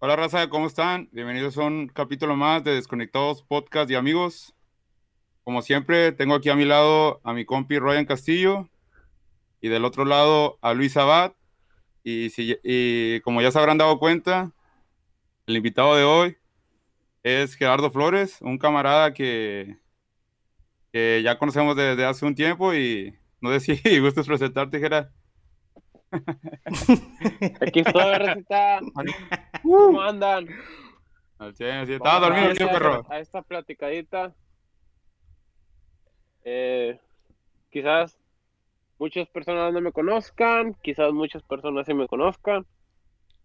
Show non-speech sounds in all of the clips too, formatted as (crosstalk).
Hola raza, ¿cómo están? Bienvenidos a un capítulo más de Desconectados Podcast y amigos. Como siempre, tengo aquí a mi lado a mi compi Ryan Castillo y del otro lado a Luis Abad. Y, si, y como ya se habrán dado cuenta, el invitado de hoy es Gerardo Flores, un camarada que, que ya conocemos desde hace un tiempo y no sé (laughs) si gustas presentarte, Gerard. (laughs) Aquí estoy, receta. ¿Cómo andan? Al sí, estaba dormido, tío, perro. A esta platicadita. Eh, quizás muchas personas no me conozcan, quizás muchas personas sí me conozcan.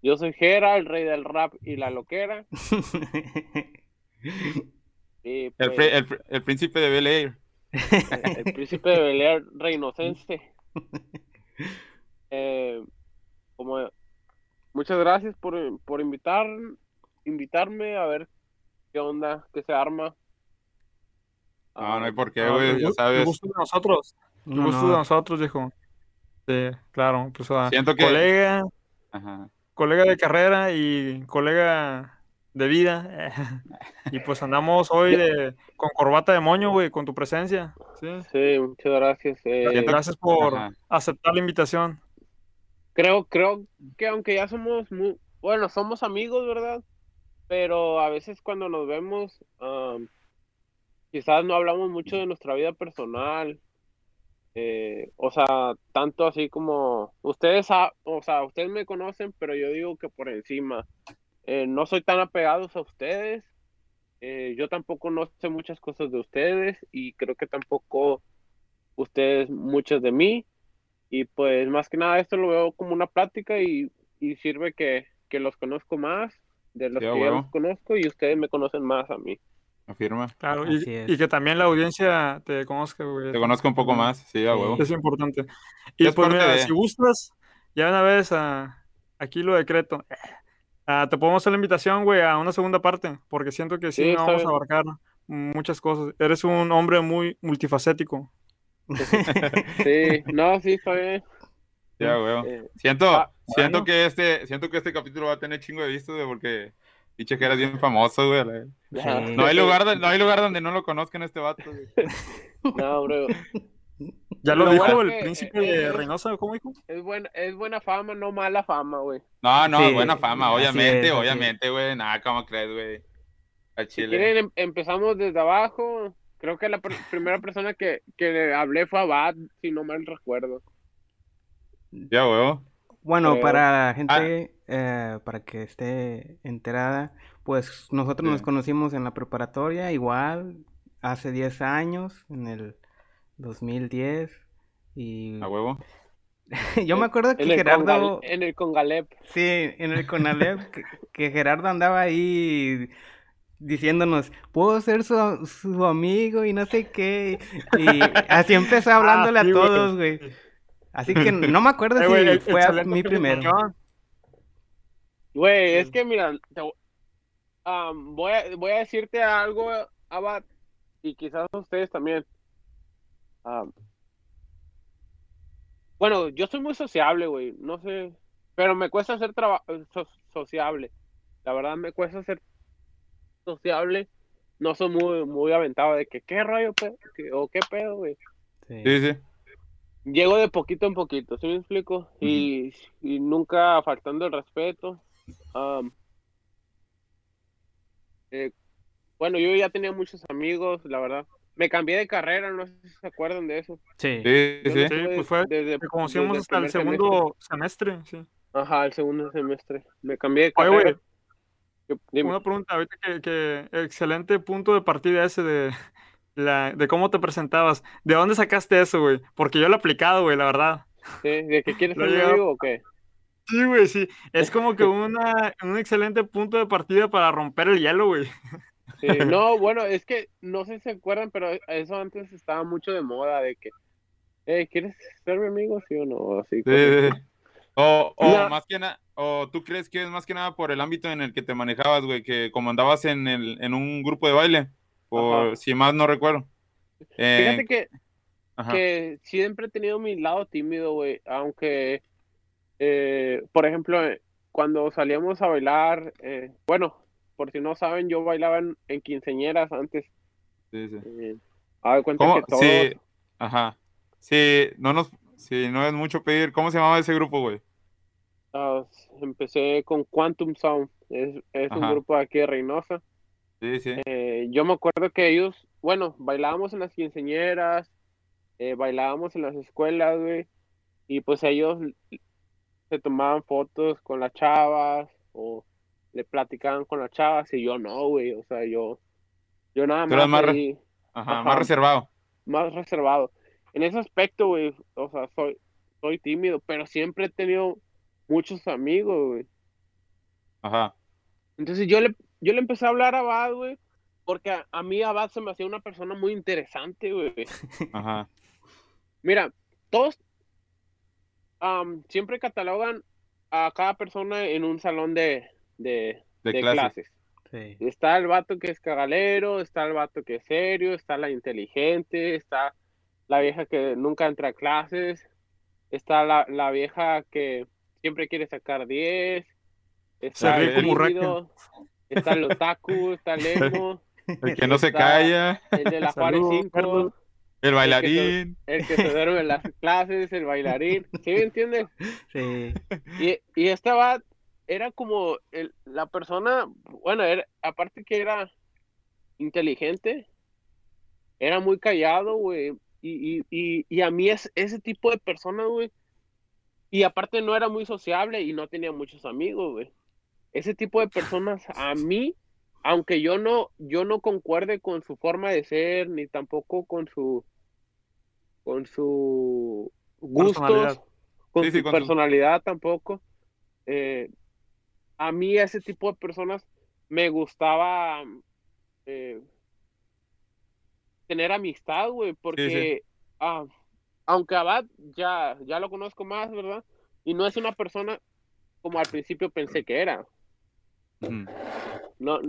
Yo soy Gera, el rey del rap y la loquera. (laughs) Y pues, el príncipe de Bel Air. el, el príncipe de Bel Air reinocense. (laughs) Eh, como muchas gracias por, por invitar, invitarme a ver qué onda, qué se arma. No, no hay por qué, Ah, güey, ya gu- El sabes. gusto de nosotros. El No, gusto no. de nosotros, dijo. Sí, claro. Pues, ah, Siento que- colega, Ajá. colega de carrera y colega de vida. (laughs) y pues andamos hoy de, con corbata de moño, güey, con tu presencia. Sí. Sí, muchas gracias. eh, Siento- Gracias por Ajá. aceptar la invitación. Creo, creo que aunque ya somos muy, bueno, somos amigos, ¿verdad? Pero a veces cuando nos vemos, am, quizás no hablamos mucho de nuestra vida personal. eh, o sea, tanto así como ustedes, o sea, ustedes me conocen, pero yo digo que por encima. Eh, no soy tan apegados a ustedes. eh, yo tampoco no sé muchas cosas de ustedes y creo que tampoco ustedes muchas de mí. Y pues más que nada esto lo veo como una plática y, y sirve que, que los conozco más de los Sí, a que ya huevo. los conozco y ustedes me conocen más a mí. Afirma. Claro, y, y que también la audiencia te conozca, güey. Te conozco un poco más, sí, a huevo. Es importante. Y Es pues mira, de- si gustas, ya una vez ah, aquí lo decreto. Ah, te podemos hacer la invitación, güey, a una segunda parte, porque siento que sí, Sí, no vamos a abarcar muchas cosas. Eres un hombre muy multifacético. Sí, no, sí, está bien. Sí, a huevo. Eh, Siento, Ah, siento bueno. que este, siento que este capítulo va a tener chingo de vistas, güey, porque pinche que eres bien famoso, güey. Sí. No hay lugar, no hay lugar donde no lo conozcan este vato, güey. (laughs) No, bro, Ya lo Lo dijo bueno el que, príncipe eh, de eh, Reynosa, ¿cómo dijo? es buena, es buena fama, no mala fama, güey. No, no, Sí, buena fama, obviamente, es, obviamente, güey. Nada, ¿cómo crees, güey? Al Si chile. quieren, em- empezamos desde abajo. Creo que la pr- primera persona que, que le hablé fue a Bad, si no mal recuerdo. Ya, huevo. Bueno, Creo. para la gente, eh, para que esté enterada, pues nosotros nos conocimos en la preparatoria, igual, hace 10 años, en el 2010. Y A huevo. (laughs) yo me acuerdo que En Gerardo, Congal- en el Congalep. sí, en el Conalep, que, que Gerardo andaba ahí diciéndonos, puedo ser su, su amigo y no sé qué. Y así empezó hablándole Ah, sí, a güey. todos, güey. Así que (laughs) no me acuerdo Eh, si fue a excelente mí primero. Güey, es que mira, te am, voy, a, voy a decirte algo, Abad, y quizás ustedes también. Am, bueno, yo soy muy sociable, güey, no sé, pero me cuesta ser so- sociable. La verdad me cuesta ser sociable. No soy muy, muy aventado de que qué rollo, o qué pedo, güey. Sí. Sí, sí. Llego de poquito en poquito, ¿sí me explico? Y, y nunca faltando el respeto. Eh, bueno, yo ya tenía muchos amigos, la verdad. Me cambié de carrera, no sé si se acuerdan de eso. Sí. Sí, sí. Sí, pues fue- desde- Te conocimos desde hasta el segundo semestre, sí. semestre. Ajá, el segundo semestre. Me cambié de Oye, carrera. güey, Yo- dime. Una pregunta, ahorita que, que excelente punto de partida ese de, (laughs) la, de cómo te presentabas. ¿De dónde sacaste eso, güey? Porque yo lo he aplicado, güey, la verdad. Sí, ¿De que quieres ser mi amigo o qué? Sí, güey, sí. Es (laughs) como que una, un excelente punto de partida para romper el hielo, güey. Sí, no, bueno, es que no sé si se acuerdan, pero eso antes estaba mucho de moda, de que, eh, ¿quieres ser mi amigo, sí o no? Así, Sí, sí. O, o No. más que nada, o tú crees que es más que nada por el ámbito en el que te manejabas, güey, que como andabas en, el, en un grupo de baile, por Ajá. si más no recuerdo. Eh, Fíjate que, que siempre he tenido mi lado tímido, güey, aunque, eh, por ejemplo, cuando salíamos a bailar, eh, bueno, por si no saben, yo bailaba en, en quinceñeras antes. Sí, sí. Eh, haz de cuenta ¿Cómo? que todos, Sí, ajá. Sí, no nos, sí, no es mucho pedir. ¿Cómo se llamaba ese grupo, güey? Ah, empecé con Quantum Sound, es, es un grupo de aquí de Reynosa. Sí, sí. Eh, yo me acuerdo que ellos, bueno, bailábamos en las quinceñeras, eh, bailábamos en las escuelas, güey, y pues ellos se tomaban fotos con las chavas o le platicaban con las chavas y yo no, güey, o sea, yo, yo nada más más re- ahí, Ajá, ajá. más reservado. más reservado. En ese aspecto, güey, o sea, soy, soy tímido, pero siempre he tenido muchos amigos, güey. Ajá. Entonces yo le, yo le empecé a hablar a Abad, güey, porque a, a mí Abad se me hacía una persona muy interesante, güey. (laughs) Ajá. Mira, todos am, siempre catalogan a cada persona en un salón de, de, De de clase. clases. Sí. Está el vato que es cagalero, está el vato que es serio, está la inteligente, está la vieja que nunca entra a clases, está la, la vieja que siempre quiere sacar 10, está ríe el tímido, está el otaku, está (laughs) el emo, El que no se calla, el de la Juárez Saludos, 5, Carlos. el bailarín. el que se duerme en las clases, el bailarín, ¿sí me entiendes? Sí. Y, y Abad era como el- la persona, bueno, era, aparte que era inteligente, era muy callado, güey. Y, y, y, y a mí es ese tipo de persona, güey. Y aparte no era muy sociable y no tenía muchos amigos, güey. Ese tipo de personas a mí, aunque yo no, yo no concuerde con su forma de ser, ni tampoco con su, con su gustos, Personalidad. con Sí, su sí, con su- personalidad tampoco. eh, a mí ese tipo de personas me gustaba eh, tener amistad, güey, porque ah, aunque Abad ya, ya lo conozco más, ¿verdad? Y no es una persona como al principio pensé que era. No,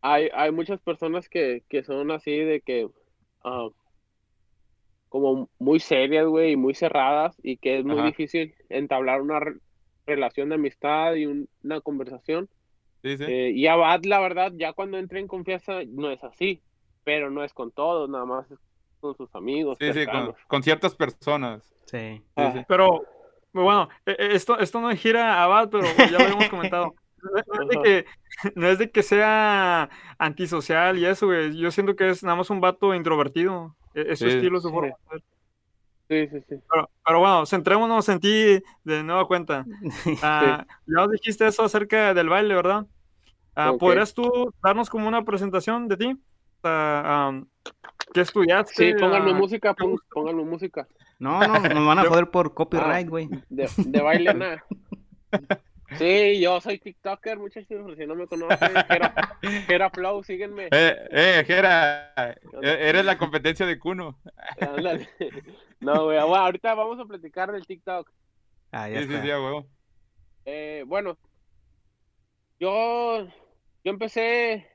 hay, hay muchas personas que, que son así de que ah, como muy serias, güey, y muy cerradas, y que es muy Ajá. difícil entablar una re- relación de amistad y un- una conversación. Sí, sí. Eh, y Abad, la verdad, ya cuando entra en confianza, no es así, pero no es con todos, nada más con sus amigos. Sí, sí, con, ciertas personas. Sí. Ah. Pero, bueno, e- e- esto, esto no gira a Abad, pero ya lo habíamos (laughs) comentado. No es- de que, no es de que sea antisocial y eso, güey. Yo siento que es nada más un vato introvertido. E- Es su Sí. estilo, su Sí. forma. Sí, sí, sí. Pero, pero bueno, centrémonos en ti de nueva cuenta. (laughs) Ah, Ya nos dijiste eso acerca del baile, ¿verdad? Ok. ¿Podrías tú darnos como una presentación de ti? Sea, am, ¿Qué estudiaste? Sí, pónganme Ah, música, pónganme música. No, no, nos van a joder por copyright, güey. De, de baile (laughs) nada. Sí, yo soy TikToker, muchachos, si no me conocen. Gera, Gera Flow, síguenme. Eh, eh, Jera, e- eres la competencia de Kuno. Ándale. No, güey, bueno, ahorita vamos a platicar del TikTok. Ah, ya Sí, sí, está. sí, huevo. Eh, bueno, yo, yo empecé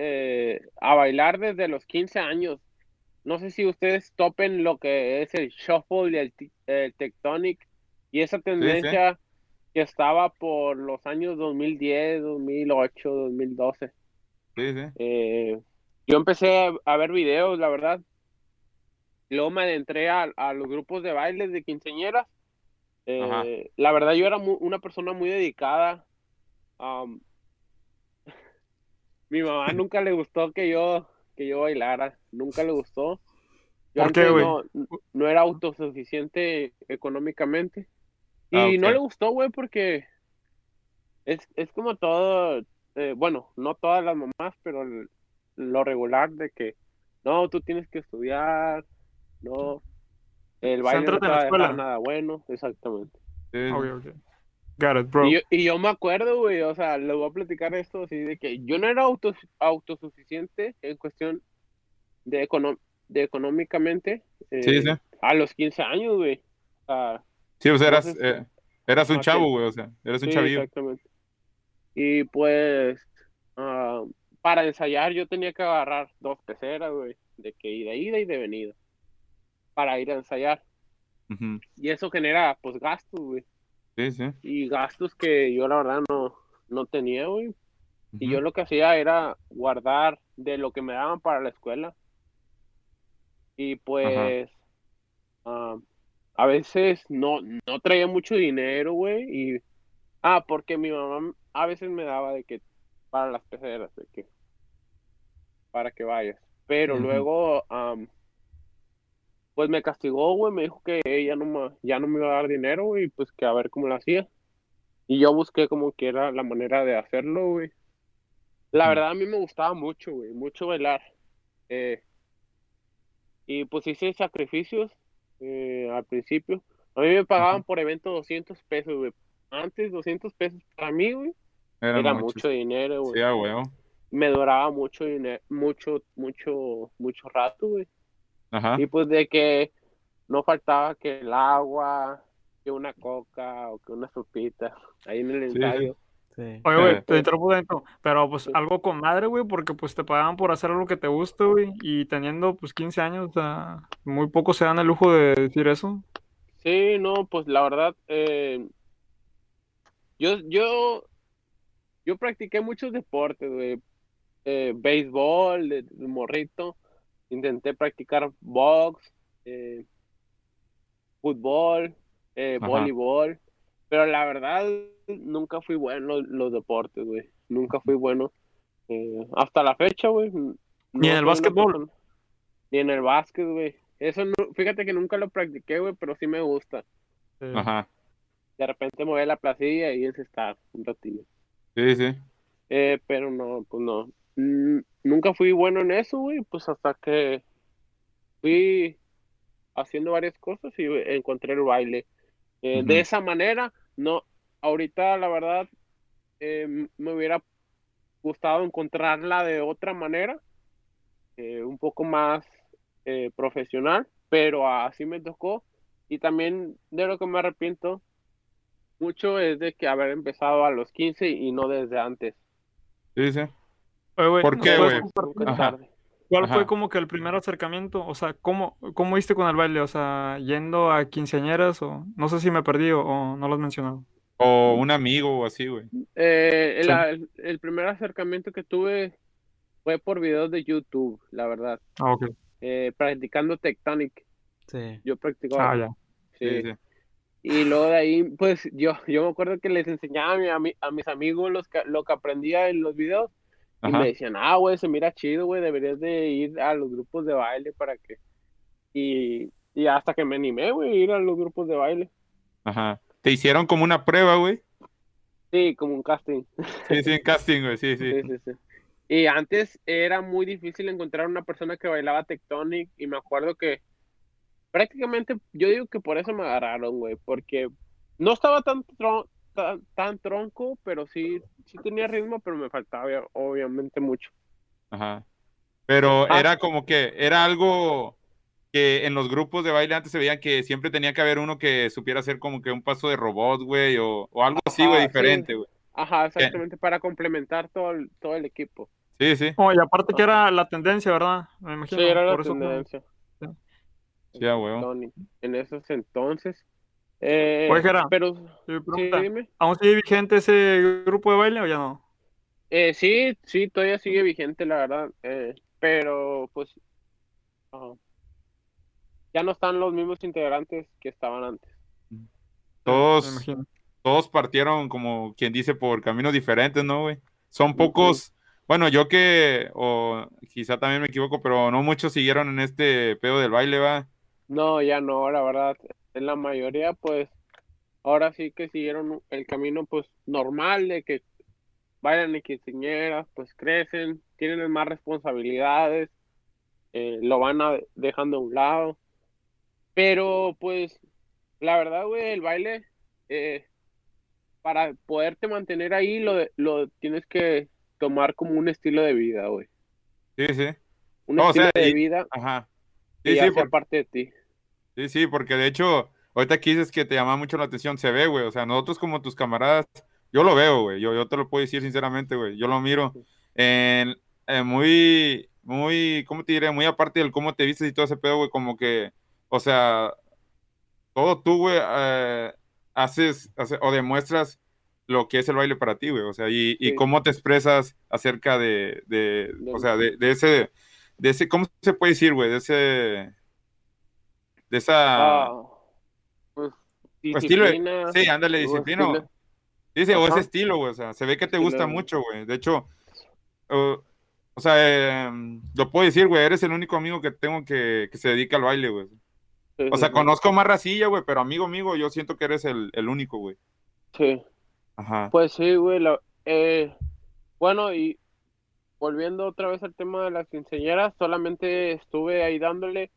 eh, a bailar desde los 15 años. No sé si ustedes topen lo que es el shuffle y el, el tectonic y esa tendencia que estaba por los años 2010, 2008, 2012. Sí, sí. Eh, yo empecé a, ver videos, la verdad. Luego me adentré a, a los grupos de bailes de quinceañeras. Eh, la verdad, yo era mu- una persona muy dedicada. Am, mi mamá nunca le gustó que yo, que yo bailara. Nunca le gustó. Yo ¿Por qué, güey? no, no era autosuficiente económicamente. Y Ah, no ok. le gustó, güey, porque es, es como todo, eh, bueno, no todas las mamás, pero el- lo regular de que no, tú tienes que estudiar, no, el baile no te va a nada bueno, exactamente. Sí, sí. Ok, ok. Got it, bro. Y yo, y yo me acuerdo, güey, o sea, les voy a platicar esto así de que yo no era auto, autosuficiente en cuestión de, econo- de económicamente eh, Sí, sí. a los 15 años, güey. O sea, Sí, pues eras, Entonces, eh, eras un chavo, güey, o sea, eras un Sí, chavillo. exactamente. Y pues, ah, para ensayar yo tenía que agarrar dos peceras, güey, de que ida, ida y de venida, para ir a ensayar. Ujú. Y eso genera, pues, gastos, güey. Sí, sí. y gastos que yo la verdad no, no tenía, güey. Y yo lo que hacía era guardar de lo que me daban para la escuela. Y pues ah, a veces no, no traía mucho dinero, güey. Y ah, porque mi mamá a veces me daba de que para las peceras, de que para que vayas. Pero luego am, pues me castigó, güey, me dijo que ella no me, ya no me iba a dar dinero, güey, y pues que a ver cómo lo hacía. Y yo busqué como que era la manera de hacerlo, güey. La verdad a mí me gustaba mucho, güey, mucho bailar. Eh, y pues hice sacrificios eh, al principio. A mí me pagaban por evento 200 pesos, güey. Antes 200 pesos para mí, güey, era mucho dinero, güey. Sí. Me duraba mucho dinero, mucho, mucho, mucho rato, güey. Ajá. Y pues de que no faltaba que el agua, que una coca o que una sopita ahí en el Sí, sí. ensayo. Sí. Oye, güey, te interrumpo dentro, pero pues algo con madre, güey, porque pues te pagaban por hacer algo que te guste, güey, y teniendo pues 15 años, o sea, muy pocos se dan el lujo de decir eso. Sí, no, pues la verdad, eh, yo, yo, yo practiqué muchos deportes, güey. Eh, béisbol, de, de morrito. Intenté practicar box, eh, fútbol, eh, voleibol. Pero la verdad, nunca fui bueno en los deportes, güey. Nunca fui bueno. Eh, hasta la fecha, güey. no Ni en el básquetbol. Ni en el básquet, güey. Eso no, fíjate que nunca lo practiqué, güey, pero sí me gusta. Ajá. De repente me voy a la placilla y es estar un ratillo. Sí, sí. Eh, pero no, pues no. Nunca fui bueno en eso, güey, pues hasta que fui haciendo varias cosas y encontré el baile. Eh. De esa manera, no, ahorita la verdad eh, me hubiera gustado encontrarla de otra manera, eh, un poco más eh, profesional, pero así me tocó. Y también de lo que me arrepiento mucho es de que haber empezado a los 15 y no desde antes. Sí, sí. Oye, güey, ¿Por ¿nos qué, güey? ¿Cuál Ajá. fue como que el primer acercamiento? O sea, ¿cómo, cómo hiciste con el baile? O sea, yendo a quinceañeras o no sé si me perdí o, o no lo has mencionado. O un amigo o así, güey. Eh, el, Sí. el- el primer acercamiento que tuve fue por videos de YouTube, la verdad. Ah, ok. Eh, practicando Tectonic. Sí. Yo practicaba. Ah, ya. sí. Sí, sí. Y luego de ahí, pues yo, yo me acuerdo que les enseñaba a, mi a mis amigos los que- lo que aprendía en los videos. Y me decían, ah, güey, se mira chido, güey, deberías de ir a los grupos de baile para que... Y, y hasta que me animé, güey, ir a los grupos de baile. Ajá. Te hicieron como una prueba, güey. Sí, como un casting. Sí, sí, en casting, güey. Sí, sí. Sí, sí, sí. Y antes era muy difícil encontrar una persona que bailaba Tectonic y me acuerdo que prácticamente yo digo que por eso me agarraron, güey, porque no estaba tan, tan, tan tronco, pero sí, sí tenía ritmo, pero me faltaba obviamente mucho. Ajá. Pero Ah. era como que, era algo que en los grupos de baile antes se veían que siempre tenía que haber uno que supiera hacer como que un paso de robot, güey, o, o algo así, güey, diferente, güey. Ajá, exactamente, para complementar todo el, todo el equipo. Sí, sí. Oh, y aparte que era la tendencia, ¿verdad? Me imagino. Sí, era la por eso, tendencia. Sí, a huevo. En esos entonces. Eh, Oye, Jera, pero, sí, pregunta, dime. ¿Aún sigue vigente ese grupo de baile o ya no? Eh, sí, sí, todavía sigue vigente, la verdad. eh, pero, pues, ya no están los mismos integrantes que estaban antes. Todos, todos partieron como quien dice por caminos diferentes, ¿no, güey? Son pocos, bueno, yo que, o quizá también me equivoco, pero no muchos siguieron en este pedo del baile, va. No, ya no, la verdad. En la mayoría, pues, ahora sí que siguieron el camino, pues, normal de que vayan en quinceañeras, pues crecen, tienen más responsabilidades, eh, lo van a dejando a un lado. Pero, pues, la verdad, güey, el baile, eh, para poderte mantener ahí, lo, lo tienes que tomar como un estilo de vida, güey. Sí, sí. Un No, o estilo sea, de y- vida Ajá. Sí, ya sí, por- parte de ti. Sí, sí, porque de hecho, ahorita que dices que te llama mucho la atención, se ve, güey. O sea, nosotros como tus camaradas, yo lo veo, güey. Yo, yo te lo puedo decir sinceramente, güey. Yo lo miro en, en muy, muy, ¿cómo te diré? Muy aparte del cómo te vistes y todo ese pedo, güey. Como que, o sea, todo tú, güey, eh, haces, hace- o demuestras lo que es el baile para ti, güey. O sea, y, y Sí. cómo te expresas acerca de, de o sea, de, de ese, de ese, ¿cómo se puede decir, güey? De ese, de esa, Ah, pues, estilo, de- sí, ándale, disciplina. Dice, o ese estilo, güey. O sea, se ve que te gusta mucho, güey. De hecho, uh, o sea, eh, lo puedo decir, güey. Eres el único amigo que tengo que, que se dedica al baile, güey. O sea, conozco más racilla, güey, pero amigo, amigo, yo siento que eres el, el único, güey. sí. Ajá. Pues sí, güey. la- eh, bueno, y volviendo otra vez al tema de las quinceañeras, solamente estuve ahí dándole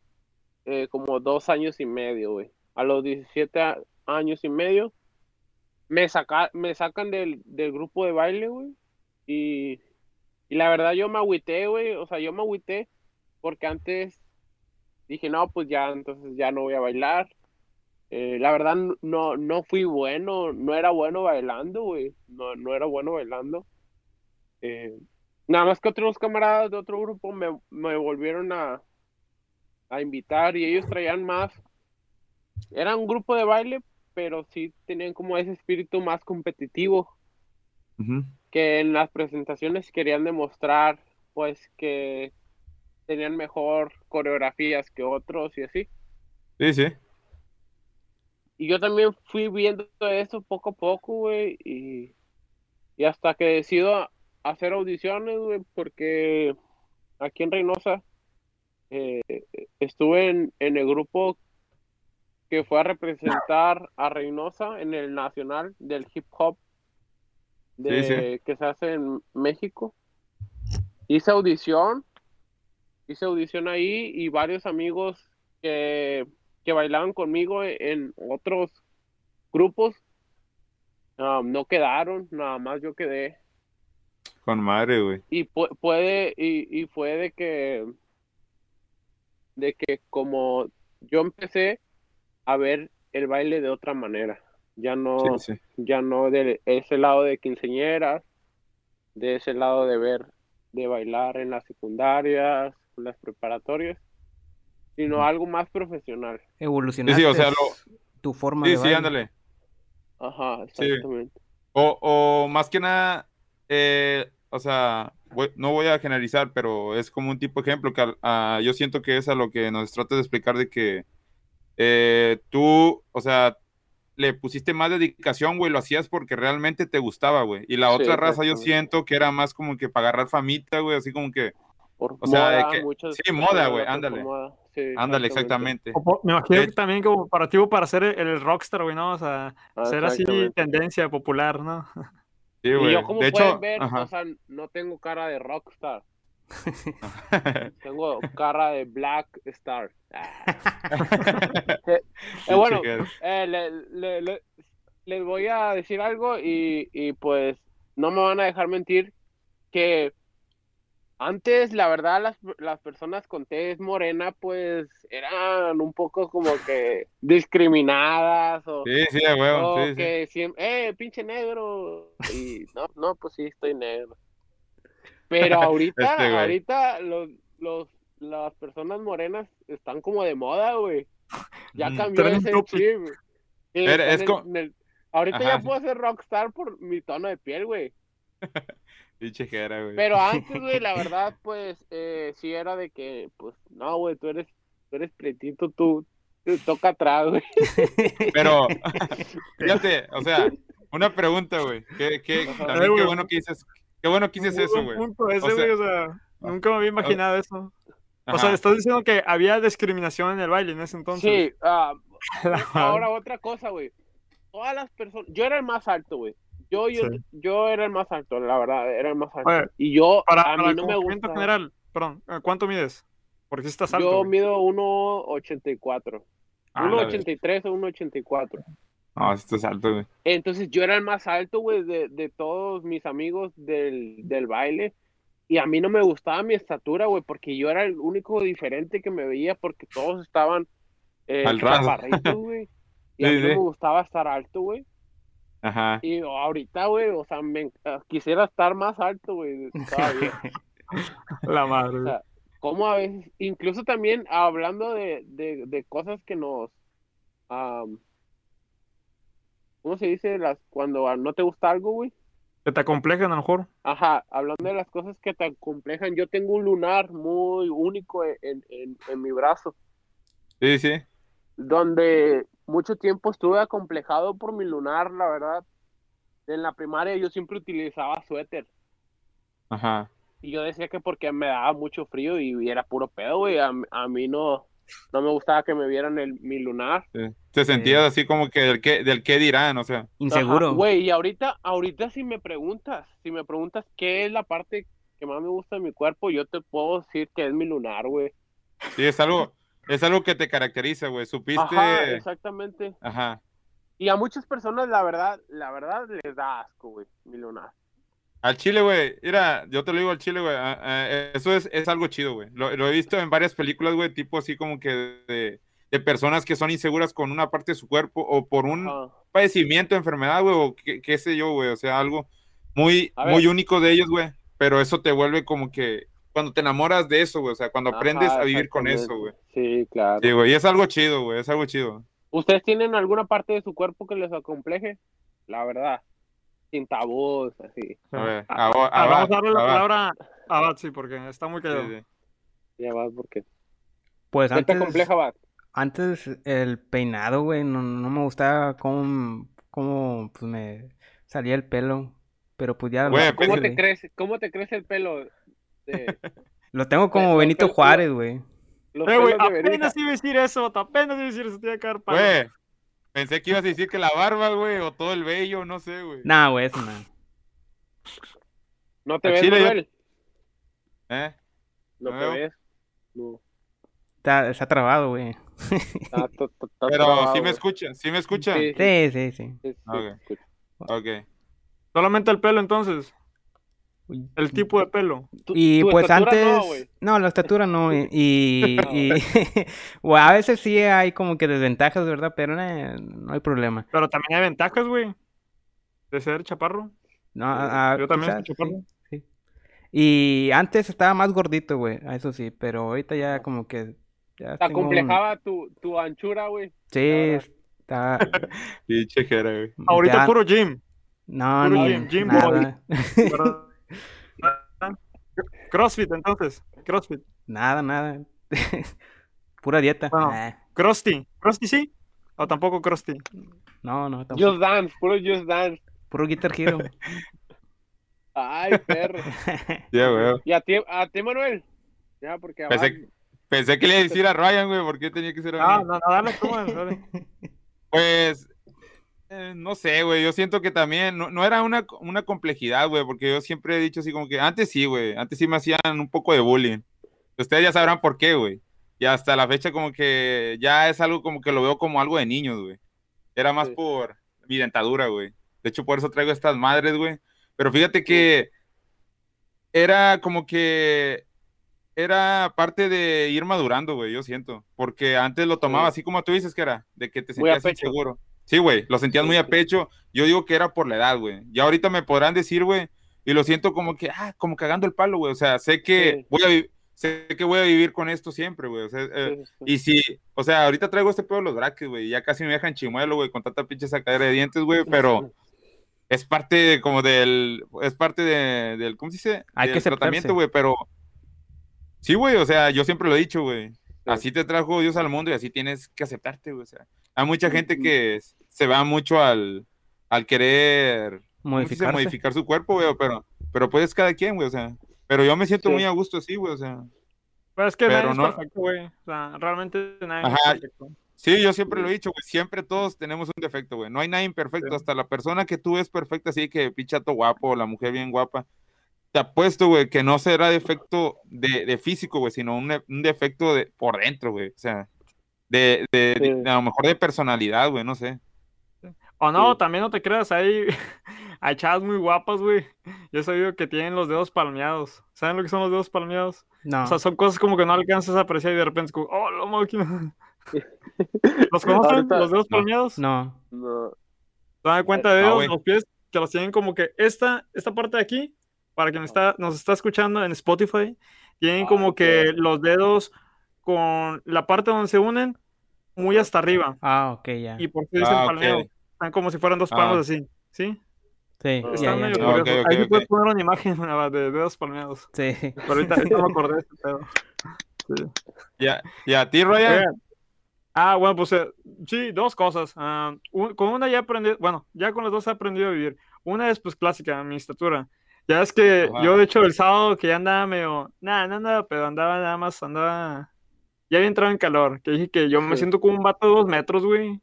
eh, como dos años y medio, güey. A los 17 a- años y medio me, saca, me sacan del, del grupo de baile, güey. Y, y la verdad yo me agüité, güey. O sea, yo me agüité porque antes dije, no, pues ya, entonces ya no voy a bailar. Eh, la verdad no, no fui bueno, no era bueno bailando, güey. No, no era bueno bailando. Eh, nada más que otros camaradas de otro grupo me, me volvieron a, a invitar y ellos traían más. Era un grupo de baile, pero sí tenían como ese espíritu más competitivo que en las presentaciones querían demostrar pues que tenían mejor coreografías que otros y así. Sí, sí. Y yo también fui viendo eso poco a poco, güey, y, y hasta que decido hacer audiciones, güey, porque aquí en Reynosa eh, estuve en, en el grupo que fue a representar a Reynosa en el nacional del hip hop de, Sí, sí. que se hace en México. Hice audición, hice audición ahí y varios amigos que, que bailaban conmigo en otros grupos um, no quedaron, nada más yo quedé. Con madre, güey. Y pu- puede, y, y fue de que, de que como yo empecé a ver el baile de otra manera, ya no, Sí, sí. ya no de ese lado de quinceñeras, de ese lado de ver, de bailar en las secundarias, las preparatorias, sino algo más profesional. Evolucionaste o sea, lo- tu forma Sí, de sí, baile. ándale. Ajá, Sí. exactamente. O, o más que nada, eh, o sea, voy- no voy a generalizar, pero es como un tipo de ejemplo que a- yo siento que es a lo que nos trata de explicar de que eh, tú, o sea, le pusiste más dedicación, güey, lo hacías porque realmente te gustaba, güey. Y la Sí, otra raza yo siento que era más como que para agarrar famita, güey, así como que, Por O sea, de moda, que- muchas sí, moda, güey, ándale. sí, ándale, exactamente. Me imagino que también como para ti, para ser el, el rockstar, güey, ¿no? O sea, Ah, ser así tendencia popular, ¿no? (laughs) Sí, Y yo como De pueden hecho, ver, ajá. o sea, no tengo cara de rockstar, (laughs) tengo cara de black star. (laughs) Ah. (laughs) Eh, bueno, eh, le- le- le- les voy a decir algo y, y pues no me van a dejar mentir que antes, la verdad, las, las personas con tez morena, pues eran un poco como que discriminadas o, Sí, sí, huevo, o sí, sí. que siempre, eh, pinche negro. Y no, no, pues sí, estoy negro. Pero (laughs) ahorita, Este ahorita los, los, las personas morenas están como de moda, güey. Ya Ujú. cambió ese chip. Sí, Pero es el- Ahorita Ajá, ya puedo ser rockstar por mi tono de piel, güey. (laughs) Pinche jera, güey. Pero antes, güey, la (laughs) verdad, pues, eh, sí era de que, pues, no, güey, tú eres, tú eres pretito, tú, tú toca atrás, güey. (laughs) Pero, (laughs) fíjate, o sea, una pregunta, güey. ¿Qué, qué, también bueno que dices, qué bueno que dices eso, güey. punto ese, O sea- güey, o sea, nunca me había imaginado eso. O sea, estás diciendo que había discriminación en el baile en ese entonces. Sí, madre. ahora otra cosa, güey. Todas las personas, yo era el más alto, güey. Yo, yo, Sí. yo era el más alto, la verdad, era el más alto. Oye, y yo, Para, a mí para no me gusta. general, perdón, ¿eh, ¿cuánto mides? Porque si estás alto. yo mido 1.84. Ah, la 1.83 o 1.84. No, esto es alto, güey. Entonces yo era el más alto, güey, de, de todos mis amigos del, del baile. Y a mí no me gustaba mi estatura, güey, porque yo era el único diferente que me veía porque todos estaban eh, Al güey. (laughs) Y a Sí, mí no me gustaba estar alto, güey. Ajá. Y ahorita, güey, o sea, me, quisiera estar más alto, güey, (laughs) todavía. La madre. O sea, como a veces, incluso también hablando de, de, de cosas que nos, am, ¿cómo se dice? Las, cuando no te gusta algo, güey. Que te acomplejan a lo mejor. Ajá, hablando de las cosas que te acomplejan, yo tengo un lunar muy único en, en, en mi brazo, Sí, sí. donde mucho tiempo estuve acomplejado por mi lunar, la verdad. En la primaria yo siempre utilizaba suéter. Ajá. Y yo decía que porque me daba mucho frío y, era puro pedo, güey. A, a mí no, no me gustaba que me vieran el, mi lunar. sí. Te sentías así como que del que, del qué dirán, o sea. Inseguro. Güey, y ahorita, ahorita si me preguntas, si me preguntas qué es la parte que más me gusta de mi cuerpo, yo te puedo decir que es mi lunar, güey. Sí, es algo, es algo que te caracteriza, güey. Supiste. Ajá, exactamente. Ajá. Y a muchas personas, la verdad, la verdad, les da asco, güey, mi lunar. Al chile, güey. Mira, yo te lo digo al chile, güey. eso es, es algo chido, güey. Lo, lo he visto en varias películas, güey, tipo así como que de, de personas que son inseguras con una parte de su cuerpo o por un padecimiento, enfermedad, güey, o qué, qué sé yo, güey. O sea, algo muy, muy único de ellos, güey. Pero eso te vuelve como que cuando te enamoras de eso, güey. O sea, cuando aprendes Ajá, a vivir con eso, güey. Sí, claro. Sí, güey. Y es algo chido, güey. Es algo chido. ¿Ustedes tienen alguna parte de su cuerpo que les acompleje? La verdad. Sin tabús, así. A ver, Ah, a- a- vamos a Abad, darle la Abad. palabra a Bat, sí, porque está muy Sí, callado. sí. Ya vas, porque. Pues ¿Qué te antes, compleja, Bat? antes el peinado, güey, no, no me gustaba cómo, cómo pues, me salía el pelo. Pero pues ya Güey, ¿Cómo te crece, cómo te crece el pelo? De, (laughs) lo tengo como Benito Juárez, güey. Eh, güey, apenas iba a decir eso, apenas iba a decir eso, te iba a caer palo. Güey, pensé que ibas a decir que la barba, güey, o todo el vello, no sé, güey. Nah, güey, eso no. ¿No te ves, chile Manuel? ¿Eh? ¿No No te veo. ves? No. Está, está trabado, güey. Está- (laughs) está- Pero trabado, sí me escuchan, sí me escuchan. Sí, Sí, sí, sí. sí, sí, Ok. Solamente el pelo entonces. El tipo de pelo. Y tu pues estatura antes, no, la estatura no, (laughs) y, y, y- bueno, (laughs) a veces sí hay como que desventajas, ¿verdad? Pero eh, no hay problema. Pero también hay ventajas, güey, de ser chaparro. No, a- a- Yo también quizás, soy chaparro. sí, sí. Y antes estaba más gordito, güey, a eso sí, pero ahorita ya como que ya Te un- acomplejaba tu, tu anchura, güey. Sí, está (laughs) jera, güey. Ahorita ya- puro gym. No, puro ni gym, gym nada. (laughs) Crossfit, entonces. Crossfit. nada, nada. (laughs) Pura dieta. Bueno. Ah, Crusty. ¿Crusty sí? ¿O tampoco Crusty? no, no, tampoco. Just Dance, puro Just Dance. Puro Guitar Hero. (laughs) Ay, perro. Ya, güey. ¿Y a ti, a ti, Manuel? Ya, porque Pensé, abajo- pensé que le iba a decir a Ryan, güey, ¿por qué tenía que ser a Ah, mí? no, no, dale tú, dale. Pues, eh, no sé, güey, yo siento que también no, no era una, una complejidad, güey, porque yo siempre he dicho así como que antes sí, güey, antes sí me hacían un poco de bullying. Ustedes ya sabrán por qué, güey. Y hasta la fecha como que ya es algo como que lo veo como algo de niños, güey. Era más Sí. por mi dentadura, güey. De hecho, por eso traigo estas madres, güey. Pero fíjate que era como que era parte de ir madurando, güey, yo siento. Porque antes lo tomaba Sí. así como tú dices que era, de que te sentías inseguro. Sí, güey, lo sentías muy a pecho. Yo digo que era por la edad, güey. Y ahorita me podrán decir, güey, y lo siento como que, ah, como cagando el palo, güey. O sea, sé que Sí. voy a sé que voy a vivir con esto siempre, güey. O sea, eh, Sí, sí, sí. y si, o sea, ahorita traigo este pedo de los braques, güey. Ya casi me dejan chimuelo, güey, con tanta pinche sacadera de dientes, güey. Pero es parte de- como del, es parte de, del, ¿cómo se dice? Hay que del aceptarse. tratamiento, güey. Pero sí, güey, o sea, yo siempre lo he dicho, güey. Así te trajo Dios al mundo y así tienes que aceptarte, güey. O sea, hay mucha gente que se va mucho al, al querer. Modificarse. modificar su cuerpo, güey. Pero, pero pues cada quien, güey. O sea, pero yo me siento Sí. muy a gusto así, güey. O sea, Pero es que Pero nadie es no- perfecto, güey. O sea, realmente nadie es Ajá. perfecto. Sí, yo siempre lo he dicho, güey. Siempre todos tenemos un defecto, güey. No hay nadie imperfecto. Sí. Hasta la persona que tú ves perfecta, así que pichato guapo, o la mujer bien guapa. Te apuesto, güey, que no será defecto de, de físico, güey, sino un, un defecto de por dentro, güey. O sea, de, de- de- a lo mejor de personalidad, güey, no sé. O no, Sí. también no te creas, hay, (laughs) hay chavas muy guapas, güey. Yo he sabido que tienen los dedos palmeados. ¿Saben lo que son los dedos palmeados? No. O sea, son cosas como que no alcanzas a apreciar y de repente es como, oh, la máquina. (laughs) ¿Los conocen? Ahorita- ¿Los dedos No. palmeados? No. No. ¿Se dan cuenta de No, dedos? güey. los pies que los tienen como que esta, esta parte de aquí, para quien está, nos está escuchando en Spotify, tienen Ah, como que los dedos con la parte donde se unen muy hasta arriba. Ah, ok, ya. Y por eso dicen Ah, ok. palmeado. Están como si fueran dos Ah. palmas así, ¿sí? Sí, Ah, medio Ah, ok, curiosos. ok, Ahí sí ok. puedes poner una imagen (laughs) de dedos palmeados. Sí. Pero ahorita, ahorita me acordé de este pedo. (laughs) Sí. Ya, y a ti, Ryan. Ah, bueno, pues eh, sí, dos cosas. Ah, un- con una ya aprendí, bueno, ya con las dos he aprendido a vivir. Una es pues clásica, mi estatura. Ya es que Ajá. yo de hecho el sábado que ya andaba medio, nada, no andaba, pero andaba nada más, andaba, ya había entrado en calor, que dije que yo me siento como un vato de dos metros, güey.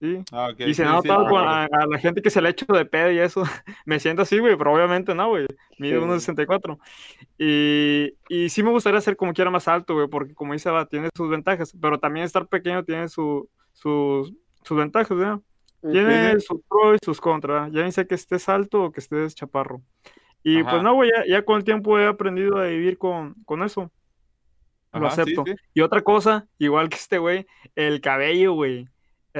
Sí. Ah, Y se sí, ha sí, con- a, a la gente que se le ha hecho de pedo y eso. (laughs) Me siento así, güey, pero obviamente no, güey. Mide Sí. 1.64. Y, y sí me gustaría ser como quiera más alto, güey, porque como dice va, tiene sus ventajas, pero también estar pequeño tiene su, sus, sus ventajas, ¿verdad? Tiene sí. sus pros y sus contras. Ya sea que estés alto o que estés chaparro. Y Ajá. pues no, güey, ya, ya con el tiempo he aprendido a vivir con, con eso. Lo Ajá, acepto. Y otra cosa, igual que este güey, el cabello, güey.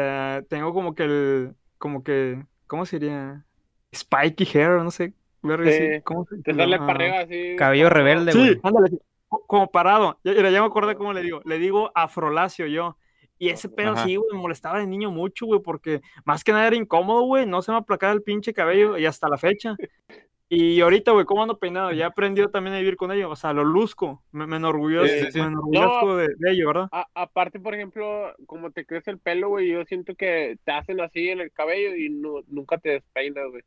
Eh, tengo como que el, como que, ¿cómo sería? Spiky hair, no sé. verga, Sí. sí, ¿Cómo se Te se sale llama? para arriba así. Cabello rebelde, Sí, ándale, como parado. Ya, ya me acordé cómo le digo. Le digo afrolacio yo. Y ese pedo Ajá. sí, güey, me molestaba de niño mucho, güey, porque más que nada era incómodo, güey. No se me aplacaba el pinche cabello y hasta la fecha. Y ahorita, güey, ¿cómo ando peinado? Ya he aprendido también a vivir con ello. O sea, lo luzco. Me, me enorgullezco, Sí, sí, sí. me enorgullezco de, de ello, ¿verdad? A- aparte, por ejemplo, como te crece el pelo, güey, yo siento que te hacen así en el cabello y no, nunca te despeinas, güey.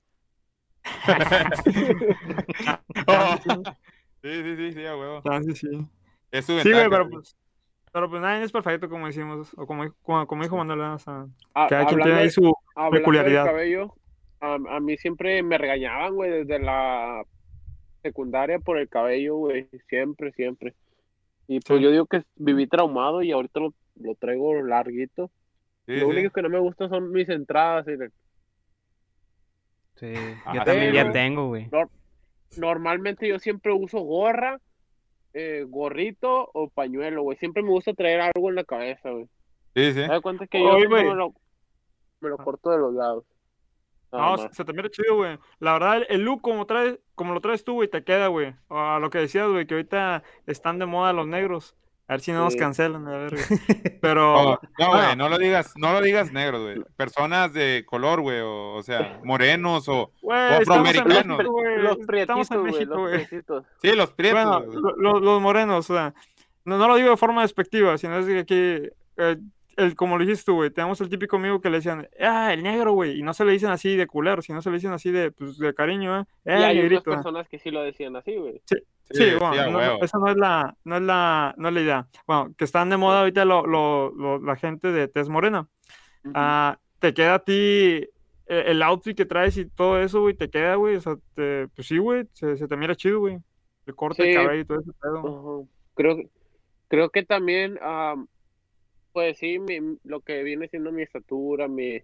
Oh. (laughs) (laughs) Sí, sí, sí, sí, a huevo. Ah, sí, sí. Es su Sí, ventaja. güey, pero pues, pero pues nadie es perfecto, como decimos, o como, como, como dijo Manuel, o sea, A- cada quien tiene ahí su del peculiaridad. cabello, a, a mí siempre me regañaban, güey, desde la secundaria por el cabello, güey, siempre, siempre. Y pues Sí. yo digo que viví traumado y ahorita lo, lo traigo larguito. Sí, lo sí. único que no me gusta son mis entradas. y el- Sí. Ah, Yo también ya tengo, güey. Normalmente yo siempre uso gorra, eh, gorrito o pañuelo, güey. Siempre me gusta traer algo en la cabeza, güey. Sí, sí. ¿Te das cuenta que yo me lo, me lo corto de los lados? No, más. se, te mira chido, güey. La verdad, el, look como, traes, como lo traes tú, güey, te queda, güey. A lo que decías, güey, que ahorita están de moda los negros. A ver si no nos Sí. cancelan, a ver, güey. (laughs) Pero, Oh, no, güey, bueno. no lo digas, no lo digas negros, güey. Personas de color, güey, o, o sea, morenos o... güey, en afroamericanos. México, güey. Los Estamos en güey, México, los güey. prietitos. Sí, los prietos. Bueno, güey. lo- lo- los morenos, o sea, no, no lo digo de forma despectiva, sino es que aquí, eh, el, como lo dijiste tú, güey, tenemos el típico amigo que le decían, ah, el negro, güey, y no se le dicen así de culero, sino se le dicen así de, pues, de cariño, ¿eh? Y Eh, hay unas negrito. personas que sí lo decían así, güey. Sí, sí, bueno, a no- esa no es la, no es la, no es la idea. Bueno, que están de moda ahorita lo, lo- lo- la gente de tez morena. Ujú. Ah, te queda a ti eh, el outfit que traes y todo eso, güey, te queda, güey, o sea, te- pues sí, güey, se, se te mira chido, güey. El corte de Sí. cabello y todo ese pedo. Ujú. Creo, que- creo que también, am, pues sí, mi- lo que viene siendo mi estatura, mi...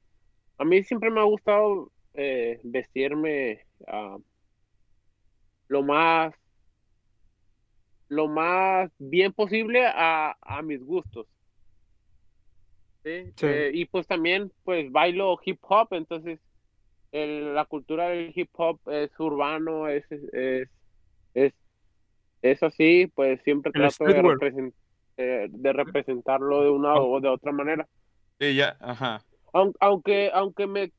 A mí siempre me ha gustado eh, vestirme ah, lo más lo más bien posible a, a mis gustos. ¿sí? Sí. Eh, y pues también pues bailo hip hop, entonces el- la cultura del hip hop es urbano, es, es, es, es así, pues siempre El trato de, streetwear. Eh, de representarlo de una o de otra manera. Sí, ya, ajá. Aun- Aunque, aunque me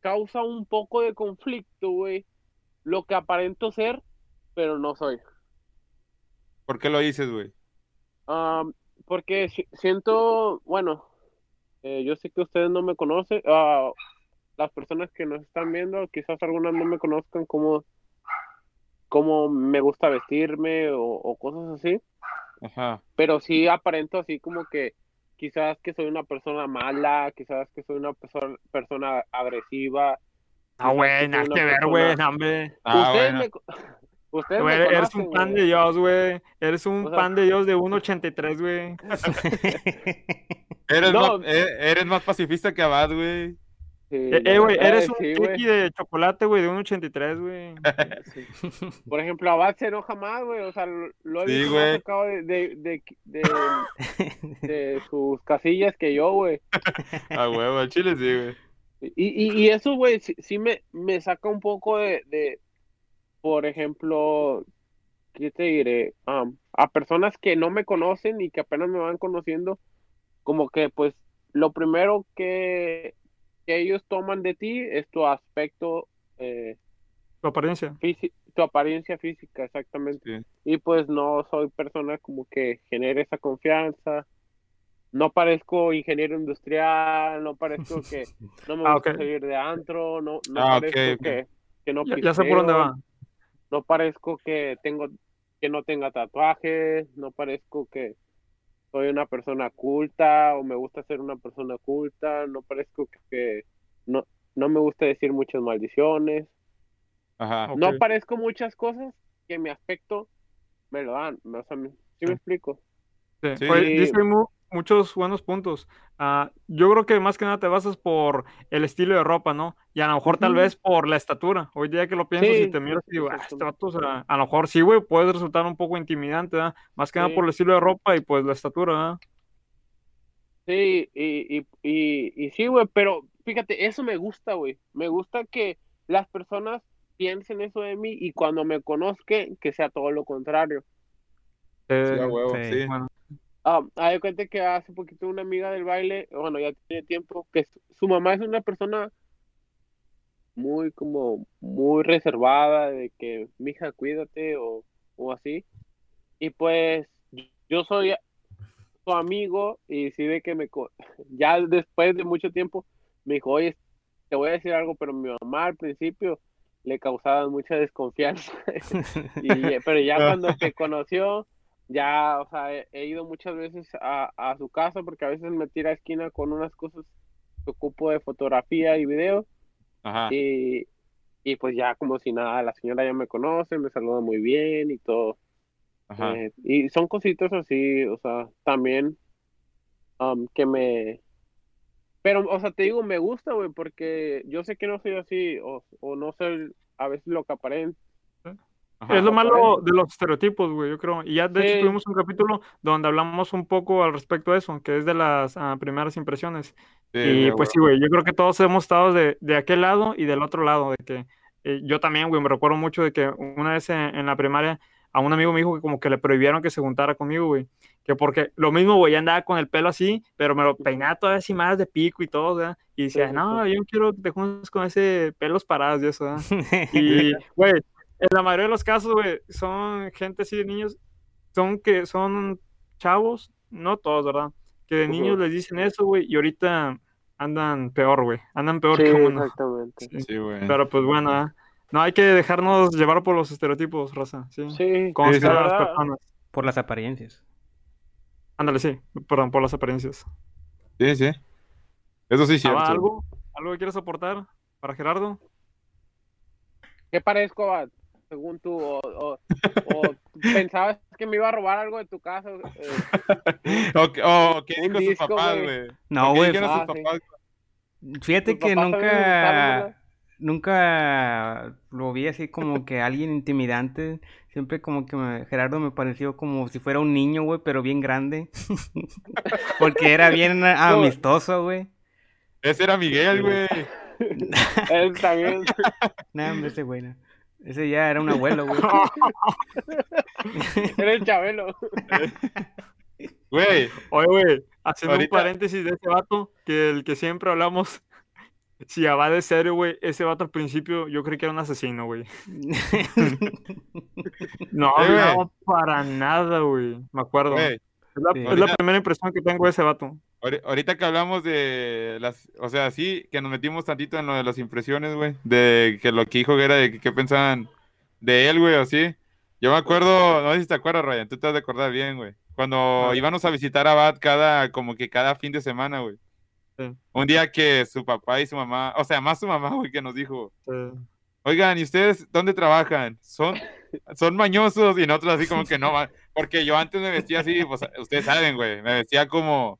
causa un poco de conflicto, güey, lo que aparento ser, pero no soy. ¿Por qué lo dices, güey? Am, porque si- siento, bueno, eh, yo sé que ustedes no me conocen, ah, las personas que nos están viendo, quizás algunas no me conozcan cómo, cómo me gusta vestirme o, o cosas así, Ajá. pero sí aparento así como que quizás que soy una persona mala, quizás que soy una persona, persona agresiva. Ah, güey, nada que ver, persona- güey, hombre. Ah, ustedes bueno. me, (laughs) ustedes Güey, me eres un pan güey. de Dios, güey. Eres un O sea- pan de Dios de 1.83, güey. (laughs) Eres, No. más, eh, eres más pacifista que Abad, güey. Sí, Eh, eh, güey, eres es un sí, de chocolate, güey, de 1.83, güey. Por ejemplo, Abad se enoja más, güey. O sea, lo he visto más sacado de, de, de, de- de sus casillas que yo, güey. A huevo, al chile sí, güey. Y, y, y eso, güey, sí, sí me, me saca un poco de, de, por ejemplo, ¿qué te diré? Am, a personas que no me conocen y que apenas me van conociendo, como que, pues, lo primero que, que ellos toman de ti es tu aspecto, eh, Tu apariencia. tu apariencia física, exactamente. Sí. Y pues no soy persona como que genere esa confianza. No parezco ingeniero industrial, no parezco (laughs) que no me Ah, gusta salir de antro, no, no Ah, parezco. Que, que no Ya, ya sé por dónde va. no parezco que tengo que no tenga tatuajes, no parezco que soy una persona culta o me gusta ser una persona culta, no parezco que, que no, no me gusta decir muchas maldiciones, Ajá. No parezco muchas cosas que mi aspecto me lo dan, o sea, me- ¿sí Sí. me explico? Sí. Sí. Muchos buenos puntos. Ah, yo creo que más que nada te basas por el estilo de ropa, ¿no? Y a lo mejor tal vez por la estatura. Hoy día que lo pienso, Sí, si te miras y digo, ah, este vato, o sea, a lo mejor sí, güey, puede resultar un poco intimidante, ¿verdad? Más que nada por el estilo de ropa y pues la estatura, ¿verdad? Sí, y, y, y, y sí, güey, pero fíjate, eso me gusta, güey. Me gusta que las personas piensen eso de mí y cuando me conozcan, que sea todo lo contrario. Eh, Sí, a huevo, sí. sí. bueno, Ah, hay cuenta que hace poquito una amiga del baile, bueno, ya tiene tiempo, que su, su mamá es una persona muy como, muy reservada, de que, mija, cuídate o, o así. Y pues yo soy su amigo y sí de que me, (laughs) ya después de mucho tiempo, me dijo, oye, te voy a decir algo, pero mi mamá al principio le causaba mucha desconfianza. (laughs) Y, pero ya (laughs) cuando te conoció, ya, o sea, he, ido muchas veces a, a su casa porque a veces me tira a esquina con unas cosas que ocupo de fotografía y video Ajá. y, y pues ya como si nada, la señora ya me conoce, me saluda muy bien y todo. Ajá. Eh, y son cositas así, o sea, también um, que me... Pero, o sea, te digo, me gusta, güey, porque yo sé que no soy así o, o no soy a veces lo que aparento. Ajá. Es lo malo de los estereotipos, güey, yo creo. Y ya de hecho Sí. tuvimos un capítulo donde hablamos un poco al respecto de eso, que es de las ah, primeras impresiones. Sí, Y pues sí, güey, yo creo que todos hemos estado de, de aquel lado y del otro lado, de que eh, yo también, güey, me recuerdo mucho de que una vez en, en la primaria a un amigo me dijo que como que le prohibieron que se juntara conmigo, güey, que porque lo mismo, güey, andaba con el pelo así, pero me lo peinaba todavía así más de pico y todo, ¿verdad? Y decía, Sí, no, yo quiero que te juntes con ese pelos parados y eso, ¿verdad? (laughs) Y, güey, en la mayoría de los casos, güey, son gente así de niños, son que son chavos, no todos, ¿verdad? Que de niños les dicen eso, güey, y ahorita andan peor, güey, andan peor Sí, que uno. exactamente. Sí. Sí, güey. Pero pues bueno, ¿ah? no hay que dejarnos llevar por los estereotipos, raza, sí. Sí, Conocer a la las personas. Por las apariencias. Ándale, sí, perdón, por las apariencias. Sí, sí. Eso sí Ah, ¿va cierto. ¿Algo? ¿Algo que quieras aportar para Gerardo? ¿Qué parezco, Bad? Según tú, o, o, o pensabas que me iba a robar algo de tu casa. eh, (laughs) O, que- o ¿qué dijo disco, papás, güey. güey? No, ¿O qué güey. Ah, sí. Fíjate ¿tus que nunca, nunca lo vi así como que alguien intimidante. Siempre como que me- Gerardo me pareció como si fuera un niño, güey, pero bien grande. (laughs) Porque era bien (laughs) amistoso, güey. Ese era Miguel, güey. Él también. Hombre, ese güey. no. Ese ya era un abuelo, güey. (laughs) Era el Chabelo. (laughs) Güey, Oye, güey, haciendo Ahorita- un paréntesis de ese vato, que el que siempre hablamos, (laughs) si ya va de serio, güey, ese vato al principio yo creí que era un asesino, güey. No, Eh, güey. no, para nada, güey. Me acuerdo. Es la, Sí. es la primera impresión que tengo de ese vato. Ahori- Ahorita que hablamos de las, o sea, sí, que nos metimos tantito en lo de las impresiones, güey, de que lo que dijo era de qué pensaban de él, güey, o así. Yo me acuerdo, no sé si te acuerdas, Ryan, tú te has de acordar bien, güey. Cuando íbamos a visitar a Bad cada, como que cada fin de semana, güey. Sí. Un día que su papá y su mamá, o sea, más su mamá, güey, que nos dijo, oigan, ¿y ustedes dónde trabajan? Son, son mañosos y nosotros así como (laughs) que no, porque yo antes me vestía así, pues ustedes saben, güey, me vestía como,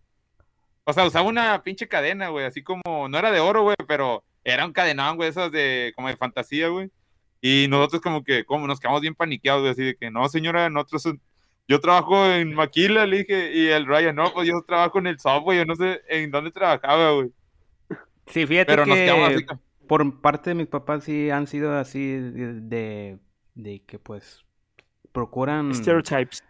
o sea, usaba una pinche cadena, güey, así como, no era de oro, güey, pero era un cadenón, güey, esas de, como de fantasía, güey. Y nosotros como que, como nos quedamos bien paniqueados, güey, así de que, no, señora, nosotros, yo trabajo en Maquila, le dije, y el Ryan, no, pues yo trabajo en el software, yo no sé en dónde trabajaba, güey. Sí, fíjate Pero nos quedamos así que por parte de mis papás sí han sido así de, de, de que pues procuran... Stereotypes.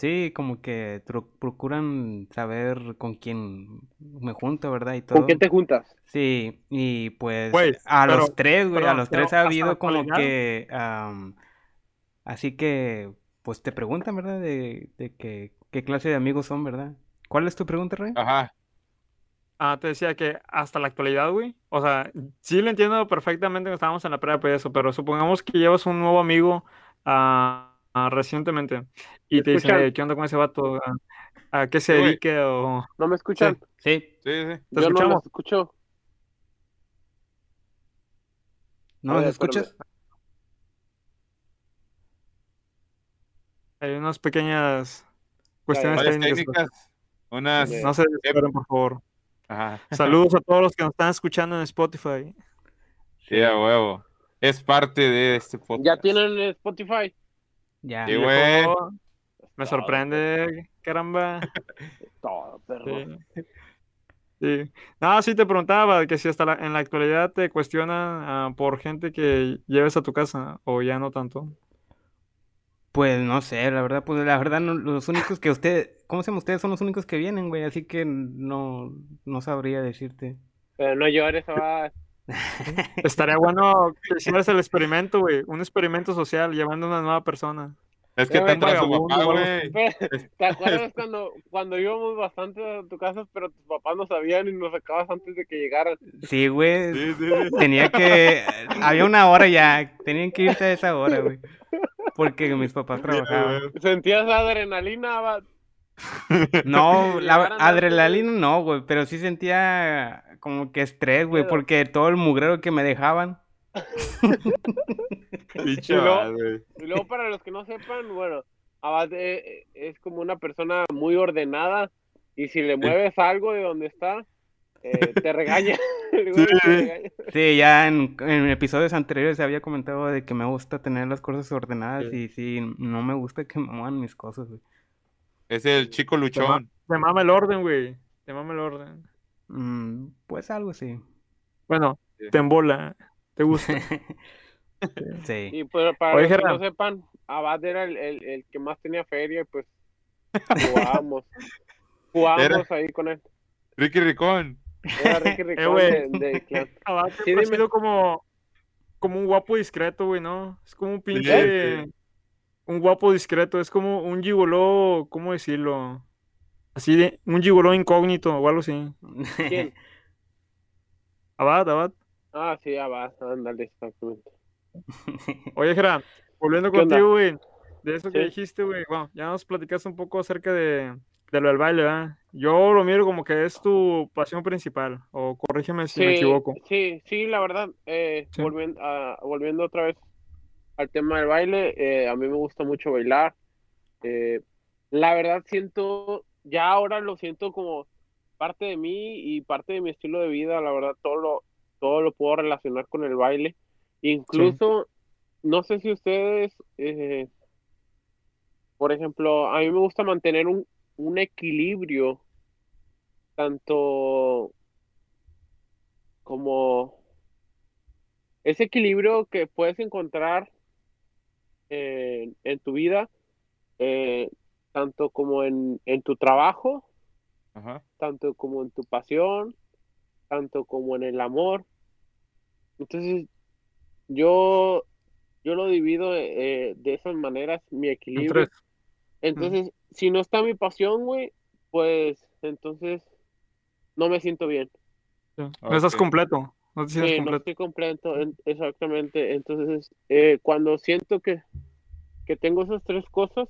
Sí, como que procuran saber con quién me junto, ¿verdad? Y todo. ¿Con quién te juntas? Sí, y pues Güey, a los tres, güey, a los pero tres ha habido como que, am, así que, pues te preguntan, ¿verdad? De, de que, qué clase de amigos son, ¿verdad? ¿Cuál es tu pregunta, Rey? Ajá. Ah, te decía que hasta la actualidad, güey. O sea, sí lo entiendo perfectamente que estábamos en la prepa y eso, pero supongamos que llevas un nuevo amigo ah, ah, recientemente y te dicen, escuchan? "Ey, ¿qué onda con ese vato? ¿A, a qué se dedique? O... ¿No me (laughs) escuchan? Sí, Sí, sí. ¿Te Yo no escuchamos? los escucho. ¿no ver, escuchas? Hay unas pequeñas cuestiones técnicas. técnicas. Unas. No se desesperen, por favor. Ajá. (laughs) Saludos a todos los que nos están escuchando en Spotify. Sí, a huevo. Es parte de este podcast. ¿Ya tienen Spotify? Ya. Sí, güey. Me sorprende, caramba. (laughs) Todo, perro. Sí. Sí. No, sí te preguntaba que si hasta la- en la actualidad te cuestionan ah, por gente que lleves a tu casa o ya no tanto. Pues no sé, la verdad, pues la verdad, no- los únicos que usted, ¿cómo se llama? Ustedes son los únicos que vienen, güey, así que no, no sabría decirte. Pero no llores, va. (laughs) Estaría bueno que hicieras el experimento, güey. Un experimento social llevando a una nueva persona. Es que te entra su papá, güey. (laughs) ¿Te acuerdas cuando, cuando íbamos bastante a tu casa, pero tus papás no sabían y nos sacabas antes de que llegaran? Sí, güey, Sí, sí, sí. tenía que, había una hora ya, tenían que irse a esa hora, güey, porque mis papás trabajaban. ¿Sentías la adrenalina, va? No, (laughs) la adrenalina no, güey, pero sí sentía como que estrés, güey, porque todo el mugrero que me dejaban. (laughs) Y luego-. Y luego, para los que no sepan, bueno, Abad eh, es como una persona muy ordenada y si le mueves algo de donde está, eh, te (laughs) regaña. Sí, ya en, en episodios anteriores había comentado de que me gusta tener las cosas ordenadas Sí. y sí, no me gusta que me muevan mis cosas, güey. Es el chico luchón. Te mama el orden, güey. Te mama el orden. Mm, pues algo sí. Bueno, Sí. te embola. Te gusta. (laughs) Sí. Y pues, para Oye, los que no sepan, Abad era el, el, el que más tenía feria y pues jugábamos. (laughs) Jugábamos ahí con él. Ricky Ricón. Era Ricky Ricón (laughs) Eh, de, de. Abad Sí, sido como, como un guapo discreto, güey, ¿no? Es como un Sí, pinche... sí. Un guapo discreto. Es como un gigoló, ¿cómo decirlo? Así de... Un gigoló incógnito o algo así. ¿Quién? (laughs) Abad, Abad. Ah, sí, Abad, ándale, exactamente. (laughs) Oye, Gerard, volviendo contigo, güey, de eso que dijiste, güey, bueno, ya nos platicaste un poco acerca de, de lo del baile, ¿verdad? Yo lo miro como que es tu pasión principal, o corrígeme si me equivoco. sí, sí, la verdad, eh, Sí. volviendo, a- volviendo otra vez al tema del baile, eh, a mí me gusta mucho bailar. eh, la verdad siento, ya ahora lo siento como parte de mí y parte de mi estilo de vida, la verdad, todo lo, todo lo puedo relacionar con el baile. Incluso, no sé si ustedes, eh, por ejemplo, a mí me gusta mantener un, un equilibrio, tanto como ese equilibrio que puedes encontrar en, en tu vida, eh, tanto como en, en tu trabajo, Ajá. tanto como en tu pasión, tanto como en el amor. Entonces, yo, yo lo divido eh, de esas maneras, mi equilibrio. Entonces, si no está mi pasión, güey, pues entonces no me siento bien. Sí. No estás completo, no te sientes Sí, no completo. estoy completo, en- exactamente. Entonces, eh, cuando siento que, que tengo esas tres cosas,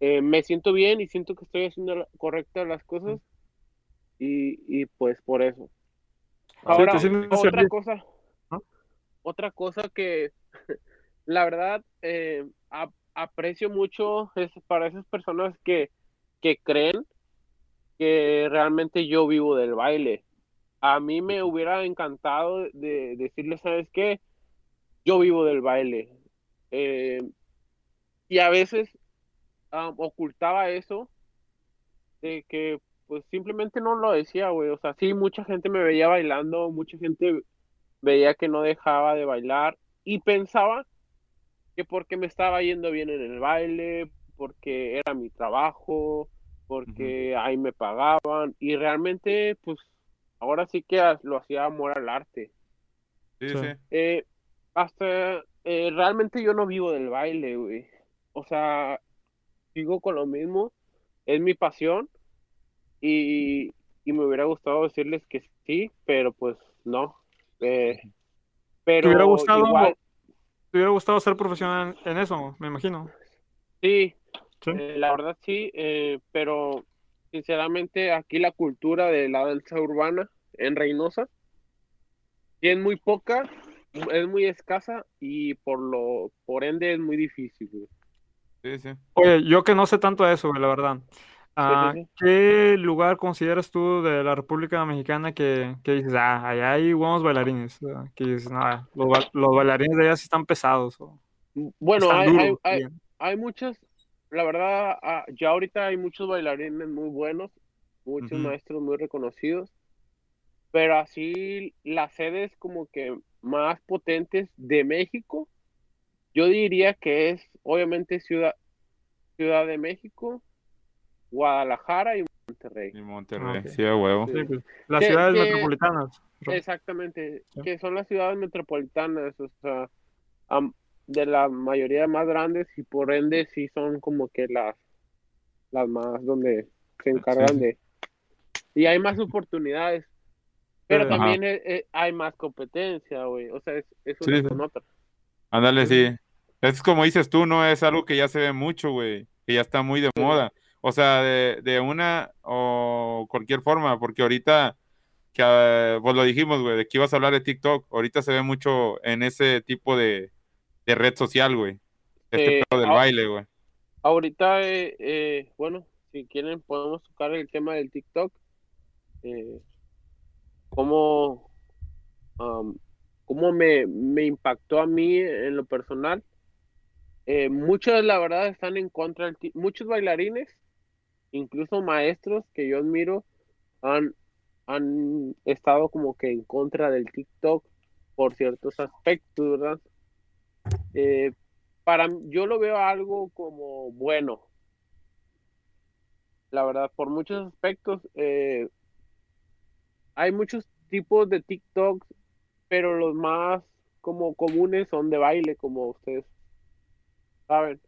eh, me siento bien y siento que estoy haciendo la- correctas las cosas y, y pues por eso. Ahora, te sientes otra cosa, ¿no? otra cosa que (laughs) la verdad eh, ap- aprecio mucho es para esas personas que, que creen que realmente yo vivo del baile. A mí me hubiera encantado de decirles, ¿sabes qué? Yo vivo del baile. Eh, y a veces ah, ocultaba eso de que pues simplemente no lo decía, güey. O sea, sí, mucha gente me veía bailando, mucha gente veía que no dejaba de bailar y pensaba que porque me estaba yendo bien en el baile, porque era mi trabajo, porque ahí me pagaban y realmente pues ahora sí que lo hacía amor al arte. Sí, Sí. Eh, hasta eh, realmente yo no vivo del baile, güey. O sea, sigo con lo mismo, es mi pasión y, y me hubiera gustado decirles que sí, pero pues no. Eh, pero hubiera gustado- igual, ¿Te hubiera gustado ser profesional en eso, me imagino? sí, Sí. eh, la verdad sí, eh, pero sinceramente aquí la cultura de la danza urbana en Reynosa es muy poca, es muy escasa y por lo por ende es muy difícil. güey. Sí, sí. Oye, yo que no sé tanto de eso, güey, la verdad. Ah, sí. ¿qué lugar consideras tú de la República Mexicana que, que dices, ah, allá hay buenos bailarines? Que dices, no, los, ba- los bailarines de allá sí están pesados. o Bueno, están hay, hay, duros, hay, bien". hay muchas, la verdad, ah, ya ahorita hay muchos bailarines muy buenos, muchos maestros muy reconocidos, pero así las sedes como que más potentes de México, yo diría que es obviamente Ciudad, Ciudad de México, Guadalajara y Monterrey. Y Monterrey, ok. sí, a huevo. Sí. Sí, pues, las Que- ciudades que- metropolitanas. Ro- Exactamente, Sí. que son las ciudades metropolitanas, o sea, de la mayoría más grandes y por ende sí son como que las, las más donde se encargan sí. de... Y hay más oportunidades, pero Sí. también eh, eh, hay más competencia, güey, o sea, es, es una Sí, sí. con otra. Ándale, Sí. sí. Es como dices tú, ¿no? Es algo que ya se ve mucho, güey. Que ya está muy de Sí. moda. O sea, de, de una o cualquier forma, porque ahorita, que ah, pues lo dijimos, güey, de que ibas a hablar de TikTok, ahorita se ve mucho en ese tipo de, de red social, güey. Este Eh, pedo del baile, güey. Ahorita, eh, eh, bueno, si quieren podemos tocar el tema del TikTok. Eh, cómo, am, cómo me, me impactó a mí en lo personal. Muchos, la verdad, están en contra del ti- Muchos bailarines, incluso maestros que yo admiro, han, han estado como que en contra del TikTok por ciertos aspectos, ¿verdad? Eh, para yo lo veo algo como bueno. La verdad, por muchos aspectos, eh, hay muchos tipos de TikToks, pero los más como comunes son de baile, como ustedes saben.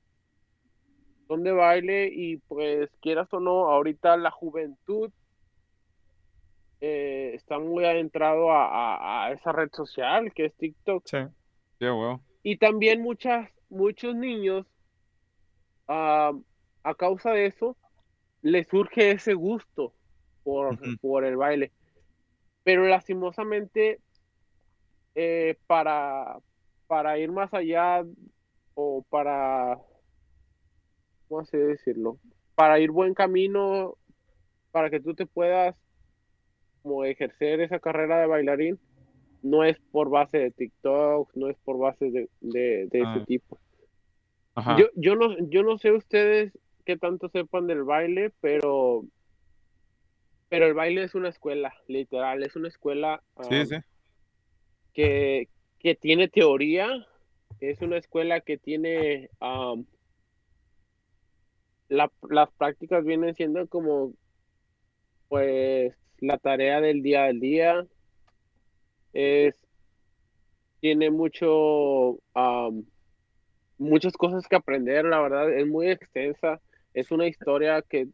Son de baile y pues quieras o no, ahorita la juventud eh, está muy adentrado a, a- a esa red social que es TikTok Sí. Sí, a huevo. Y también muchas, muchos niños, ah, a causa de eso, les surge ese gusto por, por el baile. Pero lastimosamente, eh, para, para ir más allá o para, ¿cómo así decirlo? Para ir buen camino, para que tú te puedas como ejercer esa carrera de bailarín, no es por base de TikTok, no es por base de, de, de ese Ah. tipo. Ajá. Yo, yo no, yo no sé ustedes qué tanto sepan del baile, pero, pero el baile es una escuela, literal, es una escuela Sí, ah, sí. que, que tiene teoría, es una escuela que tiene la- las prácticas vienen siendo como pues la tarea del día al día es tiene mucho muchas cosas que aprender la verdad es muy extensa es una historia que,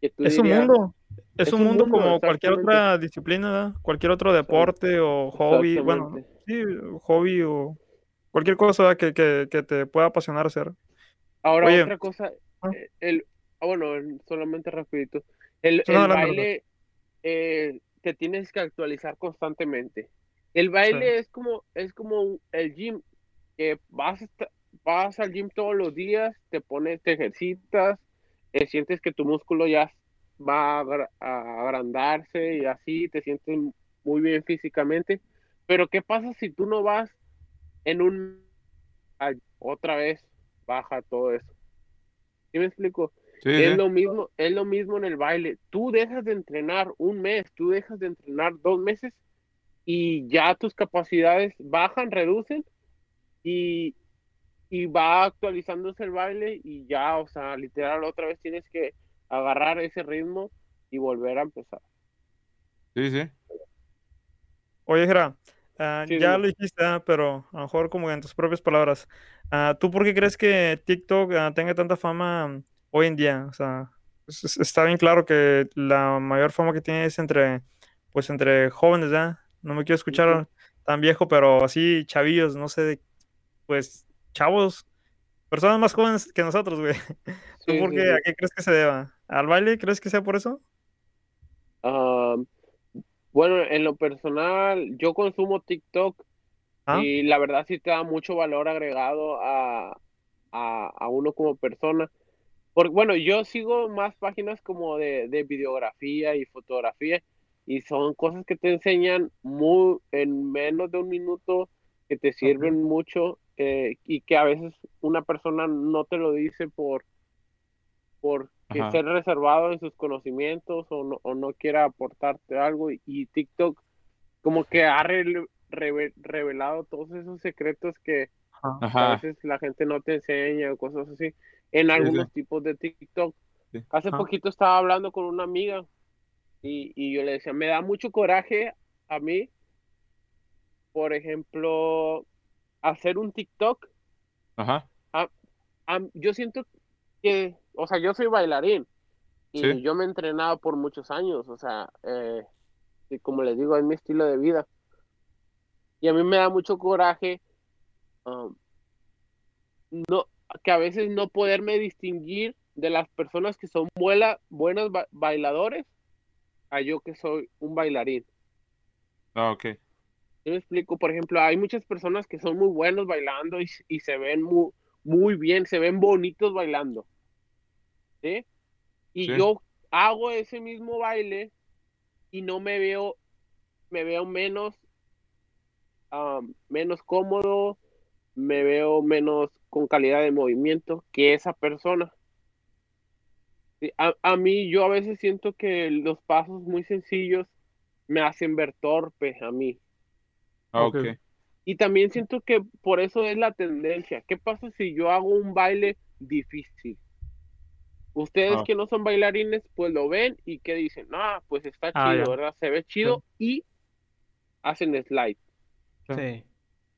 que tú Es un mundo. Es, es un un mundo mundo, como cualquier otra disciplina, cualquier otro deporte o hobby, bueno, sí, hobby o cualquier cosa que, que, que te pueda apasionar hacer. Ahora Oye. otra cosa, Ah. el, ah, bueno, solamente rapidito, el, baile eh, te tienes que actualizar constantemente. El baile es como es como el gym, que vas vas al gym todos los días, te pones, te ejercitas, eh, sientes que tu músculo ya va a, agra- a agrandarse y así te sientes muy bien físicamente. Pero ¿qué pasa si tú no vas en un otra vez baja todo eso? ¿Sí me explico? Sí, Es sí. lo mismo, es lo mismo en el baile. Tú dejas de entrenar un mes, tú dejas de entrenar dos meses y ya tus capacidades bajan, reducen y, y va actualizándose el baile y ya, o sea, literal otra vez tienes que agarrar ese ritmo y volver a empezar. Sí, sí. Oye, Jera, ah, Sí, ya lo dijiste, ah, pero a lo mejor como en tus propias palabras. Ah, ¿tú por qué crees que TikTok ah, tenga tanta fama hoy en día? O sea, es- es- está bien claro que la mayor fama que tiene es entre, pues entre jóvenes, ¿ya? No me quiero escuchar tan viejo, pero así chavillos, no sé, de- pues chavos, personas más jóvenes que nosotros, güey. (laughs) ¿Tú Sí, por qué? sí. ¿A qué crees que se deba? ¿Al baile? ¿Crees que sea por eso? Ah, bueno, en lo personal, yo consumo TikTok ¿Ah? y la verdad sí te da mucho valor agregado a, a, a uno como persona. Porque, bueno, yo sigo más páginas como de, de videografía y fotografía y son cosas que te enseñan muy, en menos de un minuto, que te sirven mucho eh, y que a veces una persona no te lo dice por, por Ajá. ser reservado en sus conocimientos o no, o no quiera aportarte algo y, y TikTok como que ha re- reve- revelado todos esos secretos que, Ajá. a veces la gente no te enseña o cosas así en algunos sí. tipos de TikTok. Sí. Hace Ajá. poquito estaba hablando con una amiga y, y yo le decía, me da mucho coraje a mí, por ejemplo, hacer un TikTok. Ajá. Am- yo siento que, o sea, yo soy bailarín y Sí. yo me he entrenado por muchos años, o sea, eh, y como les digo, es mi estilo de vida. Y a mí me da mucho coraje um, no, que a veces no poderme distinguir de las personas que son buena, buenos ba- bailadores a yo que soy un bailarín. Ah, ok. Yo me explico, por ejemplo, hay muchas personas que son muy buenos bailando y, y se ven muy, muy bien, se ven bonitos bailando. ¿Sí? Y Sí. yo hago ese mismo baile y no me veo, me veo menos, am, menos cómodo, me veo menos con calidad de movimiento que esa persona. A, a mí, yo a veces siento que los pasos muy sencillos me hacen ver torpe a mí. Ah, Ok. ok. Y también siento que por eso es la tendencia. ¿Qué pasa si yo hago un baile difícil? Ustedes Ah. que no son bailarines, pues lo ven y que dicen, ah, pues está Ah, chido, ya. ¿verdad? Se ve chido y hacen slide, Sí.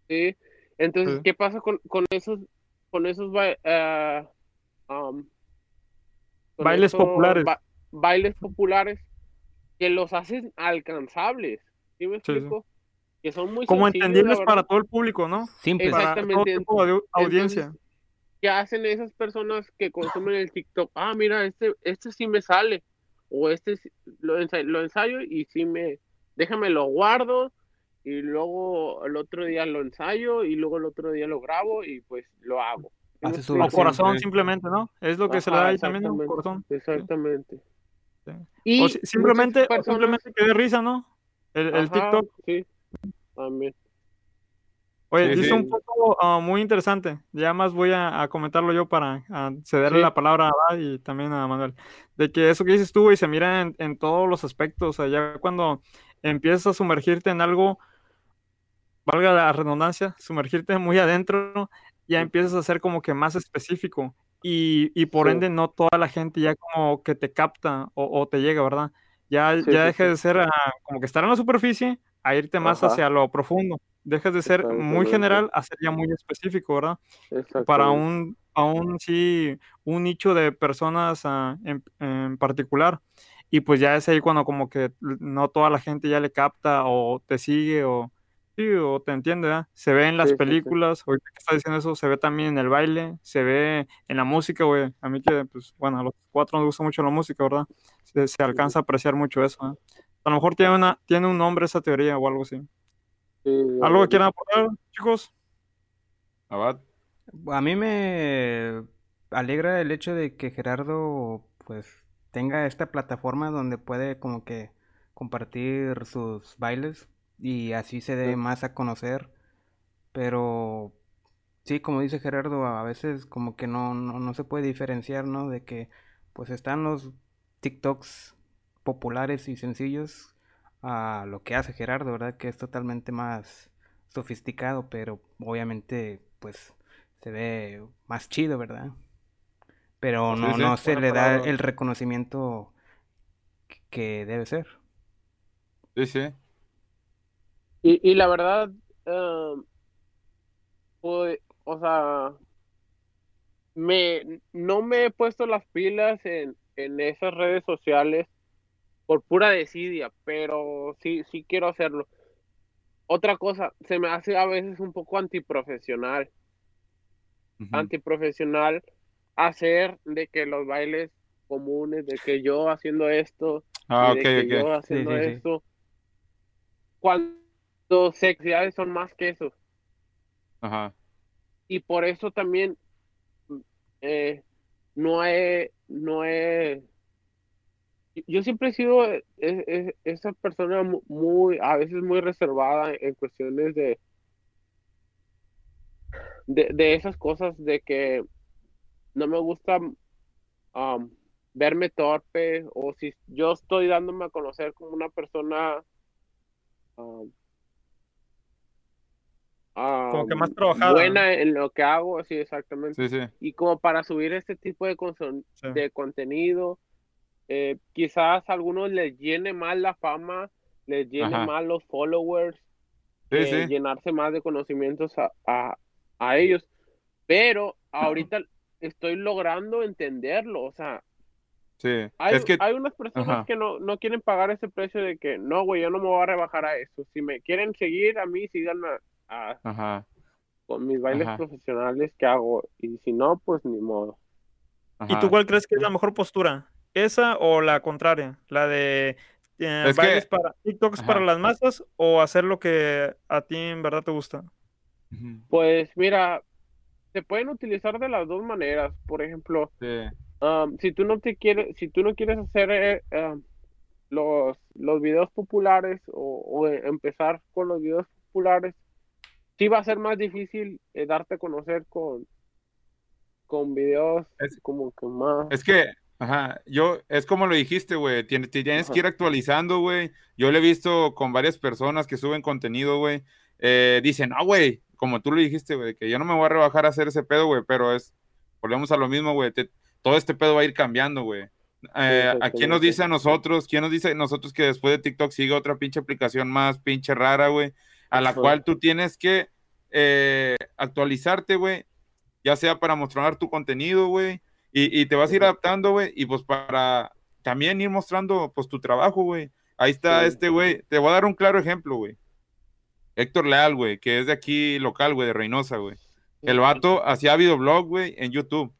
Sí. Entonces. ¿qué pasa con, con esos, con esos ba- ah, um, con Bailes esos populares. ba- bailes populares que los hacen alcanzables? ¿Sí me Sí, sí. explico? Que son muy Como sencillos, entendibles para todo el público, ¿no? Simple. Para todo Exactamente. tipo de au- audiencia. Entonces, ¿qué hacen esas personas que consumen el TikTok? Ah, mira, este, este sí me sale. O este sí- lo, ensa- lo ensayo y sí me. Déjame lo guardo. Y luego el otro día lo ensayo. Y luego el otro día lo grabo. Y pues lo hago. ¿Sí me Hace su O explico? versión. corazón sí. simplemente, ¿no? Es lo que se le da ahí también, Corazón. Exactamente. Sí. Y O si- simplemente, o simplemente que dé risa, ¿no? El, el Ajá, TikTok. Sí, también. Oye, Sí, dice sí. un punto ah, muy interesante. Ya más voy a, a comentarlo yo para ah, cederle Sí. la palabra a Abad y también a Manuel. De que eso que dices tú, güey, se mira en, en todos los aspectos. O sea, ya cuando empiezas a sumergirte en algo, valga la redundancia, sumergirte muy adentro, ya empiezas a ser como que más específico. Y, y por Sí. ende, no toda la gente ya como que te capta o, o te llega, ¿verdad? Ya, Sí, ya deja sí. de ser ah, como que estar en la superficie a irte más Ajá. hacia lo profundo. Dejas de ser muy general a ser ya muy específico, ¿verdad? Para un, a un, sí, un nicho de personas ah, en, en particular. Y pues ya es ahí cuando como que no toda la gente ya le capta o te sigue o, sí, o te entiende, ¿verdad? Se ve en las Sí, sí, sí. películas, ahorita que estás diciendo eso, se ve también en el baile, se ve en la música, güey. A mí que, pues, bueno, a los cuatro nos gusta mucho la música, ¿verdad? Se, se alcanza a apreciar mucho eso, ¿eh? A lo mejor tiene, una, tiene un nombre esa teoría o algo así. Sí, ¿Algo que quieran aportar, chicos? Abad. A mí me alegra el hecho de que Gerardo pues tenga esta plataforma donde puede como que compartir sus bailes y así se dé más a conocer. Pero sí, como dice Gerardo, a veces como que no, no, no se puede diferenciar, ¿no? De que pues están los TikToks populares y sencillos a lo que hace Gerardo, ¿verdad? Que es totalmente más sofisticado, pero obviamente pues se ve más chido, ¿verdad? Pero no, sí. no se le da el reconocimiento que- que debe ser. Sí, sí. Y, y la verdad, em, pues, o sea, me, no me he puesto las pilas en, en esas redes sociales por pura desidia, pero sí, sí quiero hacerlo. Otra cosa, se me hace a veces un poco antiprofesional, Ujú. antiprofesional hacer de que los bailes comunes, de que yo haciendo esto, Ah, y de que yo haciendo sí, sí. esto, cuando sexualidades son más que eso. Ajá. y por eso también eh, no he, no he, yo siempre he sido eh, eh, esa persona mu- muy, a veces muy reservada en cuestiones de, de, de esas cosas de que no me gusta um, verme torpe o si yo estoy dándome a conocer como una persona um, Como que um, más trabajada. buena en lo que hago, sí, exactamente. Sí, sí. Y como para subir este tipo de, conson- Sí. de contenido, eh, quizás a algunos les llene más la fama, les llene Ajá. más los followers, sí. llenarse más de conocimientos a, a, a ellos. Pero ahorita estoy logrando entenderlo, o sea, Sí. hay, Es que, hay unas personas ajá. que no, no quieren pagar ese precio de que, no, güey, yo no me voy a rebajar a eso. Si me quieren seguir a mí, síganme a- a- ajá, con mis bailes Ajá. profesionales que hago. Y si no, pues ni modo. ¿Y tú cuál crees que es la mejor postura? ¿Esa o la contraria? ¿La de eh, Es que- bailes para TikToks para las masas o hacer lo que a ti en verdad te gusta? Pues mira, se pueden utilizar de las dos maneras. Por ejemplo, Sí. um, si tú no te quieres, si tú no quieres hacer eh, um, los, los videos populares o, o empezar con los videos populares, sí va a ser más difícil eh, darte a conocer con, con videos Es- como que más. Es que, ajá, yo, es como lo dijiste, güey, tienes, te tienes que ir actualizando, güey. Yo lo he visto con varias personas que suben contenido, güey. Eh, dicen, no, güey, como tú lo dijiste, güey, que yo no me voy a rebajar a hacer ese pedo, güey, pero es, volvemos a lo mismo, güey, todo este pedo va a ir cambiando, güey. Eh, ¿A quién nos dice a nosotros? ¿Quién nos dice a nosotros que después de TikTok sigue otra pinche aplicación más pinche rara, güey? A la cual tú tienes que eh, actualizarte, güey, ya sea para mostrar tu contenido, güey, y, y te vas a ir adaptando, güey, y pues para también ir mostrando, pues, tu trabajo, güey. Ahí está Sí. este, güey. Te voy a dar un claro ejemplo, güey. Héctor Leal, güey, que es de aquí local, güey, de Reynosa, güey. El vato hacía videoblog, güey, en YouTube.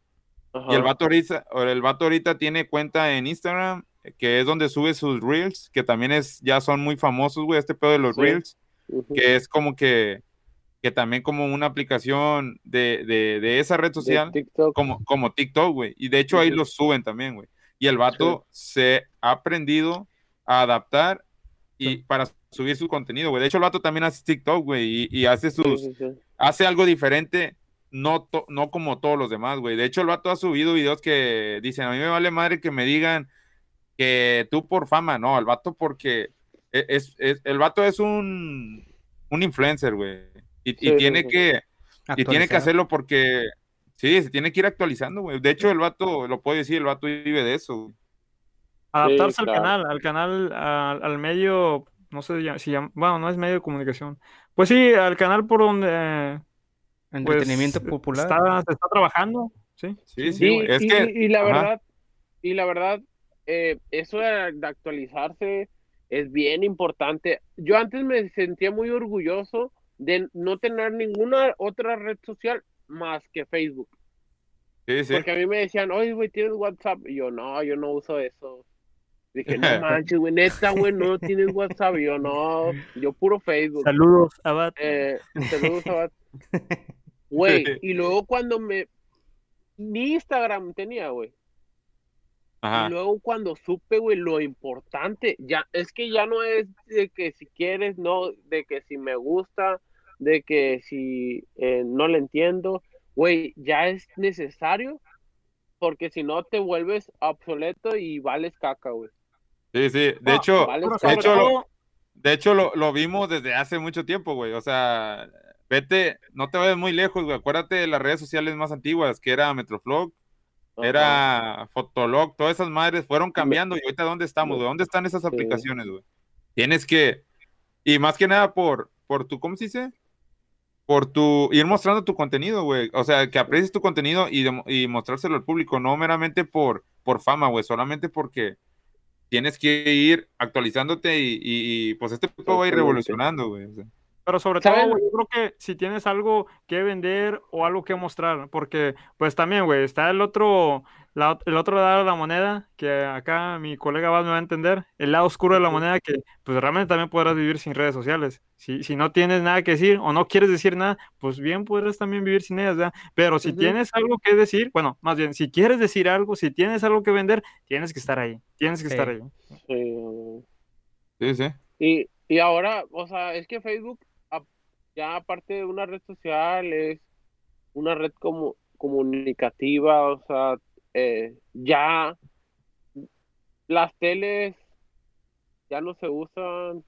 Y el vato, ahorita, el vato ahorita tiene cuenta en Instagram, que es donde sube sus reels, que también es, ya son muy famosos, güey, este pedo de los Sí. reels, Que es como que, que también como una aplicación de, de, de esa red social, TikTok. como, como TikTok, güey. Y de hecho ahí los suben también, güey. Y el vato se ha aprendido a adaptar y para subir su contenido, güey. De hecho, el vato también hace TikTok, güey, y, y hace sus, sí, hace algo diferente, no, to- no como todos los demás, güey. De hecho, el vato ha subido videos que dicen, a mí me vale madre que me digan que tú por fama, no, el vato porque es, es- el vato es un, un influencer, güey. Y, Sí, tiene sí. que, y tiene que hacerlo porque, sí, se tiene que ir actualizando, güey. De hecho, el vato, lo puedo decir, el vato vive de eso, güey. Adaptarse al claro. canal, al canal, al, al medio, no sé si llama, bueno, no es medio de comunicación. Pues sí, al canal por donde eh, pues, Entretenimiento popular. está, se está trabajando, ¿sí? Sí, sí, Y, güey. Es y- que, y la ajá. verdad, y la verdad, eh, eso de, de actualizarse es bien importante. Yo antes me sentía muy orgulloso de no tener ninguna otra red social más que Facebook. sí, sí. Porque a mí me decían, oye, güey, ¿tienes WhatsApp? Y yo, no, yo no uso eso. Dije, no (laughs) manches, güey, neta, güey, no tienes WhatsApp. Y yo, no, yo puro Facebook. Saludos, Abad. Eh, saludos, Abad. (laughs) Güey, y luego cuando me... Ni Instagram tenía, güey. Ajá. Y luego cuando supe, güey, lo importante, ya, es que ya no es de que si quieres, no, de que si me gusta, de que si eh, no le entiendo, güey, ya es necesario, porque si no te vuelves obsoleto y vales caca, güey. Sí, sí. De No, hecho, de hecho, lo- de hecho lo, lo vimos desde hace mucho tiempo, güey. O sea, vete, no te vayas muy lejos, güey. Acuérdate de las redes sociales más antiguas, que era Metroflog. Era Fotolog, todas esas madres fueron cambiando. ¿Y ahorita dónde estamos, güey? ¿Dónde están esas aplicaciones, güey? Tienes que, y más que nada por, por tu, ¿cómo se dice? Por tu, ir mostrando tu contenido, güey. O sea, que aprecies tu contenido y, mostrárselo al público, no meramente por, por fama, güey, solamente porque tienes que ir actualizándote y, y- y, pues este tipo va a ir revolucionando, güey. o sea. Pero sobre ¿Saben? todo, güey, yo creo que si tienes algo que vender o algo que mostrar, porque pues también, güey, está el otro, la el otro lado de la moneda, que acá mi colega Bad me va a entender, el lado oscuro de la moneda, que pues realmente también podrás vivir sin redes sociales. Si, si no tienes nada que decir o no quieres decir nada, pues bien podrás también vivir sin ellas, ¿verdad? Pero si tienes algo que decir, bueno, más bien, si quieres decir algo, si tienes algo que vender, tienes que estar ahí, tienes que Sí. estar ahí. Sí. Sí, sí. Y, y ahora, o sea, es que Facebook, ya aparte de una red social, es una red como comunicativa, o sea, eh, ya las teles ya no se usan,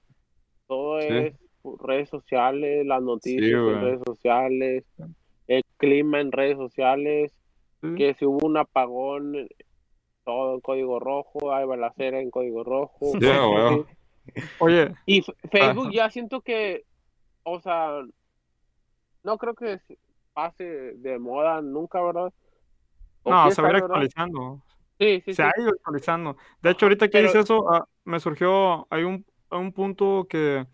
todo Sí. es redes sociales, las noticias en redes sociales, el clima en redes sociales, Sí. que si hubo un apagón, todo en código rojo, hay balacera en código rojo. (laughs) Oye, Y Facebook Ajá. ya siento que, o sea, no creo que se pase de moda nunca, ¿verdad? O no, se va a ir actualizando. Sí, sí, se sí. ha ido actualizando. De hecho, ahorita que hice eso, ah, me surgió, hay un, un punto que,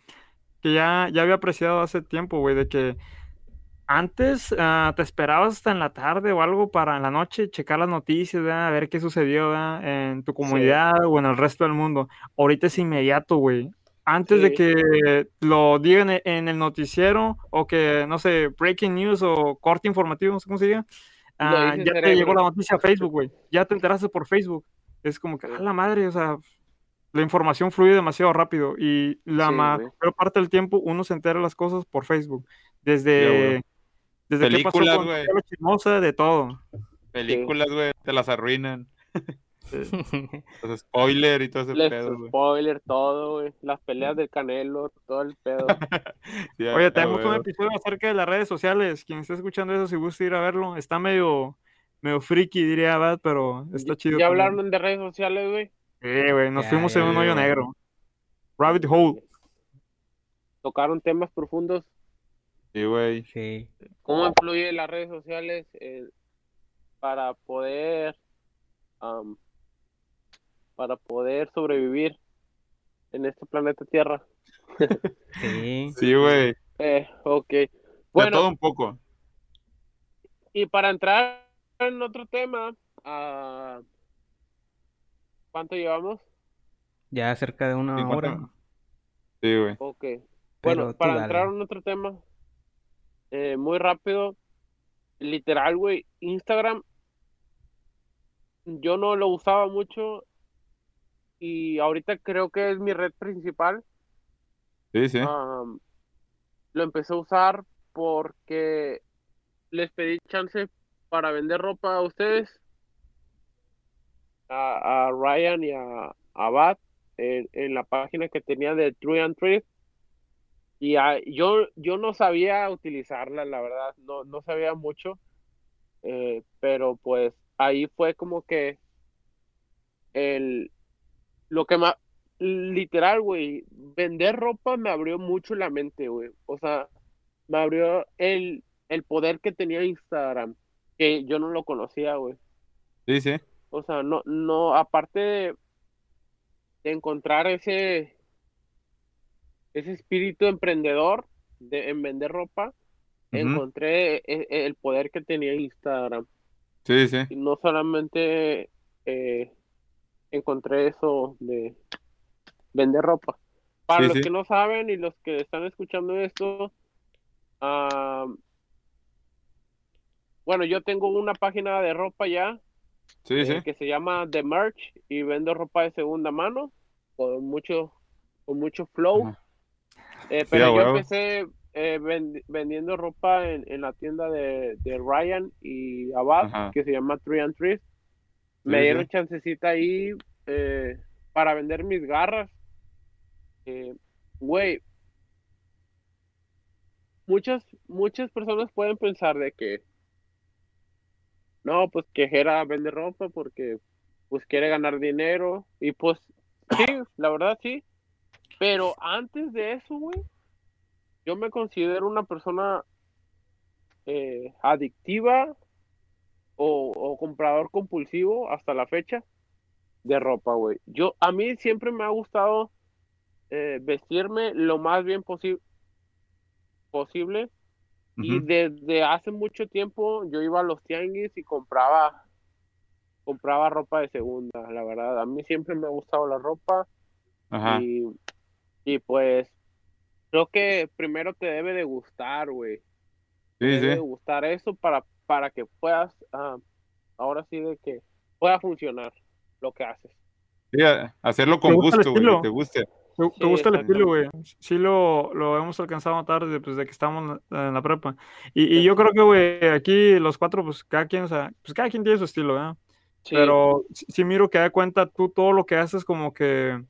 que ya, ya había apreciado hace tiempo, güey, de que antes ah, te esperabas hasta en la tarde o algo para en la noche checar las noticias, ¿verdad? A ver qué sucedió, ¿verdad? En tu comunidad o en el resto del mundo. Ahorita es inmediato, güey. Antes de Sí. que lo digan e- en el noticiero o que, no sé, breaking news o corte informativo, no sé cómo se diga, el ya te llegó la noticia a Facebook, güey. Ya te enteraste por Facebook. Es como que, Sí. a la madre, o sea, la información fluye demasiado rápido y la Sí, mayor parte del tiempo uno se entera de las cosas por Facebook. Desde, güey. desde qué pasó con Chismosa, de todo. Películas, güey, te las arruinan. (laughs) Sí. Los spoiler y todo ese Les pedo, spoiler, todo, güey. Las peleas del Canelo, todo el pedo. (laughs) Oye, tenemos un episodio acerca de las redes sociales. Quien esté escuchando eso, si gusta ir a verlo, está medio, medio friki, diría Bad, pero está chido. ¿Ya también. hablaron de redes sociales, güey? Sí, güey, nos fuimos en ya, un hoyo negro. Rabbit hole. Tocaron temas profundos. Sí, güey. Sí. ¿Cómo influye las redes sociales eh, para poder para poder sobrevivir en este planeta Tierra? Sí. Sí, güey. Eh, ok. De Bueno, todo un poco. y para entrar en otro tema, ah, ¿cuánto llevamos? Ya cerca de una hora. Sí, güey. Ok. Pero Bueno, para dale. entrar en otro tema, eh, muy rápido, literal, güey, Instagram, yo no lo usaba mucho y ahorita creo que es mi red principal. Sí, sí. Lo empecé a usar porque les pedí chance para vender ropa a ustedes, a, a Ryan y a, a Bat, en, en la página que tenía de True and Thrift. Y ah, yo, yo no sabía utilizarla, la verdad, no, no sabía mucho, eh, pero pues ahí fue como que el, lo que más, literal, güey, vender ropa me abrió mucho la mente, güey. O sea, me abrió el, el poder que tenía Instagram, que yo no lo conocía, güey. Sí, sí. O sea, no, no, aparte de, de encontrar ese, ese espíritu emprendedor de, en vender ropa, encontré e- e- el poder que tenía Instagram. Sí, sí. Y no solamente eh, encontré eso de vender ropa. Para Sí, los sí. que no saben y los que están escuchando esto, ah, bueno, yo tengo una página de ropa ya Sí, eh, que se llama The Merch y vendo ropa de segunda mano con mucho, con mucho flow. Eh, pero yo empecé eh, ven- vendiendo ropa en, en la tienda de, de Ryan y Abad, Ajá. que se llama Three and Three. Me dieron sí. chancecita ahí eh, para vender mis garras. Eh, Güey, muchas, muchas personas pueden pensar de que, no, pues que Jera vende ropa porque pues quiere ganar dinero y pues sí, la verdad sí, pero antes de eso, güey, yo me considero una persona eh, adictiva o, o comprador compulsivo hasta la fecha de ropa, güey. Yo, a mí siempre me ha gustado eh, vestirme lo más bien posi- posible. Y desde hace mucho tiempo yo iba a los tianguis y compraba, compraba ropa de segunda, la verdad. A mí siempre me ha gustado la ropa Ajá. y, y pues creo que primero te debe de gustar, güey. Te Sí, debe de sí. gustar eso para, para que puedas, ah, ahora sí de que pueda funcionar lo que haces. Sí, hacerlo con ¿Te gusta el gusto, güey, que te guste. ¿Te, te Sí, gusta el estilo, güey? Sí lo, lo hemos alcanzado desde, pues, de que estamos en la, en la prepa. Y, y yo creo que, güey, aquí los cuatro, pues cada quien, o sea, pues cada quien tiene su estilo, ¿verdad? Sí, Pero sí, sí miro que da cuenta tú todo lo que haces como que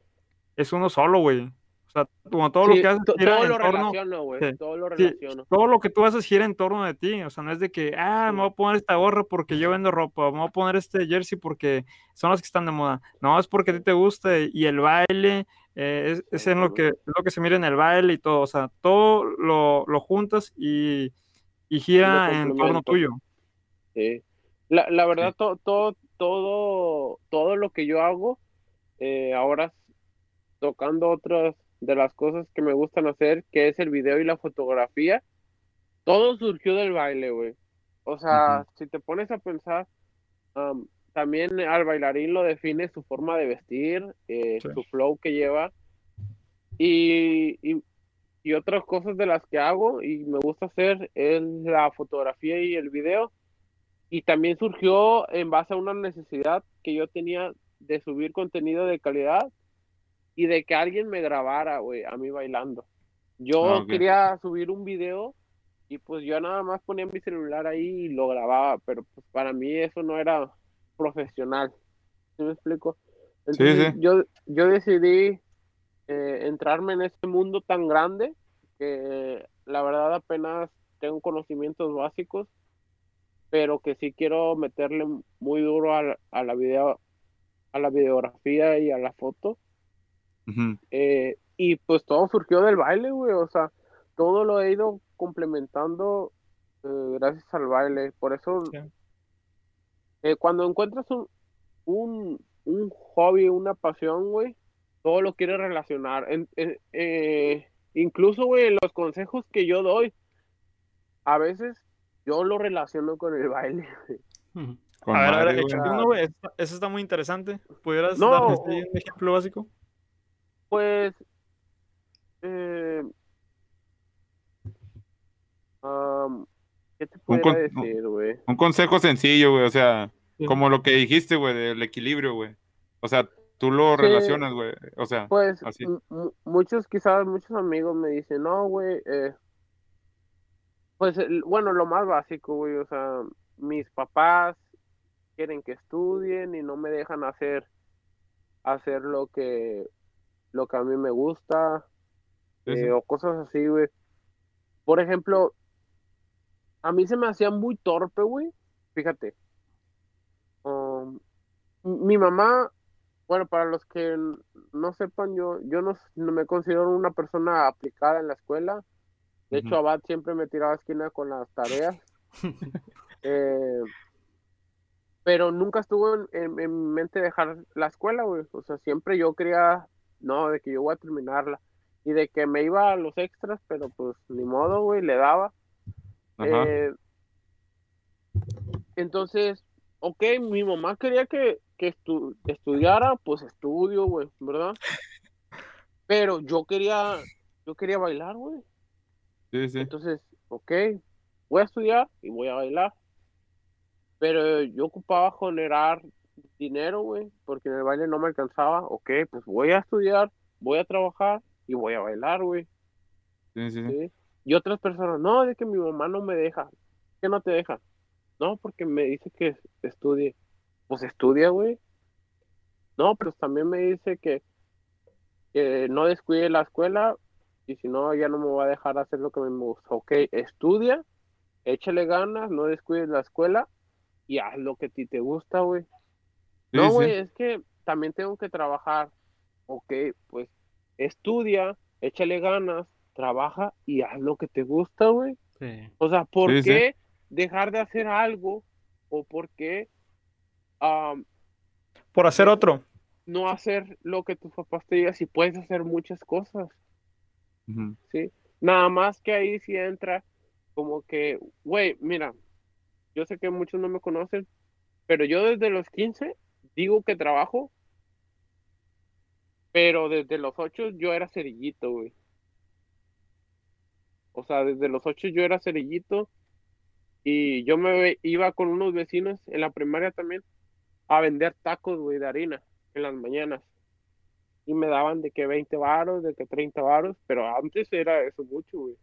es uno solo, güey. Sea, como todo lo que haces gira todo en lo torno, relaciono, sí, Todo lo sí, relaciono. todo lo que tú haces gira en torno de ti. O sea, no es de que, ah, me voy a poner esta gorra porque yo vendo ropa, me voy a poner este jersey porque son los que están de moda. No, es porque a ti te gusta y, el baile, eh, es, es en lo que, es lo que se mira en el baile y todo. O sea, todo lo, lo juntas y, y gira en torno tuyo. Sí. La, la verdad, to- todo, todo, todo lo que yo hago, eh, ahora tocando otras de las cosas que me gustan hacer, que es el video y la fotografía, todo surgió del baile, güey. O sea, si te pones a pensar, am, también al bailarín lo define su forma de vestir, eh, Sí. su flow que lleva y, y, y otras cosas de las que hago y me gusta hacer es la fotografía y el video. Y también surgió en base a una necesidad que yo tenía de subir contenido de calidad y de que alguien me grabara, güey, a mí bailando. Yo Ah, quería subir un video y pues yo nada más ponía mi celular ahí y lo grababa, pero pues para mí eso no era profesional. ¿Sí me explico? Entonces sí. yo, yo decidí eh, entrarme en este mundo tan grande que la verdad apenas tengo conocimientos básicos, pero que sí quiero meterle muy duro a la video, a la videografía y a la foto. Ujú. Eh, y pues todo surgió del baile, güey. O sea, todo lo he ido complementando eh, gracias al baile. Por eso, Sí. eh, cuando encuentras un, un, un hobby, una pasión, güey, todo lo quieres relacionar. En- en- eh, incluso, güey, los consejos que yo doy, a veces yo lo relaciono con el baile. (laughs) Ujú. Con A ver, a ver, güey. uno, güey. Esa está muy interesante. ¿Pudieras No. ahí un ejemplo básico? Pues, eh, ¿qué te con- decir, güey? Un consejo sencillo, güey, o sea, Sí. como lo que dijiste, güey, del equilibrio, güey. O sea, tú lo Sí. relacionas, güey. O sea, Pues así. muchos, quizás muchos amigos me dicen, no, güey, eh, pues bueno, lo más básico, güey, o sea, mis papás quieren que estudien y no me dejan hacer, hacer lo que, lo que a mí me gusta, eh, sí. o cosas así, güey. Por ejemplo, a mí se me hacía muy torpe, güey, fíjate. Um, mi mamá, bueno, para los que no sepan, yo, yo no, no me considero una persona aplicada en la escuela. De hecho, Ujú. Abad siempre me tiraba a esquina con las tareas. (laughs) Eh, pero nunca estuvo en, en- en mi mente dejar la escuela, güey. O sea, siempre yo quería, no, de que yo voy a terminarla. Y de que me iba a los extras, pero pues ni modo, güey, le daba. Eh, entonces, ok, mi mamá quería que, que estu- estudiara, pues estudio, güey, ¿verdad? (laughs) Pero yo quería, yo quería bailar, güey. Sí, sí. Entonces, ok, voy a estudiar y voy a bailar. Pero yo ocupaba generar dinero, güey, porque en el baile no me alcanzaba. Ok, pues voy a estudiar, voy a trabajar y voy a bailar, güey. Sí, sí. Y otras personas, no, de que mi mamá no me deja. ¿Qué no te deja? No, porque me dice que estudie. Pues estudia, güey. No, pero también me dice que, que no descuide la escuela. y si no, ya no me va a dejar hacer lo que me gusta. Ok, estudia, échale ganas, no descuides la escuela y haz lo que a ti te gusta, güey. Sí, no, sí. güey, es que también tengo que trabajar. Ok, pues estudia, échale ganas, trabaja y haz lo que te gusta, güey. Sí. O sea, ¿por Sí, sí. qué dejar de hacer algo o por qué am, Por hacer otro. no hacer lo que tus papás te digan si puedes hacer muchas cosas? ¿sí? Nada más que ahí sí entra como que, güey, mira, yo sé que muchos no me conocen, pero yo desde los 15 digo que trabajo, pero desde los 8 yo era cerillito, güey. O sea, desde los 8 yo era cerillito y yo me iba con unos vecinos en la primaria también a vender tacos, güey, de harina en las mañanas y me daban de que 20 varos, de que 30 varos, pero antes era eso mucho, güey.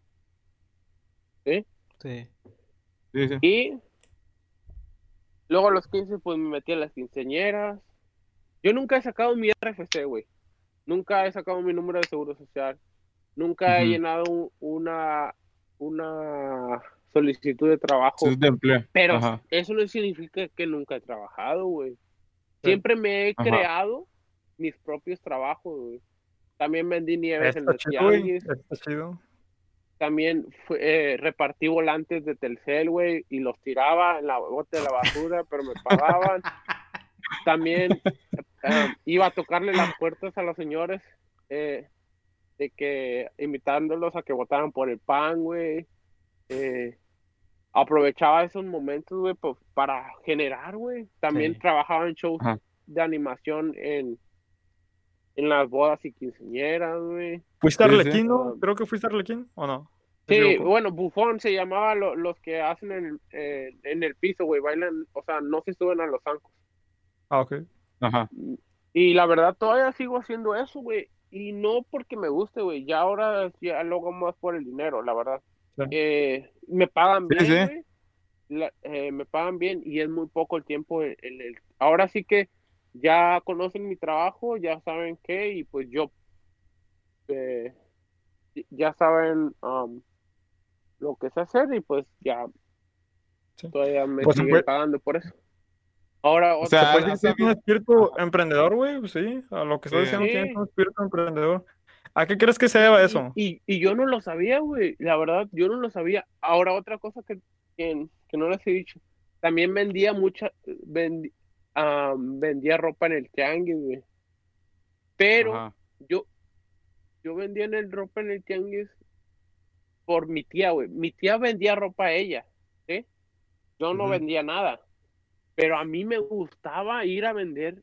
Sí. Sí, sí. Y luego a los 15 pues me metí a las quinceañeras. Yo nunca he sacado mi RFC, güey. Nunca he sacado mi número de seguro social. Nunca he llenado un- una una solicitud de trabajo. Sí, de empleo. Pero Ajá. eso no significa que nunca he trabajado, güey. Siempre me he Ajá. creado mis propios trabajos, güey. También vendí nieves en Está los chido, güey. tianguis. Está chido. También fue- eh, repartí volantes de Telcel, güey, y los tiraba en la bote de la basura, pero me pagaban. (laughs) También eh, iba a tocarle las puertas a los señores, eh, de que invitándolos a que votaran por el pan, güey. Eh, aprovechaba esos momentos, güey, pues, para generar, güey. También Sí. trabajaba en shows Ajá. de animación en, en las bodas y quinceañeras, güey. ¿Fuiste Sí, sí. Arlequín, no? Ah. Creo que fuiste Arlequín, ¿o no? ¿Me Sí, bueno, bufón se llamaba lo- los que hacen en, eh, en el piso, güey, bailan, o sea, no se suben a los zancos. Ah, ok. Ajá. Y la verdad, todavía sigo haciendo eso, güey. Y no porque me guste, güey. Ya ahora ya lo hago más por el dinero, la verdad. Sí. Eh, me pagan Sí, bien, sí. La- eh, me pagan bien y es muy poco el tiempo en el... Ahora sí que ya conocen mi trabajo, ya saben qué, y pues yo... eh, ya saben um, lo que sé hacer y pues ya Sí. todavía me Pues siguen puede- pagando por eso. Ahora, O sea, Pues sí, tienes un espíritu emprendedor, güey, pues sí, a lo que estás Sí. diciendo Sí. tienes un espíritu emprendedor. ¿A qué crees que se deba eso? Y, y yo no lo sabía, güey. La verdad, yo no lo sabía. Ahora, otra cosa que, que, que no les he dicho. También vendía mucha, vendi- ah, vendía ropa en el tianguis, güey. Pero Ajá. yo, yo vendía en el ropa en el tianguis por mi tía, güey. Mi tía vendía ropa a ella, ¿sí? Yo no vendía nada. Pero a mí me gustaba ir a vender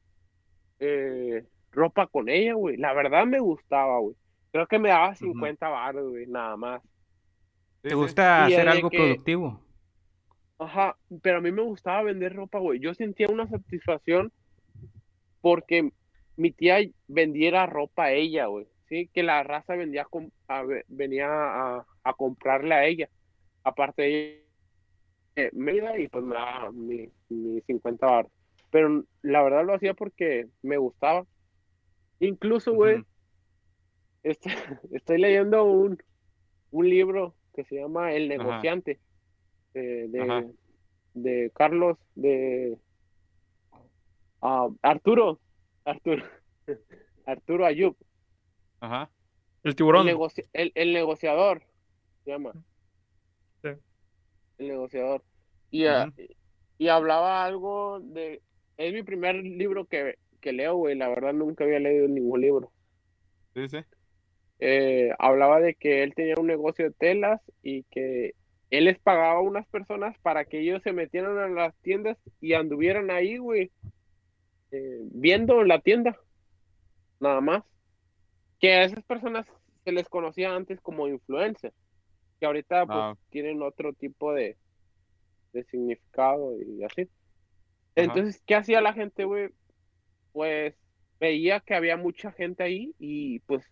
eh, ropa con ella, güey. La verdad me gustaba, güey. Creo que me daba 50 baros, güey, nada más. ¿Te gusta Y hacer algo que- productivo? Ajá, pero a mí me gustaba vender ropa, güey. Yo sentía una satisfacción porque mi tía vendiera ropa a ella, güey. Sí, que la raza vendía a venía a, a comprarle a ella. Aparte de eh, me iba y pues me daba mi, mi 50 baros. Pero la verdad lo hacía porque me gustaba. Incluso, güey, este- (laughs) estoy leyendo un, un libro que se llama El negociante eh, de, Ajá. de Carlos de ah, Arturo Arturo (laughs) Arturo Ayub Ajá. El el, tiburón. negoci- el, el negociador se llama Sí. el negociador y, Ujú. y hablaba algo de es mi primer libro que, que leo güey la verdad nunca había leído ningún libro Sí, sí. eh, hablaba de que él tenía un negocio de telas y que él les pagaba a unas personas para que ellos se metieran a las tiendas y anduvieran ahí, güey, eh, viendo la tienda, nada más. Que a esas personas se les conocía antes como influencers, que ahorita pues Ah. tienen otro tipo de, de significado y así. Entonces, ¿qué hacía la gente, güey? Pues veía que había mucha gente ahí y pues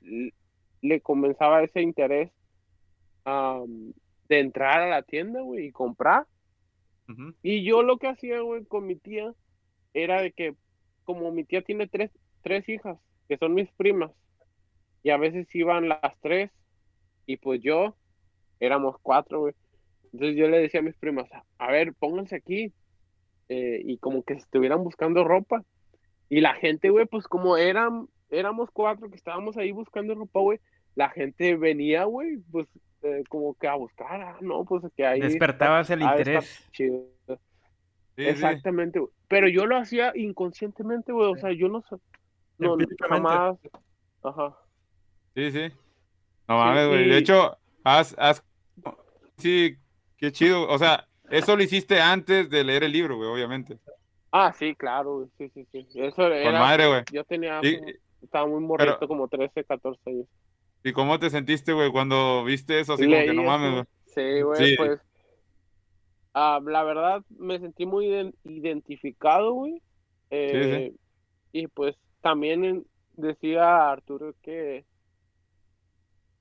le comenzaba ese interés de entrar a la tienda, güey, y comprar. Y yo lo que hacía, güey, con mi tía era de que, como mi tía tiene tres, tres hijas, que son mis primas, y a veces iban las tres, Y pues yo, éramos cuatro, güey. Entonces yo le decía a mis primas, a ver, pónganse aquí. eh, y como que estuvieran buscando ropa. Y la gente, güey, pues como eran, éramos cuatro que estábamos ahí buscando ropa, güey, la gente venía, güey, pues eh, como que a buscar, ah, no, pues que ahí. está- Despertabas el interés. chido. Sí, sí. Exactamente, güey. Pero yo lo hacía inconscientemente, güey, o sea, yo no sé, no, jamás, ajá. Sí, sí. No mames, güey. De hecho, haz, haz. Sí, qué chido. O sea, eso lo hiciste antes de leer el libro, güey, obviamente. Ah, sí, claro, sí, sí, sí. Eso Con era, madre, güey. yo tenía, como- estaba muy morrito, como 13, 14 años. ¿Y cómo te sentiste, güey, cuando viste eso? Así como que no eso, mames, güey. Sí, güey, pues. ah, la verdad, me sentí muy iden- identificado, güey. Eh, Y pues también decía Arturo que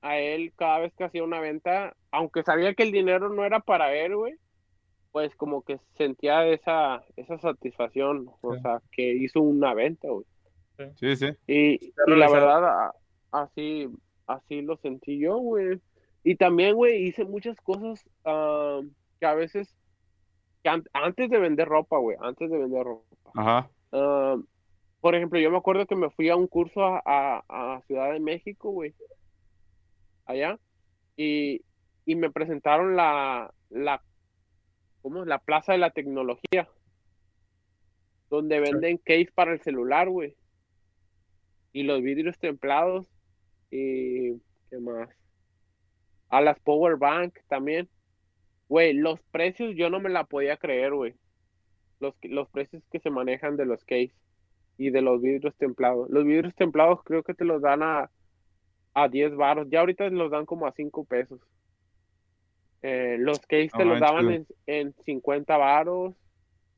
a él cada vez que hacía una venta, aunque sabía que el dinero no era para él, güey, pues como que sentía esa, esa satisfacción, o Sí. sea, que hizo una venta, güey. Sí, sí. Y, y la verdad, así, así lo sentí yo, güey. Y también, güey, hice muchas cosas ah, que a veces, que an- antes de vender ropa, güey, antes de vender ropa. Ajá. ah, por ejemplo, yo me acuerdo que me fui a un curso a, a, a Ciudad de México, güey, allá, y, y me presentaron la, la, ¿cómo? La Plaza de la Tecnología, donde venden case para el celular, güey y los vidrios templados y qué más a las power bank también. Güey los precios yo no me la podía creer güey los los precios que se manejan de los case y de los vidrios templados. Los vidrios templados creo que te los dan a a 10 baros ya ahorita los dan como a 5 pesos Eh, los case te los manches, daban en, en 50 varos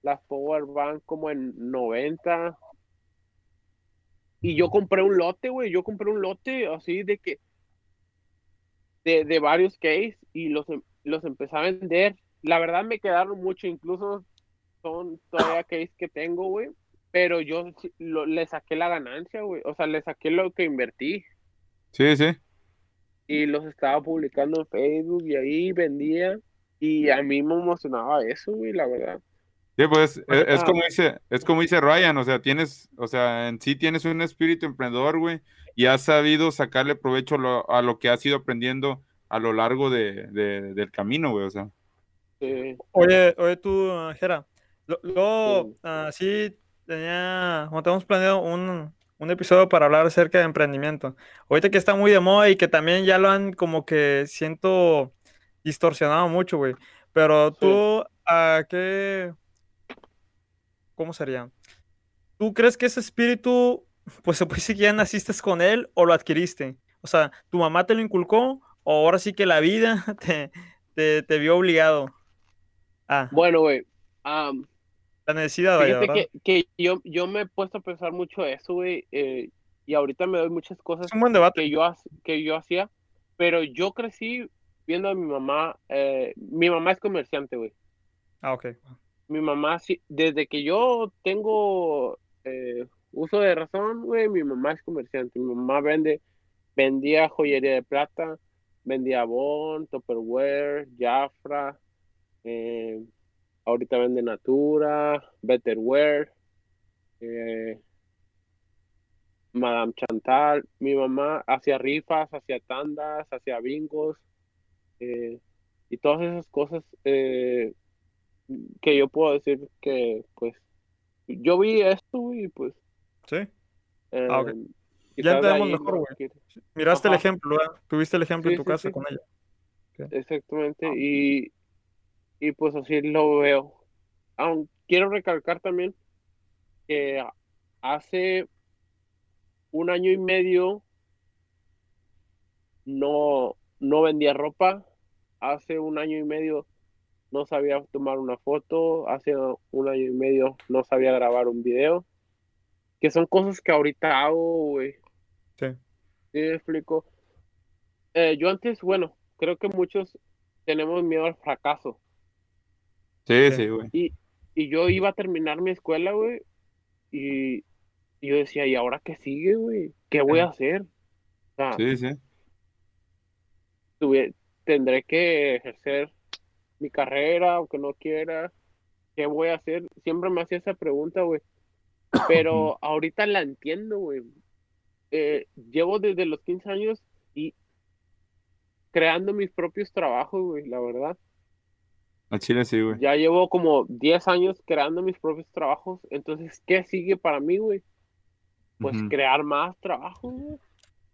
las power bank como en 90 y yo compré un lote, güey. Yo compré un lote así de que. De, de varios case y los, em- los empecé a vender. La verdad me quedaron mucho, incluso son todavía case que tengo, güey. Pero yo lo- le saqué la ganancia, güey. O sea, le saqué lo que invertí. Sí, sí. Y los estaba publicando en Facebook y ahí vendía. Y a mí me emocionaba eso, güey, la verdad. Sí, pues es, es como dice, es como dice Ryan, o sea, tienes, o sea, en sí tienes un espíritu emprendedor, güey, y has sabido sacarle provecho lo- a lo que has ido aprendiendo a lo largo de, de- del camino, güey, o sea. Sí. Oye, oye tú, Jera, lo- luego, Sí. sí, tenía, como tenemos planeado un, un episodio para hablar acerca de emprendimiento. Ahorita que está muy de moda y que también ya lo han como que siento distorsionado mucho, güey. Pero Sí. tú, ¿a qué, cómo sería? ¿Tú crees que ese espíritu, pues se puede decir que ya naciste con él o lo adquiriste? O sea, ¿tu mamá te lo inculcó o ahora sí que la vida (laughs) te, te, te vio obligado? Ah, Bueno, güey. am, la necesidad, vaya, Fíjate ¿verdad? que, que yo, yo me he puesto a pensar mucho eso, güey, eh, y ahorita me doy muchas cosas Es un buen debate. que yo, que yo hacía, pero yo crecí viendo a mi mamá, eh, mi mamá es comerciante, güey. Ah, ok. Mi mamá, sí, desde que yo tengo eh, uso de razón, güey, mi mamá es comerciante. Mi mamá vende, vendía joyería de plata, vendía Avon, Tupperware, Jafra, eh, ahorita vende Natura, Betterware, eh, Madame Chantal. Mi mamá hacía rifas, hacía tandas, hacía bingos, eh, y todas esas cosas eh, que yo puedo decir que, pues, yo vi esto y pues... Sí. Ah, ok. em, Ya entendemos mejor, güey. Miraste el ejemplo. Tuviste el ejemplo en tu sí, casa sí. con ella. Exactamente, Ah. y, y pues así lo veo. Aún quiero recalcar también que hace un año y medio no, no vendía ropa, hace un año y medio no sabía tomar una foto, hace un año y medio no sabía grabar un video, que son cosas que ahorita hago, güey. Sí. ¿Sí explico? Eh, yo antes, bueno, creo que muchos tenemos miedo al fracaso. Sí, Sí. sí, güey. Y, y yo iba a terminar mi escuela, güey, y, y yo decía, ¿y ahora qué sigue, güey? ¿Qué voy a hacer? O sea, Sí, sí. tuve, tendré que ejercer mi carrera, aunque no quiera. ¿Qué voy a hacer? Siempre me hacía esa pregunta, güey. Pero ahorita la entiendo, güey. Eh, llevo desde los 15 años y creando mis propios trabajos, güey, la verdad. A Chile sí, güey. Ya llevo como 10 años creando mis propios trabajos. Entonces, ¿qué sigue para mí, güey? Pues crear más trabajo, güey.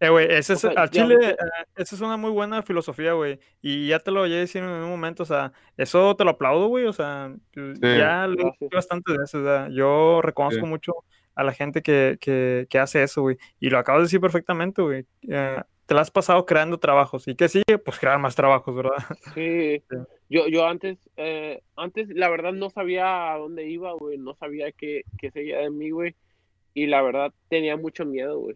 Eh, güey, ese O es, sea, al ya Chile, eh, esa es una muy buena filosofía, güey. Y ya te lo voy a decir en un momento, o sea, eso te lo aplaudo, güey. O sea, ya lo he Gracias. dicho bastantes veces, o sea, yo reconozco Sí. mucho a la gente que, que, que hace eso, güey. Y lo acabas de decir perfectamente, güey. Eh, te la has pasado creando trabajos. ¿Y qué sigue? Pues crear más trabajos, ¿verdad? Sí, (laughs) Sí. Yo, yo antes, eh, antes la verdad no sabía a dónde iba, güey, no sabía qué, qué seguía de mí, güey, y la verdad tenía mucho miedo, güey.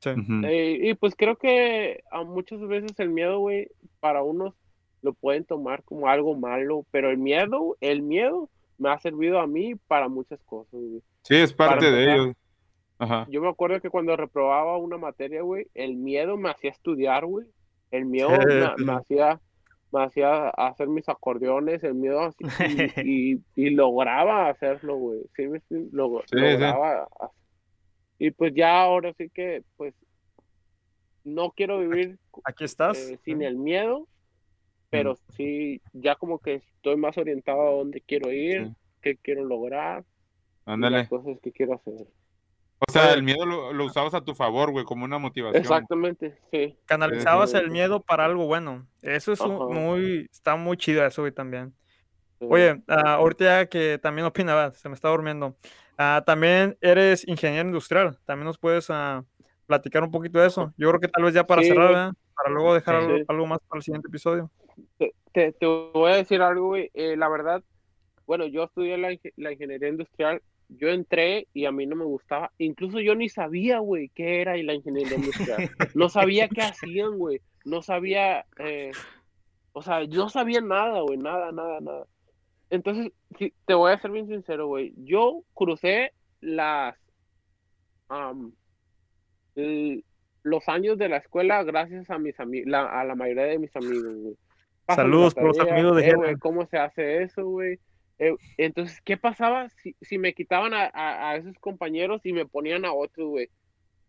Sí. Eh, y pues creo que a muchas veces el miedo, güey, para unos lo pueden tomar como algo malo, pero el miedo, el miedo me ha servido a mí para muchas cosas, güey. Sí, es parte de empezar. ellos. Ajá. Yo me acuerdo que cuando reprobaba una materia, güey, el miedo me hacía estudiar, güey. El miedo Sí, me, sí. me hacía, me hacía hacer mis acordeones, el miedo así, (laughs) y, y, y lograba hacerlo, güey. Sí, me- sí, lo- Sí, sí. lograba. hacer. Y pues ya ahora sí que, pues, no quiero vivir Aquí estás. eh, sin el miedo, pero sí, ya como que estoy más orientado a dónde quiero ir, Sí. qué quiero lograr, y las cosas que quiero hacer. O sea, el miedo lo, lo usabas a tu favor, güey, como una motivación. Exactamente, sí. Canalizabas sí. el miedo para algo bueno. Eso es un- muy, está muy chido eso, güey, también. Oye, ah, ahorita ya que también opinaba, se me está durmiendo. Ah, también eres ingeniero industrial. También nos puedes ah, platicar un poquito de eso. Yo creo que tal vez ya para Sí, cerrar. ¿verdad? Para luego dejar Sí. algo, Sí. algo más para el siguiente episodio. te, te- te voy a decir algo, güey. eh, la verdad, bueno, yo estudié la ingeniería industrial. Yo entré y a mí no me gustaba. Incluso yo ni sabía, güey, qué era la ingeniería industrial. No sabía qué hacían, güey. No sabía, eh, o sea, yo no sabía nada, güey, nada, nada, nada. Entonces, sí, te voy a ser bien sincero, güey. Yo crucé las, los años de la escuela gracias a mis amigos, a la mayoría de mis amigos, güey. Saludos por los amigos de eh, ¿Cómo se hace eso, güey? Eh, entonces, ¿qué pasaba si, si me quitaban a, a, a esos compañeros y me ponían a otros, güey?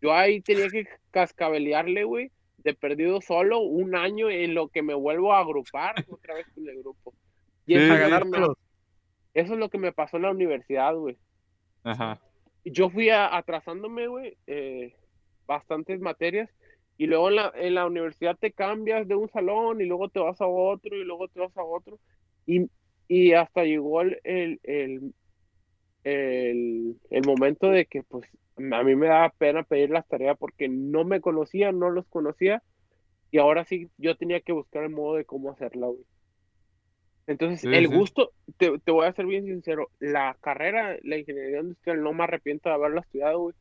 Yo ahí tenía que cascabelearle, güey, de perdido solo un año en lo que me vuelvo a agrupar (laughs) otra vez con el grupo. Y Sí, ganártelos. eso es lo que me pasó en la universidad, güey. Ajá. Yo fui a- atrasándome, güey, eh, bastantes materias. Y luego en la, en la universidad te cambias de un salón y luego te vas a otro y luego te vas a otro. Y, y hasta llegó el, el, el, el, el momento de que pues a mí me daba pena pedir las tareas porque no me conocía, no los conocía. Y ahora sí yo tenía que buscar el modo de cómo hacerla, güey. Entonces, Sí, el sí. gusto, te, te voy a ser bien sincero, la carrera, la ingeniería industrial, no me arrepiento de haberla estudiado, güey.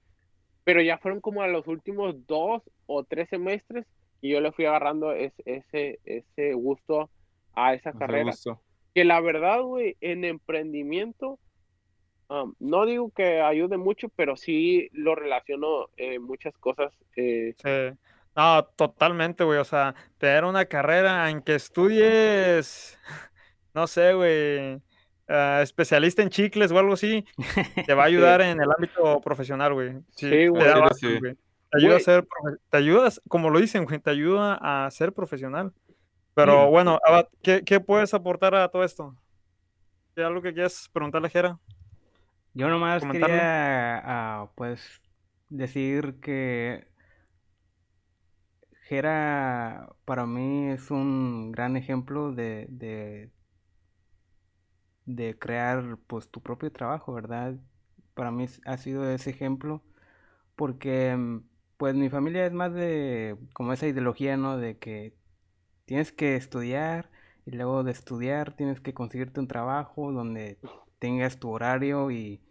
Pero ya fueron como a los últimos dos o tres semestres y yo le fui agarrando ese, ese, ese gusto a esa Ese carrera. gusto. Que la verdad, güey, en emprendimiento, um, no digo que ayude mucho, pero sí lo relaciono eh, muchas cosas. eh, Sí. No, totalmente, güey. O sea, tener una carrera en que estudies, (laughs) no sé, güey, ah, especialista en chicles o algo así, (laughs) te va a ayudar en el ámbito profesional, güey. Sí, güey. Sí. Te ayuda a ser, te ayudas, como lo dicen, güey, te ayuda a ser profesional. Pero bueno, Abad, ¿qué, qué puedes aportar a todo esto? ¿Hay algo que quieras preguntarle a Jera? Yo nomás quería, ah, pues, decir que Jera para mí es un gran ejemplo de, de, de crear, pues, tu propio trabajo, ¿verdad? Para mí ha sido ese ejemplo porque, pues, mi familia es más de, como esa ideología, ¿no? De que tienes que estudiar y luego de estudiar tienes que conseguirte un trabajo donde tengas tu horario y,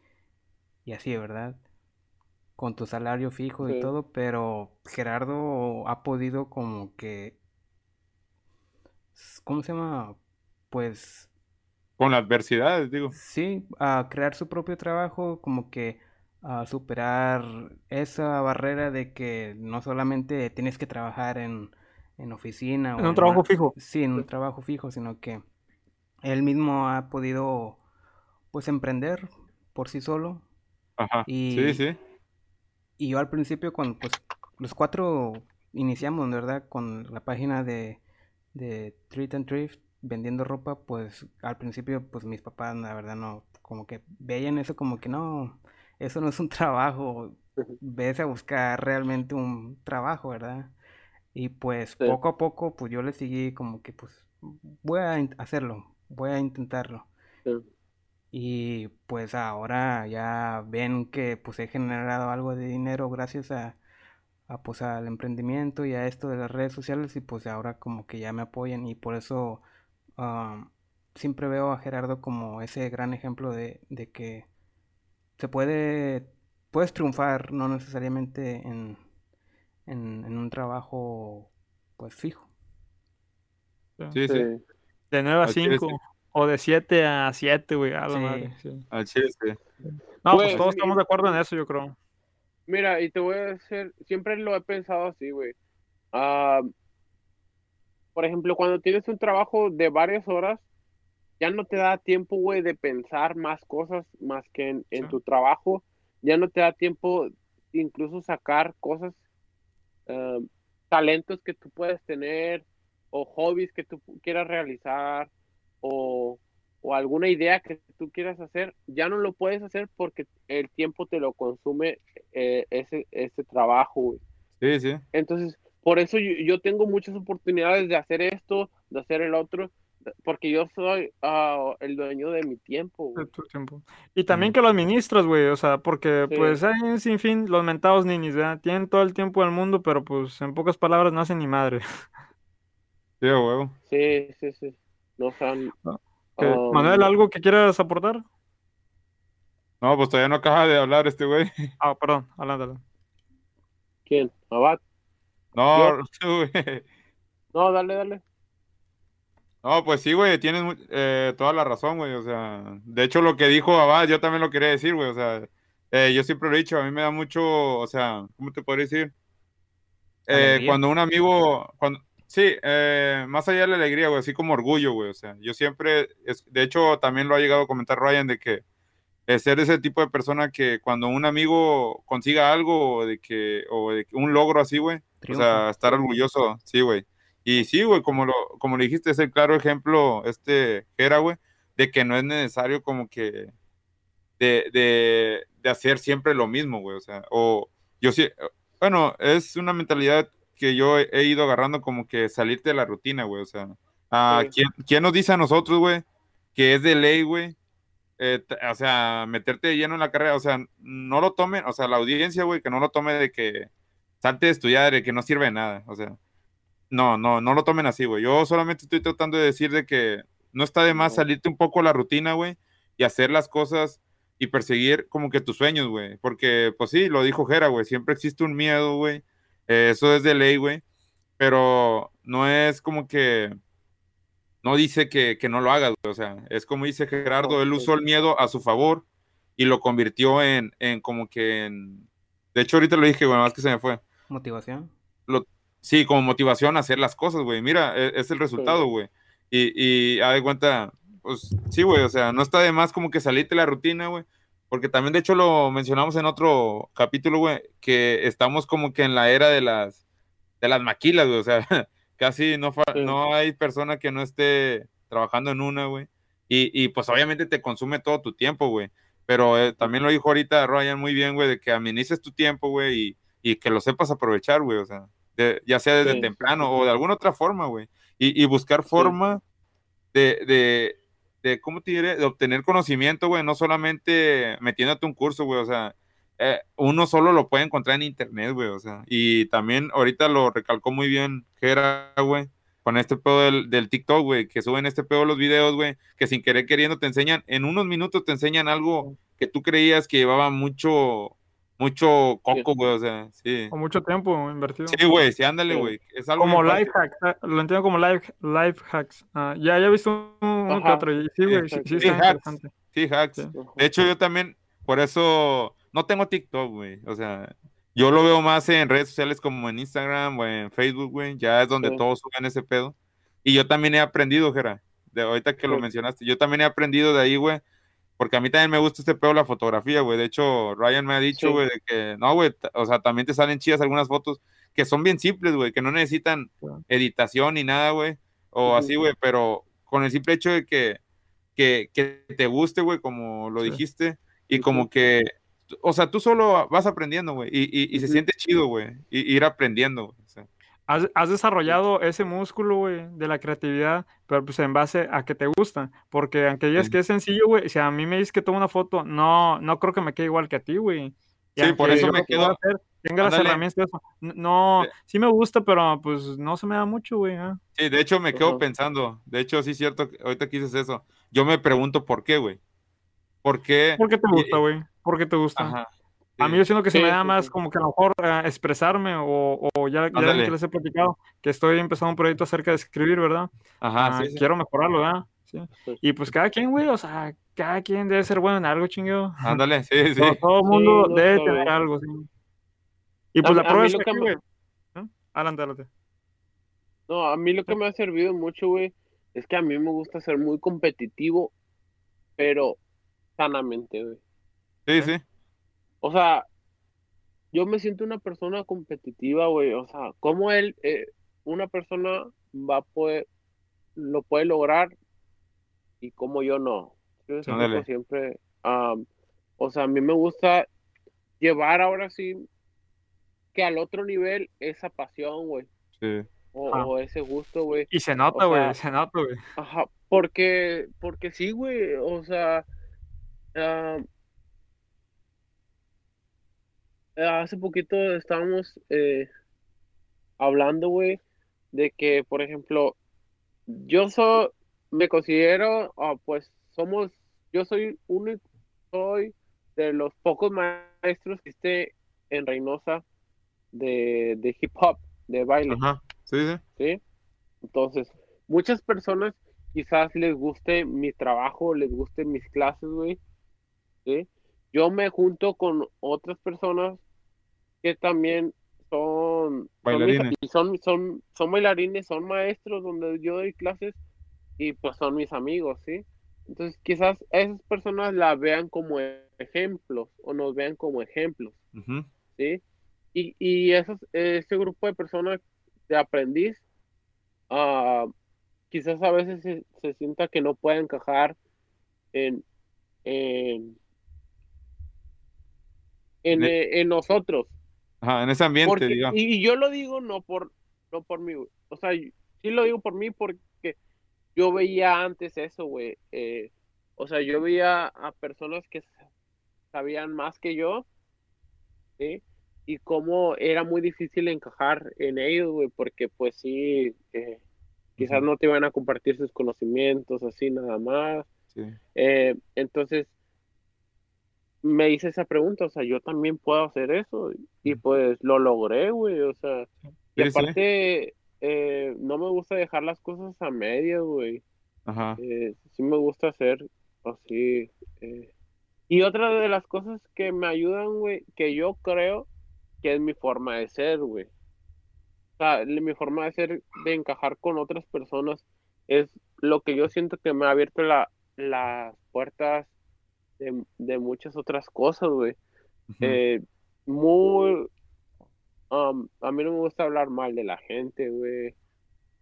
y así, ¿verdad? Con tu salario fijo y todo, pero Gerardo ha podido como que, ¿cómo se llama? Pues Con adversidades, digo. sí, a crear su propio trabajo, como que a superar esa barrera de que no solamente tienes que trabajar en, en oficina. En o un trabajo una- fijo. Sí, en un trabajo fijo, sino que él mismo ha podido, pues, emprender por sí solo. Ajá. Y- Sí, sí. Y yo al principio, cuando pues los cuatro iniciamos, ¿verdad? Con la página de, de Treat and Thrift, vendiendo ropa, pues al principio, pues mis papás, la verdad, no, como que veían eso como que no, eso no es un (laughs) trabajo, vete a buscar realmente un trabajo, ¿verdad? Y pues Sí. poco a poco, pues yo le seguí como que, pues, voy a hacerlo, voy a intentarlo. Sí. Y pues ahora ya ven que pues he generado algo de dinero gracias a, a, pues al emprendimiento y a esto de las redes sociales y pues ahora como que ya me apoyan y por eso um, siempre veo a Gerardo como ese gran ejemplo de, de que se puede, puedes triunfar no necesariamente en, en, en un trabajo pues fijo. Sí, sí. Sí. De 9 a Al chile, 5. sí. O de 7 a 7, güey. A la Sí. madre. sí. Al chile, sí. No, Güey, pues todos estamos de acuerdo en eso, yo creo. Mira, y te voy a decir, siempre lo he pensado así, güey. Ah, por ejemplo, cuando tienes un trabajo de varias horas, ya no te da tiempo, güey, de pensar más cosas más que en, en Sí. tu trabajo. Ya no te da tiempo incluso sacar cosas, ah, talentos que tú puedes tener o hobbies que tú quieras realizar o, o alguna idea que tú quieras hacer. Ya no lo puedes hacer porque el tiempo te lo consume eh, ese, ese trabajo, güey. Sí, sí. Entonces, por eso yo, yo tengo muchas oportunidades de hacer esto, de hacer el otro, porque yo soy ah, el dueño de mi tiempo, de tu tiempo. Y también que lo administras, güey, o sea, porque Sí. pues hay un sinfín, los mentados ninis, ¿verdad? Tienen todo el tiempo del mundo, pero pues en pocas palabras no hacen ni madre. Sí, huevo. Sí, sí, sí. No. Que- um, Manuel, ¿algo que quieras aportar? No, pues todavía no acaba de hablar este güey. Ah, perdón, adelante. ¿Quién? ¿Abad? (laughs) No, güey. No, dale, dale. No, pues sí, güey, tienes eh, toda la razón, güey. O sea, de hecho, lo que dijo Abad, yo también lo quería decir, güey. O sea, eh, yo siempre lo he dicho, a mí me da mucho, o sea, ¿cómo te podría decir? Eh, cuando un amigo, cuando, sí, eh, más allá de la alegría, güey, así como orgullo, güey. O sea, yo siempre, es, de hecho, también lo ha llegado a comentar Ryan de que eh, ser ese tipo de persona que cuando un amigo consiga algo o de que, o de un logro así, güey, o sea, estar orgulloso, sí, güey. Y sí, güey, como lo, como le dijiste, es el claro ejemplo, este, era, güey, de que no es necesario como que de, de, de hacer siempre lo mismo, güey, o sea, o yo sí, bueno, es una mentalidad que yo he, he ido agarrando como que salirte de la rutina, güey, o sea, ah, Sí. ¿quién, quién nos dice a nosotros, güey, que es de ley, güey? eh, o sea, meterte de lleno en la carrera, o sea, no lo tomen, o sea, la audiencia, güey, que no lo tome de que salte de estudiar, de que no sirve de nada, o sea, no, no, no lo tomen así, güey. Yo solamente estoy tratando de decir de que no está de más salirte un poco de la rutina, güey, y hacer las cosas y perseguir como que tus sueños, güey, porque, pues sí, lo dijo Jera, güey, siempre existe un miedo, güey, eh, eso es de ley, güey, pero no es como que no dice que, que no lo hagas, güey, o sea, es como dice Gerardo, él usó el miedo a su favor y lo convirtió en, en como que en... De hecho, ahorita lo dije, güey, más que se me fue. Motivación. Sí, como motivación a hacer las cosas, güey. Mira, e- es, el resultado, güey. Y, y haz de cuenta, pues sí, güey, o sea, no está de más como que salirte de la rutina, güey. Porque también, de hecho, lo mencionamos en otro capítulo, güey, que estamos como que en la era de las, de las maquilas, güey. O sea, (laughs) casi no, fa- Sí. no hay persona que no esté trabajando en una, güey. Y, y pues obviamente te consume todo tu tiempo, güey. Pero eh, también lo dijo ahorita Ryan muy bien, güey, de que administres tu tiempo, güey, y, y que lo sepas aprovechar, güey. O sea, de- ya sea desde Sí, temprano o de alguna otra forma, güey. Y, y buscar forma de, de, de, ¿cómo te diré? De obtener conocimiento, güey, no solamente metiéndote un curso, güey, o sea, eh, uno solo lo puede encontrar en internet, güey, o sea, y también ahorita lo recalcó muy bien Jera, güey, con este pedo del, del TikTok, güey, que suben este pedo los videos, güey, que sin querer queriendo te enseñan, en unos minutos te enseñan algo que tú creías que llevaba mucho, mucho coco, güey, o sea, sí. Con mucho tiempo invertido. Sí, güey, sí, ándale, güey. Es algo Como life hacks, ah, lo entiendo como life, life hacks. Ah, ya, ya he visto uno que otro. Sí, güey, sí, sí Sí, está hacks. interesante. Sí, hacks. Sí. De hecho, yo también, por eso, no tengo TikTok, güey. O sea, yo lo veo más en redes sociales como en Instagram o en Facebook, güey, ya es donde Sí. todos suben ese pedo. Y yo también he aprendido, Jera, de ahorita que lo mencionaste, yo también he aprendido de ahí, güey, porque a mí también me gusta este pedo la fotografía, güey. De hecho, Ryan me ha dicho, Sí. güey, de que no, güey, o sea, también te salen chidas algunas fotos que son bien simples, güey, que no necesitan editación ni nada, güey, o así, güey, pero con el simple hecho de que, que, que te guste, güey, como lo Sí. dijiste, y como que, o sea, tú solo vas aprendiendo, güey, y, y- y se siente chido, güey, ir aprendiendo, güey. o sea. Has, has desarrollado ese músculo, güey, de la creatividad, pero pues en base a que te gusta. Porque aunque digas Sí. que es sencillo, güey, si a mí me dices que tomo una foto, no, no creo que me quede igual que a ti, güey. Sí, por eso me quedo- hacer, tenga las herramientas, no, Sí. me gusta, pero pues no se me da mucho, güey. Sí, de hecho me quedo pensando, de hecho sí es cierto, ahorita que dices eso, yo me pregunto por qué, güey. ¿Por qué? ¿Por qué te gusta, güey? ¿Por qué te gusta? Ajá. A mí yo siento que se Sí, me da sí, más sí. como que a lo mejor eh, expresarme o, o ya, ya que les he platicado que estoy empezando un proyecto acerca de escribir, ¿verdad? Ajá, sí, sí. Quiero mejorarlo, ¿verdad? Sí. Sí. Y pues cada quien, güey, o sea, cada quien debe ser bueno en algo, chingado. Ándale, sí, (laughs) sí. Todo, todo el mundo no, debe tener bien. algo, sí. Y pues A- la prueba mí es que me- güey. adelante. No, a mí lo que me ha servido mucho, güey, es que a mí me gusta ser muy competitivo, pero sanamente, güey. Sí, sí. O sea, yo me siento una persona competitiva, güey. O sea, ¿cómo él, eh, una persona va a poder, lo puede lograr y cómo yo no? Yo siempre, am, o sea, a mí me gusta llevar ahora sí que al otro nivel esa pasión, güey, sí. o, Ah. o ese gusto, güey. Y se nota, O güey, sea, se nota, güey. Ajá, porque, porque sí, güey, o sea, ah, hace poquito estábamos eh, hablando, güey, de que, por ejemplo, yo soy, me considero, ah, pues, somos, yo soy uno, soy de los pocos maestros que esté en Reynosa de, de hip hop, de baile. Ajá. Sí, sí. ¿sí? Entonces, muchas personas quizás les guste mi trabajo, les guste mis clases, güey, ¿sí? Yo me junto con otras personas que también son, son, mis- Bailarines. son, son, son bailarines, son maestros donde yo doy clases y pues son mis amigos, ¿sí? Entonces, quizás esas personas la vean como ejemplos o nos vean como ejemplos. ¿sí? Y, y esos, ese grupo de personas de aprendiz, ah, quizás a veces se, se sienta que no puede encajar en, en, en, eh, en nosotros. Ajá, en ese ambiente, Porque, digamos. y, yo lo digo no por, no por mí, güey. O sea, sí lo digo por mí porque yo veía antes eso, güey. eh, o sea, yo veía a personas que sabían más que yo, ¿sí? Y cómo era muy difícil encajar en ellos, güey, porque pues sí, eh, quizás no te iban a compartir sus conocimientos así nada más. Sí. Eh, entonces, me hice esa pregunta, o sea, yo también puedo hacer eso, y pues lo logré, güey, o sea, y aparte, eh, no me gusta dejar las cosas a medias, güey, Ajá. eh, sí me gusta hacer así. eh. Y otra de las cosas que me ayudan, güey, que yo creo que es mi forma de ser, güey. O sea, mi forma de ser, de encajar con otras personas, es lo que yo siento que me ha abierto la, las puertas de, de muchas otras cosas, güey. Eh, muy... um, a mí no me gusta hablar mal de la gente, güey.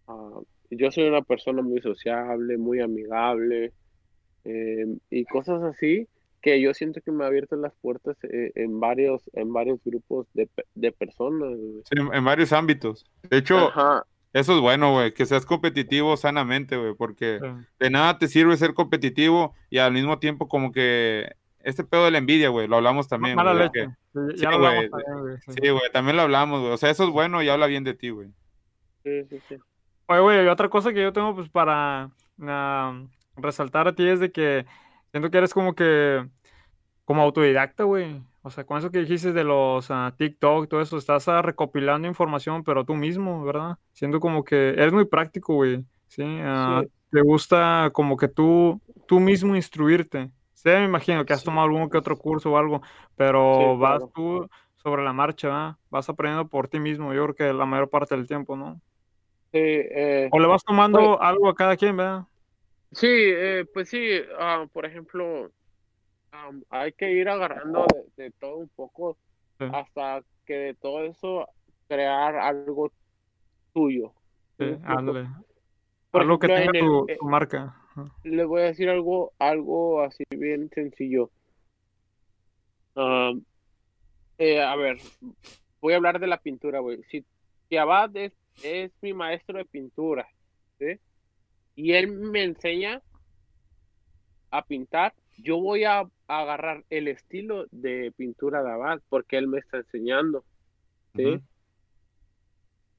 Ah, yo soy una persona muy sociable, muy amigable eh, y cosas así que yo siento que me ha abierto las puertas eh, en varios en varios grupos de, de personas. güey. Sí, en, en varios ámbitos. De hecho, Ajá, eso es bueno, güey, que seas competitivo sanamente, güey, porque Sí. de nada te sirve ser competitivo y al mismo tiempo como que este pedo de la envidia, güey, lo hablamos también, Mala güey, de leche. que- Sí, sí, ya lo hablamos güey, también, güey, sí. También lo hablamos, güey. O sea, eso es bueno y habla bien de ti, güey. sí, sí, sí. Oye, güey, y otra cosa que yo tengo pues para ah, resaltar a ti es de que siento que eres como que como autodidacta, güey. O sea, con eso que dijiste de los ah, TikTok, todo eso, estás ah, recopilando información, pero tú mismo, ¿verdad? Siento como que eres muy práctico, güey. Sí, Sí. te gusta como que tú, tú mismo instruirte. Sí, me imagino que has Sí. tomado algún que otro curso o algo, pero Sí, vas tú sobre la marcha, ¿verdad? Vas aprendiendo por ti mismo, yo creo que la mayor parte del tiempo, ¿no? Sí, eh, O le vas tomando Pues- algo a cada quien, ¿verdad? sí, eh, pues sí, por ejemplo, hay que ir agarrando de, de todo un poco Sí. hasta que de todo eso crear algo tuyo. ¿sí ándale. Algo que tenga en tu, tu marca. Les voy a decir algo, algo así bien sencillo. Eh, a ver, voy a hablar de la pintura, güey. Si, si Abad es, es mi maestro de pintura, ¿sí? Y él me enseña a pintar, yo voy a, a agarrar el estilo de pintura de Abad porque él me está enseñando, ¿sí?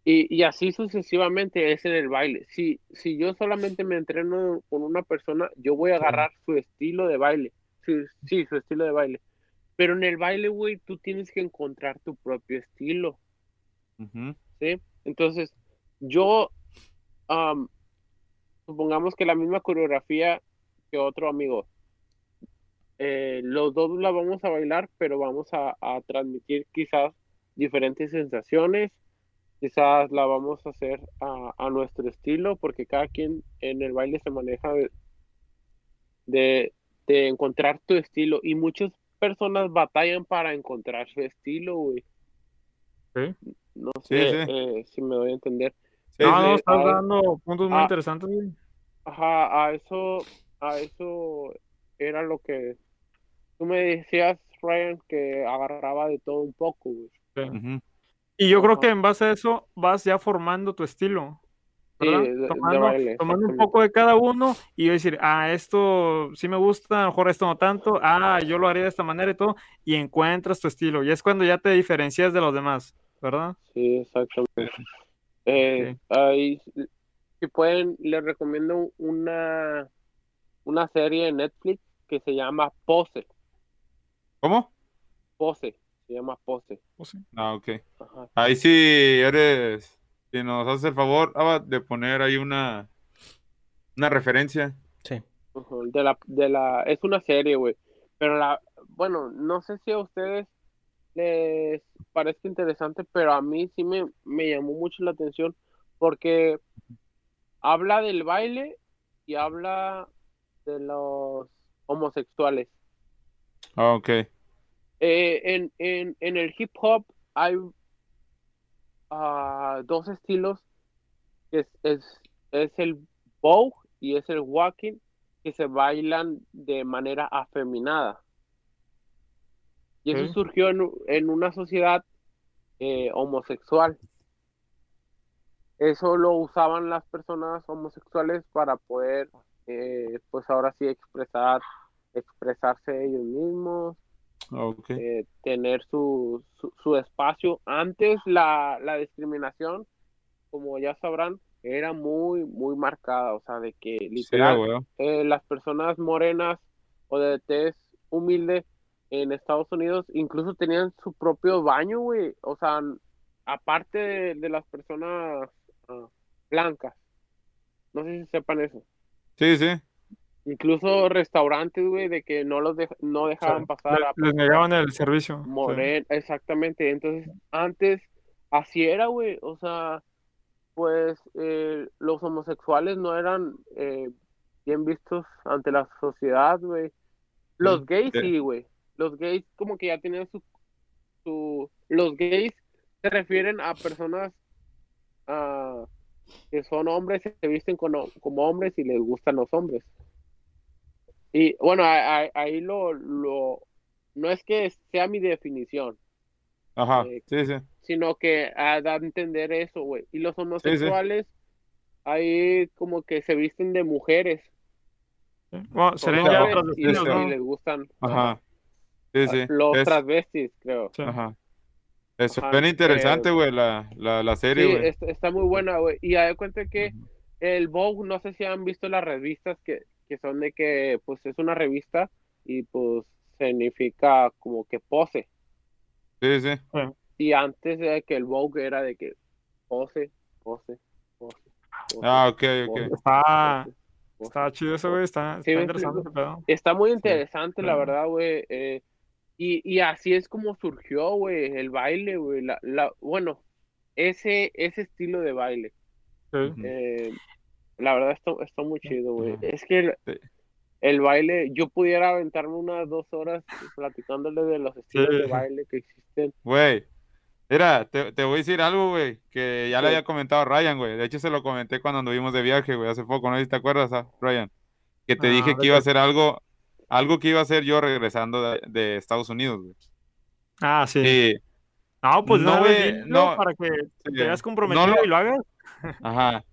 Y, y así sucesivamente es en el baile. Si, si yo solamente me entreno con una persona, yo voy a agarrar su estilo de baile. Sí, sí, su estilo de baile. Pero en el baile, güey, tú tienes que encontrar tu propio estilo. ¿sí? Entonces, yo, am, supongamos que la misma coreografía que otro amigo, eh, los dos la vamos a bailar, pero vamos a, a transmitir quizás diferentes sensaciones, quizás la vamos a hacer a, a nuestro estilo, porque cada quien en el baile se maneja de, de, de encontrar tu estilo y muchas personas batallan para encontrar su estilo, güey. Sí. No Sí, sé sí. eh, si me doy a entender. Sí, no, sí. no, estás ah, dando puntos muy ah, interesantes, güey. Ajá, a eso, a eso era lo que tú me decías, Ryan, que agarraba de todo un poco, güey. Sí. Ujú. Y yo creo que en base a eso vas ya formando tu estilo. Sí, de- de tomando, baile, tomando un poco de cada uno y decir, ah, esto sí me gusta, a lo mejor esto no tanto, ah, yo lo haría de esta manera y todo, y encuentras tu estilo. Y es cuando ya te diferencias de los demás, ¿verdad? Sí, exactamente. Eh, ahí, si pueden, les recomiendo una, una serie en Netflix que se llama Pose. ¿Cómo? Pose, se llama Pose. O sí. Ah, ok. Ajá. Ahí sí eres, si nos haces el favor, Abad, de poner ahí una, una referencia. Sí. De la, de la, es una serie, güey. Pero la, bueno, no sé si a ustedes les parezca interesante, pero a mí sí me, me llamó mucho la atención porque habla del baile y habla de los homosexuales. Ah, ok. Eh, en, en, en el hip hop hay ah, dos estilos, es, es, es el bow y es el walking, que se bailan de manera afeminada. Y eso surgió en, en una sociedad eh, homosexual. Eso lo usaban las personas homosexuales para poder, eh, pues ahora sí, expresar, expresarse ellos mismos, Ah, eh, tener su, su, su espacio. Antes la, la discriminación, como ya sabrán, era muy, muy marcada, o sea, de que literal eh, las personas morenas o de tez humilde en Estados Unidos incluso tenían su propio baño, güey, o sea, aparte de, de las personas ah, blancas. No sé si sepan eso. Sí, sí. Incluso restaurantes, güey, de que no los dej- no dejaban pasar Le- a les negaban el servicio. sí. Moren, exactamente. Entonces, antes así era, güey. O sea, pues eh, los homosexuales no eran eh, bien vistos ante la sociedad, güey. Los Sí, gays sí. sí, güey. Los gays como que ya tenían su, su... Los gays se refieren a personas ah, que son hombres, se visten como hombres y les gustan los hombres. Y bueno, ahí, ahí lo, lo... No es que sea mi definición, Ajá. Eh, Sí, sí. sino que ah, da a entender eso, güey. Y los sí. homosexuales, ahí como que se visten de mujeres. Sí. Bueno, serían ya otras y, y ¿no? les gustan Ajá. Sí, sí. los Es- transvestis, creo. Sí. Ajá. Eso Ajá, suena interesante, güey, la, la, la Sí, serie, güey. es- está muy buena, güey. Y hay cuenta que el Vogue, no sé si han visto las revistas que, que son de que, pues es una revista y pues significa como que pose. Sí, sí. Y antes de que el Vogue era de que pose, pose, pose. pose, Ah, ok, ok. pose, Está, pose, pose, está chido eso, güey. Está, Sí, está me interesante ese pedo. Está muy interesante, la verdad, güey. eh, Y, y así es como surgió, güey, el baile, güey. La, la, bueno, ese, ese estilo de baile. Sí. Eh, la verdad está, está muy chido, güey. Es que el, Sí. el baile, yo pudiera aventarme unas dos horas platicándole de los estilos de baile que existen. Güey, mira, te, te voy a decir algo, güey, que ya le había comentado a Ryan, güey. De hecho, se lo comenté cuando anduvimos de viaje, güey, hace poco, ¿no? te acuerdas, ah, Ryan? Que te Ah, dije de que iba a hacer algo, algo que iba a hacer yo regresando de, de Estados Unidos, güey. Ah, sí. Y, No, pues No dilo no, para que sí, te veas no comprometido lo- y lo hagas. Ajá.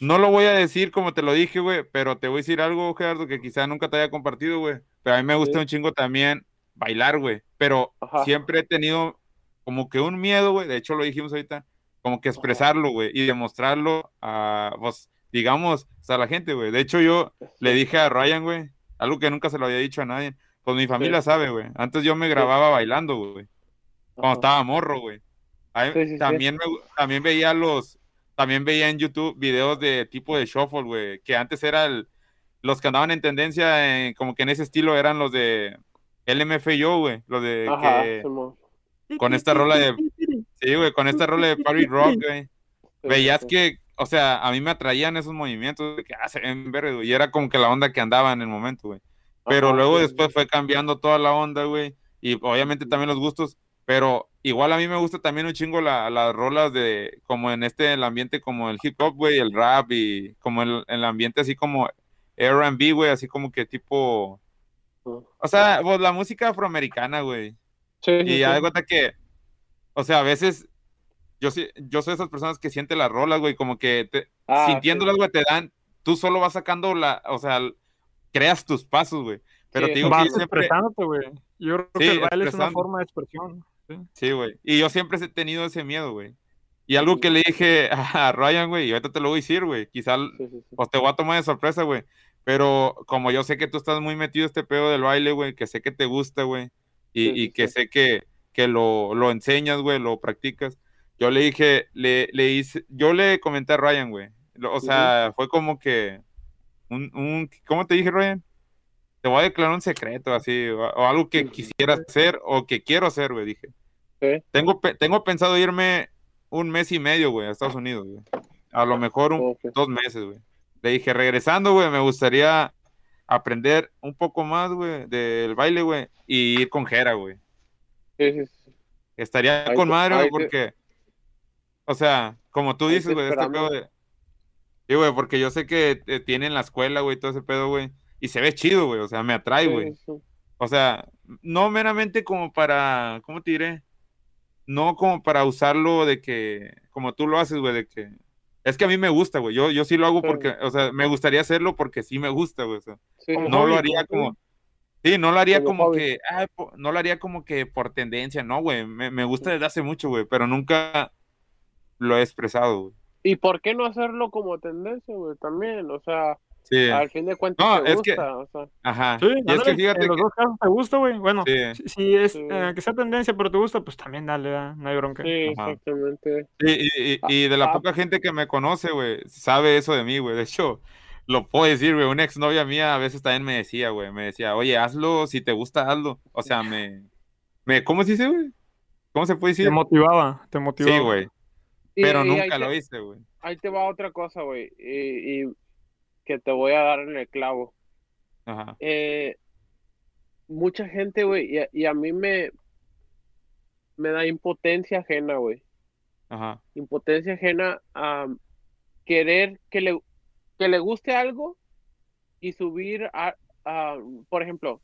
No lo voy a decir como te lo dije, güey, pero te voy a decir algo, Gerardo, que quizá nunca te haya compartido, güey. Pero a mí me gusta Sí. un chingo también bailar, güey. Pero Ajá. siempre he tenido como que un miedo, güey. De hecho, lo dijimos ahorita, como que expresarlo, güey, y demostrarlo a, pues, digamos, a la gente, güey. De hecho, yo le dije a Ryan, güey, algo que nunca se lo había dicho a nadie. Pues mi familia sabe, güey. Antes yo me grababa bailando, güey cuando Ajá. estaba morro, güey. También, me también veía los, también veía en YouTube videos de tipo de shuffle, güey, que antes era el, los que andaban en tendencia, en- como que en ese estilo eran los de LMFAO, güey, los de Ajá, que, con esta rola de, sí, güey, con esta rola de Party Rock, (laughs) güey, veías que, o sea, a mí me atraían esos movimientos, de que hacen en verde, güey, y era como que la onda que andaba en el momento, güey. Pero Ajá, luego sí. después fue cambiando toda la onda, güey. Y obviamente también los gustos. Pero igual a mí me gusta también un chingo la- las rolas de, como en este, el ambiente como el hip hop, güey, el rap y como el, el ambiente así como R&B, güey, así como que tipo, o sea, pues la música afroamericana, güey. Sí, sí, Y sí. haz de cuenta que, o sea, a veces yo, sí- yo soy de esas personas que sienten las rolas, güey, como que te, Ah, sintiéndolas, sí. güey, te dan, tú solo vas sacando la, o sea, creas tus pasos, güey. Pero Sí, te digo Vas que siempre, expresándote, güey. Yo creo que el baile es una forma de expresión. Sí. güey. Y yo siempre he tenido ese miedo, güey. Y algo que le dije (laughs) a Ryan, güey, y ahorita te lo voy a decir, güey, quizá Sí, sí, sí. pues te voy a tomar de sorpresa, güey. Pero como yo sé que tú estás muy metido en este pedo del baile, güey, que sé que te gusta, güey, y, que sé que, que lo, lo enseñas, güey, lo practicas. Yo le dije, le, le hice, yo le comenté a Ryan, güey. O sea, fue como que un, un, ¿cómo te dije, Ryan? Te voy a declarar un secreto, así, o, o algo que quisiera hacer o que quiero hacer, güey, dije. Sí. Tengo, pe- tengo pensado irme un mes y medio, güey, a Estados Unidos, güey. A lo mejor un, dos meses, güey. Le dije, regresando, güey, me gustaría aprender un poco más, güey, del baile, güey, y ir con Jera, güey. Sí, sí, sí. Estaría Ahí con madre, güey, porque, o sea, como tú dices, güey, este pedo de... Sí, güey, porque yo sé que eh, tienen la escuela, güey, todo ese pedo, güey, y se ve chido, güey, o sea, me atrae, güey. O sea, no meramente como para, ¿cómo te diré? No como para usarlo de que, como tú lo haces, güey, de que... Es que a mí me gusta, güey. Yo, yo sí lo hago porque, o sea, me gustaría hacerlo porque sí me gusta, güey. o sea, Sí, no lo haría como. Sí, no lo haría Como hobby. que... no lo haría como que por tendencia, no, güey. Me, me gusta desde hace mucho, güey, pero nunca lo he expresado, güey. ¿Y por qué no hacerlo como tendencia, güey? También, o sea, Sí, al fin de cuentas No, te es que- gusta, o sea, ajá. Sí, y es que fíjate en los que... dos casos te gusta, güey. Bueno, Sí. si, si es Sí. eh, que sea tendencia, pero te gusta, pues también dale, da, no hay bronca. sí, Ajá. exactamente. Sí, y, y- y de la Ah, poca gente que me conoce, güey, sabe eso de mí, güey. De hecho, lo puedo decir, güey. Una exnovia mía a veces también me decía, güey, me decía, oye, hazlo, si te gusta, hazlo. O sea, me, me ¿cómo se dice, güey? ¿Cómo se puede Te decir? motivaba, te motivaba. Sí, güey, pero y nunca te- lo hice, güey. Ahí te va otra cosa, güey, y, y que te voy a dar en el clavo. Ajá, Eh, mucha gente, güey, y, a- y a mí me, me da impotencia ajena, güey. ajá, Impotencia ajena a querer que le, que le guste algo y subir a, a- por ejemplo,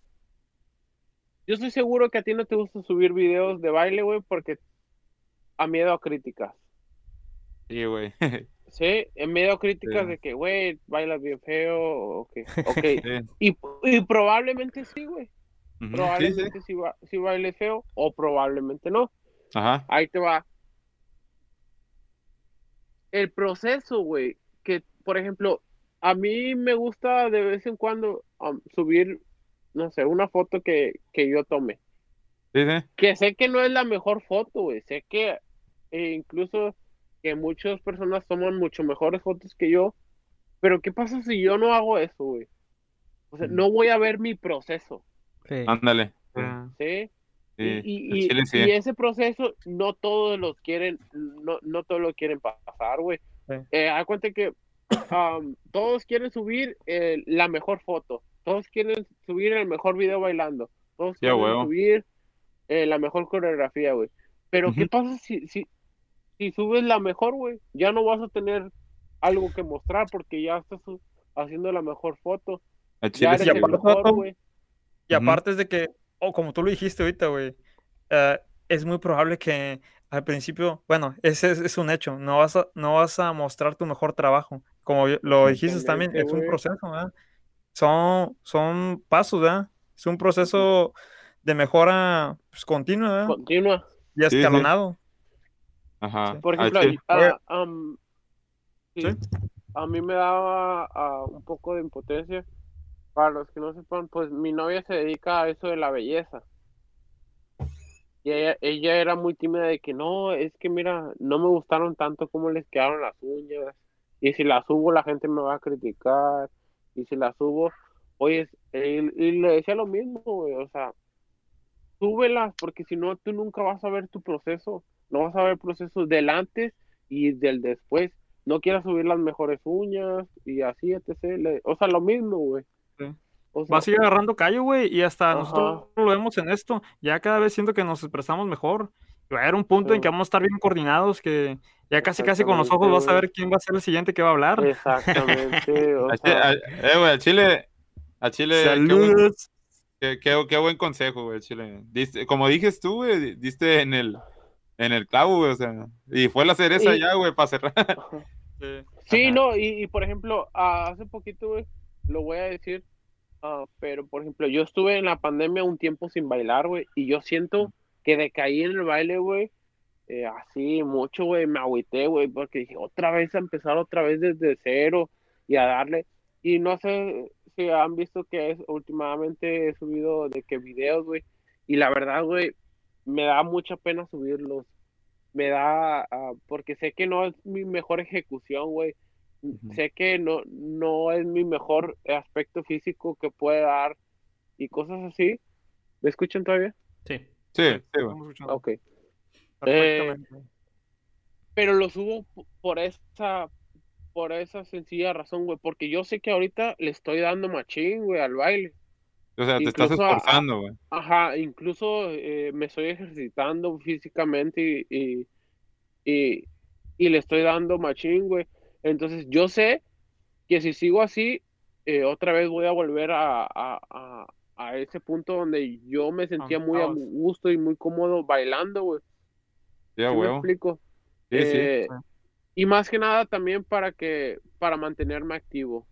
yo estoy seguro que a ti no te gusta subir videos de baile, güey, porque a miedo a críticas. sí, güey. (laughs) Sí, en miedo a críticas Sí. de que, güey, bailas bien feo, o que, (laughs) ok. Sí, Y, y probablemente sí, güey. sí, sí, Probablemente sí, ba- sí baile feo, o probablemente no. Ajá, Ahí te va. El proceso, güey, que, por ejemplo, a mí me gusta de vez en cuando um, subir, no sé, una foto que, que yo tome. sí, sí, Que sé que no es la mejor foto, güey. Sé que eh, incluso que muchas personas toman mucho mejores fotos que yo. Pero ¿qué pasa si yo no hago eso, güey? O sea, Ujú. no voy a ver mi proceso, Sí. ándale. Ah, ¿sí? Sí, y, y- sí. y ese proceso no todos los quieren, no, no todos lo quieren pasar, güey. Sí. Eh, cuenta que am, todos quieren subir eh, la mejor foto, todos quieren subir el mejor video bailando, todos Sí, quieren huevo. subir eh, la mejor coreografía, güey. Pero ¿qué Ujú. pasa si, si, si subes la mejor, güey? Ya no vas a tener algo que mostrar porque ya estás haciendo la mejor foto. Ya chile eres el aparte, güey. mejor. Y aparte es de que, o como tú lo dijiste ahorita, güey, eh, es muy probable que al principio, bueno, ese es, es un hecho, no vas a, no vas a mostrar tu mejor trabajo. Como lo dijiste también, es un proceso, ¿verdad? Son, son pasos, ¿verdad? Es un proceso de mejora pues, continua, ¿verdad? Continúa. Y Sí, sí. Ajá. Por al ejemplo, ah, am, sí, Sí. a mí me daba ah, un poco de impotencia. Para los que no sepan, pues mi novia se dedica a eso de la belleza. Y ella, ella era muy tímida de que no, es que mira, no me gustaron tanto como les quedaron las uñas. Y si las subo, la gente me va a criticar. Y si las subo, oye, y, y le decía lo mismo, güey, o sea, súbelas, porque si no, tú nunca vas a ver tu proceso. No vas a ver el proceso del antes y del después. No quieras subir las mejores uñas y así, etc. O sea, lo mismo, güey. Sí. O sea, Vas a ir agarrando callo, güey, y hasta Ajá. nosotros lo vemos en esto. Ya cada vez siento que nos expresamos mejor. Va a haber un punto en que vamos a estar bien coordinados, que ya casi casi con los ojos vas a ver quién va a ser el siguiente que va a hablar. Exactamente. (laughs) o sea, eh, güey, al chile, al chile, qué buen, Saludos. qué, qué- qué buen consejo, güey, al chile. Diste, como dijiste tú, güey, di- diste en el, en el clavo, güey, o sea, y fue la cereza Y- ya, güey, para cerrar. (laughs) (laughs) Sí. Sí, no, y, y por ejemplo, hace poquito, güey, lo voy a decir, ah, pero por ejemplo, yo estuve en la pandemia un tiempo sin bailar, güey, y yo siento que decaí en el baile, güey, eh, así mucho, güey, me agüité, güey, porque dije, otra vez a empezar otra vez desde cero y a darle, y no sé si han visto que es, últimamente he subido de que videos, güey, y la verdad, güey, me da mucha pena subirlos. Me da, ah, porque sé que no es mi mejor ejecución, güey. Sé que no, no es mi mejor aspecto físico que puede dar y cosas así. ¿Me escuchan todavía? Sí. Sí, sí, escuchando Ok. perfectamente. Pero lo subo por esa, por esa sencilla razón, güey, porque yo sé que ahorita le estoy dando machín, güey, al baile. O sea, te estás esforzando, güey. Ajá, incluso eh, me estoy ejercitando físicamente y, y, y, y le estoy dando machín, güey. Entonces yo sé que si sigo así, eh, otra vez voy a volver a, a, a, a ese punto donde yo me sentía muy a gusto y muy cómodo bailando, güey. Sí, a ¿Sí me explico? Sí, sí. Eh, Sí. Y más que nada también para que, para mantenerme activo.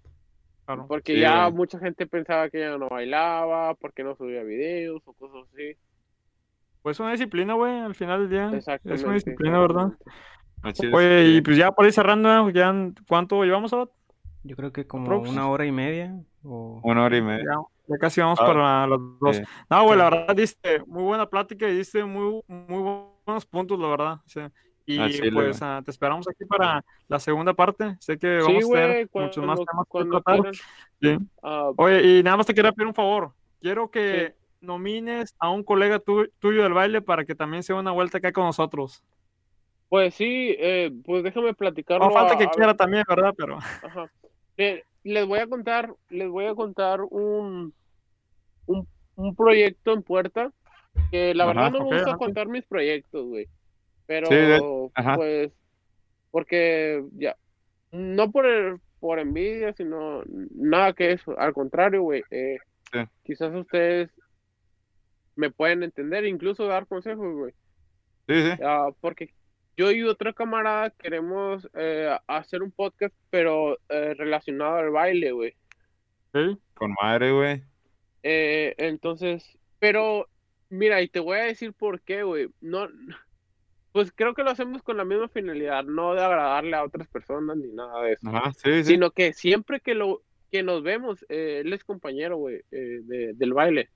Claro. Porque Sí, ya mucha gente pensaba que ya no bailaba, porque no subía videos o cosas así. Pues una disciplina, güey, al final del día. Es una disciplina, ¿verdad? Oye, y pues ya por ir cerrando, ya, ¿cuánto llevamos ahora? Yo creo que como Aprox. una hora y media. O... Una hora y media. Ya, ya casi vamos Ah, para las dos. sí. No, güey, la verdad diste muy buena plática y diste muy, muy buenos puntos, la verdad. sí. Y pues ah, te esperamos aquí para la segunda parte. Sé que Sí, vamos a tener muchos más temas que tratar. Sí. Ah, Oye, y nada más te quería pedir un favor. Quiero que Sí. nomines a un colega tu- tuyo del baile para que también se dé una vuelta acá con nosotros. pues sí, eh, pues déjame platicarlo. No falta a- que a- quiera también, ¿verdad? Pero Ajá. Les voy a contar, les voy a contar un, un, un proyecto en puerta que la Ajá, verdad no me ok, gusta contar mis proyectos, güey. Pero Sí, de- ajá. pues porque ya no por el- por envidia, sino nada que eso, al contrario, güey. eh, Sí. Quizás ustedes me pueden entender, incluso dar consejos, güey. Sí, sí. Ah, porque yo y otra camarada queremos eh, hacer un podcast, pero eh, relacionado al baile, güey. sí, Con madre, güey. Eh, entonces, pero mira, y te voy a decir por qué, güey. No, pues creo que lo hacemos con la misma finalidad, no de agradarle a otras personas ni nada de eso, Ajá, sí, sí. sino que siempre que lo que nos vemos, eh, él es compañero, güey, eh, de- del baile.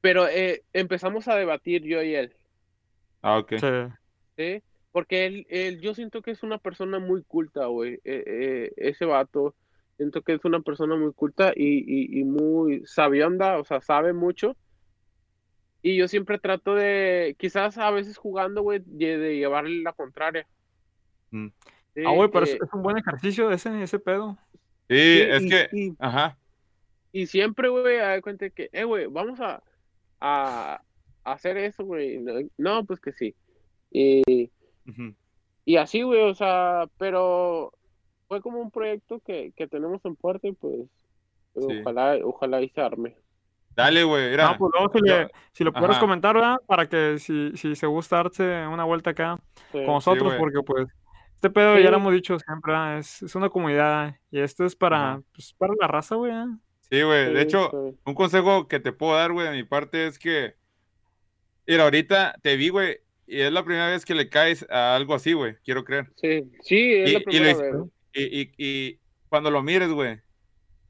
Pero eh, empezamos a debatir yo y él. Ah, ok. sí. ¿sí? Porque él, él, yo siento que es una persona muy culta, güey. eh, eh, ese vato, siento que es una persona muy culta y, y, y muy sabionda, o sea, sabe mucho. Y yo siempre trato de, quizás a veces jugando, güey, de, llevarle la contraria. Mm. Sí, Ah, güey, pero es, eh, es un buen ejercicio ese, ese pedo. Sí, sí, es y- que, y- ajá, Y siempre, güey, a cuenta que, eh, güey, vamos a, a, a hacer eso, güey. No, pues que sí. Y, y así, güey, o sea, pero fue como un proyecto que, que tenemos en puerta y pues Sí. ojalá, ojalá y se arme. Dale, güey, mira, No, pues luego si, le, si lo pudieras Ajá. comentar, ¿verdad? Para que si, si se gusta darse una vuelta acá Sí. con nosotros, porque pues este pedo Sí. ya lo hemos dicho siempre, ¿verdad? Es, es una comunidad y esto es para, pues, para la raza, güey. sí, güey, de hecho, sí. un consejo que te puedo dar, güey, de mi parte es que, mira, ahorita te vi, güey, y es la primera vez que le caes a algo así, güey, quiero creer. Sí, sí, es Y- la y primera lo- vez. Y, y, y cuando lo mires, güey,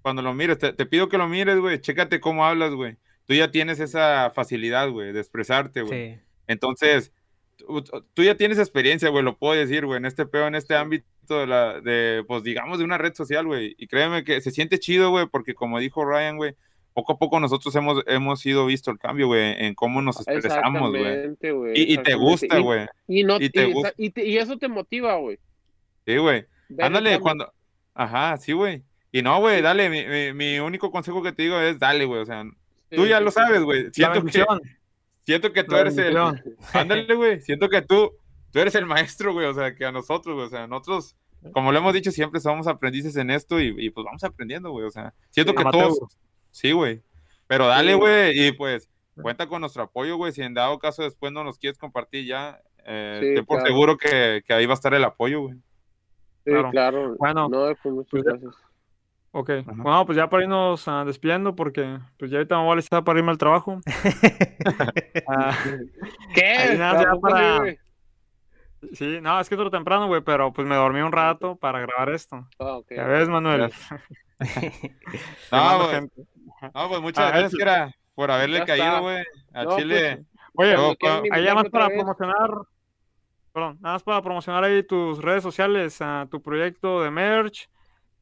cuando lo mires, te, te pido que lo mires, güey, chécate cómo hablas, güey. Tú ya tienes esa facilidad, güey, de expresarte, güey. Sí. Entonces, tú, tú ya tienes experiencia, güey, lo puedo decir, güey, en este peo, en este ámbito de la, de, pues digamos, de una red social, güey. Y créeme que se siente chido, güey, porque como dijo Ryan, güey, poco a poco nosotros hemos, hemos ido visto el cambio, güey, en cómo nos expresamos, güey. Exactamente, güey. Y, y te gusta, güey. Y, no, y te y, gusta. y te- y eso te motiva, güey. Sí, güey. Ándale, cuando. Ajá, sí, güey. Y no, güey, dale, mi, mi, mi único consejo que te digo es dale, güey. O sea, tú ya lo sabes, güey. Siento que, siento que tú eres el. (laughs) Ándale, güey. Siento que tú, tú eres el maestro, güey. O sea, que a nosotros, güey. O sea, nosotros, como lo hemos dicho siempre, somos aprendices en esto y, y, pues vamos aprendiendo, güey. O sea, siento Sí, que todos. Sí, güey. Pero dale, Sí. güey. Y pues, cuenta con nuestro apoyo, güey. Si en dado caso después no nos quieres compartir ya, eh, Sí, ten por claro. seguro que, que ahí va a estar el apoyo, güy. Sí, Claro. claro. Bueno, no, pues muchas pues gracias. Ok, Ajá. bueno, pues ya para irnos ah, despidiendo, porque pues ya ahorita me voy a alistar para irme al trabajo. (laughs) (laughs) Ah, ¿Qué? Ahí nada, ya para- sí, no, es que es otro temprano, güey, pero pues me dormí un rato para grabar esto. Ah, ok. Ya ves, Manuel. (laughs) No, güey. No, pues muchas Ah, gracias, era por haberle Ya caído, güey, a No, Chile. Oye, quieran pa- ahí nada más para vez. promocionar, perdón, nada más para promocionar ahí tus redes sociales, ah, tu proyecto de merch,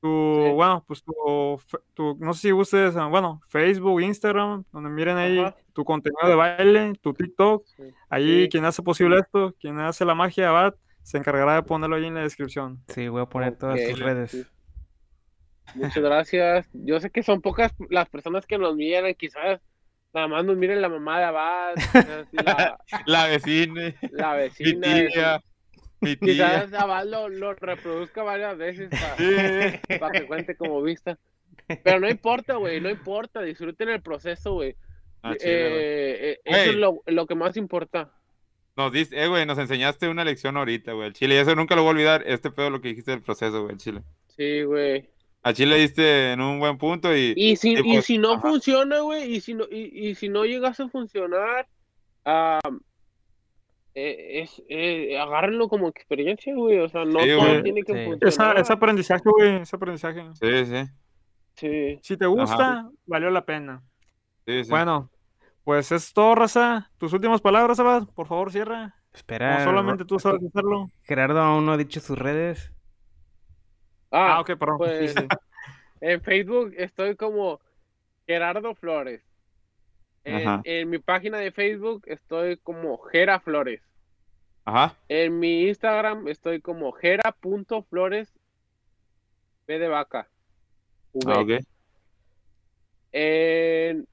tu, Sí. bueno, pues tu, tu- no sé si gustes, ah, bueno, Facebook, Instagram, donde miren ahí Ajá. tu contenido de baile, tu TikTok, Sí. ahí Sí. quien hace posible esto, quien hace la magia, Abad, se encargará de ponerlo ahí en la descripción. Sí, voy a poner todas tus redes. Sí. Muchas gracias. Yo sé que son pocas las personas que nos miran, quizás nada más nos miren la mamá de Abad, la, (laughs) La vecina, la mi vecina. Mi tía. Quizás Abad lo, lo reproduzca varias veces para, Sí. (laughs) que cuente como vista. Pero no importa, güey, no importa. Disfruten el proceso, güey. Ah, güey. Eh, eh, eso es lo, lo que más importa. Nos diste, eh, güey, nos enseñaste una lección ahorita, güey, el Chile. Y eso nunca lo voy a olvidar, este pedo lo que dijiste del proceso, güey, el Chile. Sí, güey. A Chile diste en un buen punto y, Y si, y y pues, si no ajá. funciona, güey, y si no, y, y si no llegas a funcionar, ah, eh, es, eh, agárrenlo como experiencia, güey. O sea, no Sí, todo güey. tiene que Sí. Esa, ese aprendizaje, güey, ese aprendizaje. Sí, sí, Sí. Si te gusta, valió la pena. sí, sí. Bueno, pues es todo, raza. Tus últimas palabras, Abad, por favor, cierra. Espera, Como solamente tú sabes hacerlo. Gerardo aún no ha dicho sus redes. Ah, Ah, ok, perdón. pues Sí, sí. (laughs) en Facebook estoy como Gerardo Flores. En, en mi página de Facebook estoy como Gera Flores. Ajá. En mi Instagram estoy como gera.flores B de vaca. V. Ah, ok. En,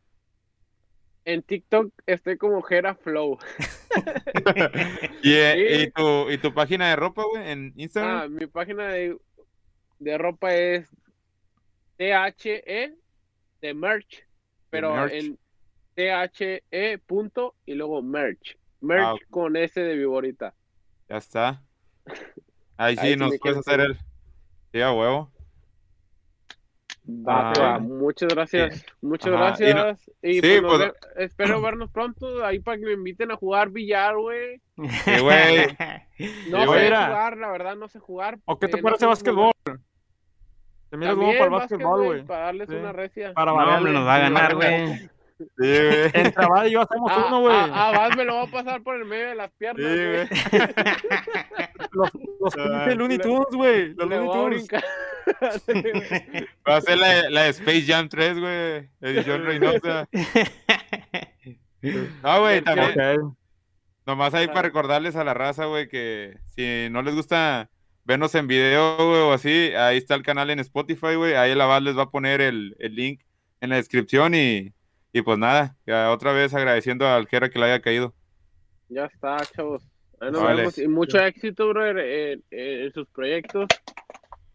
en TikTok estoy como Gera Flow. (laughs) ¿Y, Sí. y tu, ¿Y tu página de ropa, güey, en Ah, Instagram? mi página de, de ropa es THE de merch, pero merch. en THE punto y luego merch. Merch Ah, con S de viborita. Ya está. Ahí sí Ahí nos puedes hacer el... Sí, a huevo. Va, Ah, va. bueno. Muchas gracias. Muchas Ajá, y no- gracias. Y, Sí, pues pues- espero vernos pronto ahí para que me inviten a jugar billar, güey. Sí, güey. (laughs) No Sí, sé jugar, la verdad, no sé jugar. ¿O qué te eh, no parece sé básquetbol? Te miras bueno También para el básquet, básquetbol, güey. Para darles Sí. una recia. Para No, nos va a ganar, güey. Sí, güey. Entre Abad y yo hacemos Ah, uno, güey. ah, ah, Vas me lo va a pasar por el medio de las piernas, güey. güey. (laughs) Los, los Ah, pinches Looney Tunes, güey. Los Looney a Tunes. (laughs) Va a ser la, la Space Jam 3, güey. Edición Reynosa. No, güey, también. Nomás ahí para recordarles a la raza, güey, que si no les gusta vernos en video, güey, o así, ahí está el canal en Spotify, güey. Ahí la Vaz les va a poner el, el link en la descripción y, y pues nada, ya otra vez agradeciendo al Jera que le haya caído. Ya está, chavos. Ahí nos Vale. vemos. Y mucho éxito, brother, en, en sus proyectos.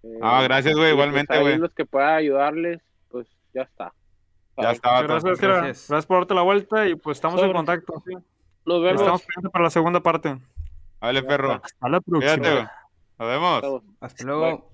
Eh, Ah, gracias, güey, pues, igualmente, güey. los que pueda ayudarles, pues ya está. Ya está. Gracias. Gracias. Gracias por darte la vuelta y pues estamos en contacto. sí. Nos vemos. Estamos pendientes para la segunda parte. Vale, perro. Hasta la próxima. Nos vemos. Hasta luego.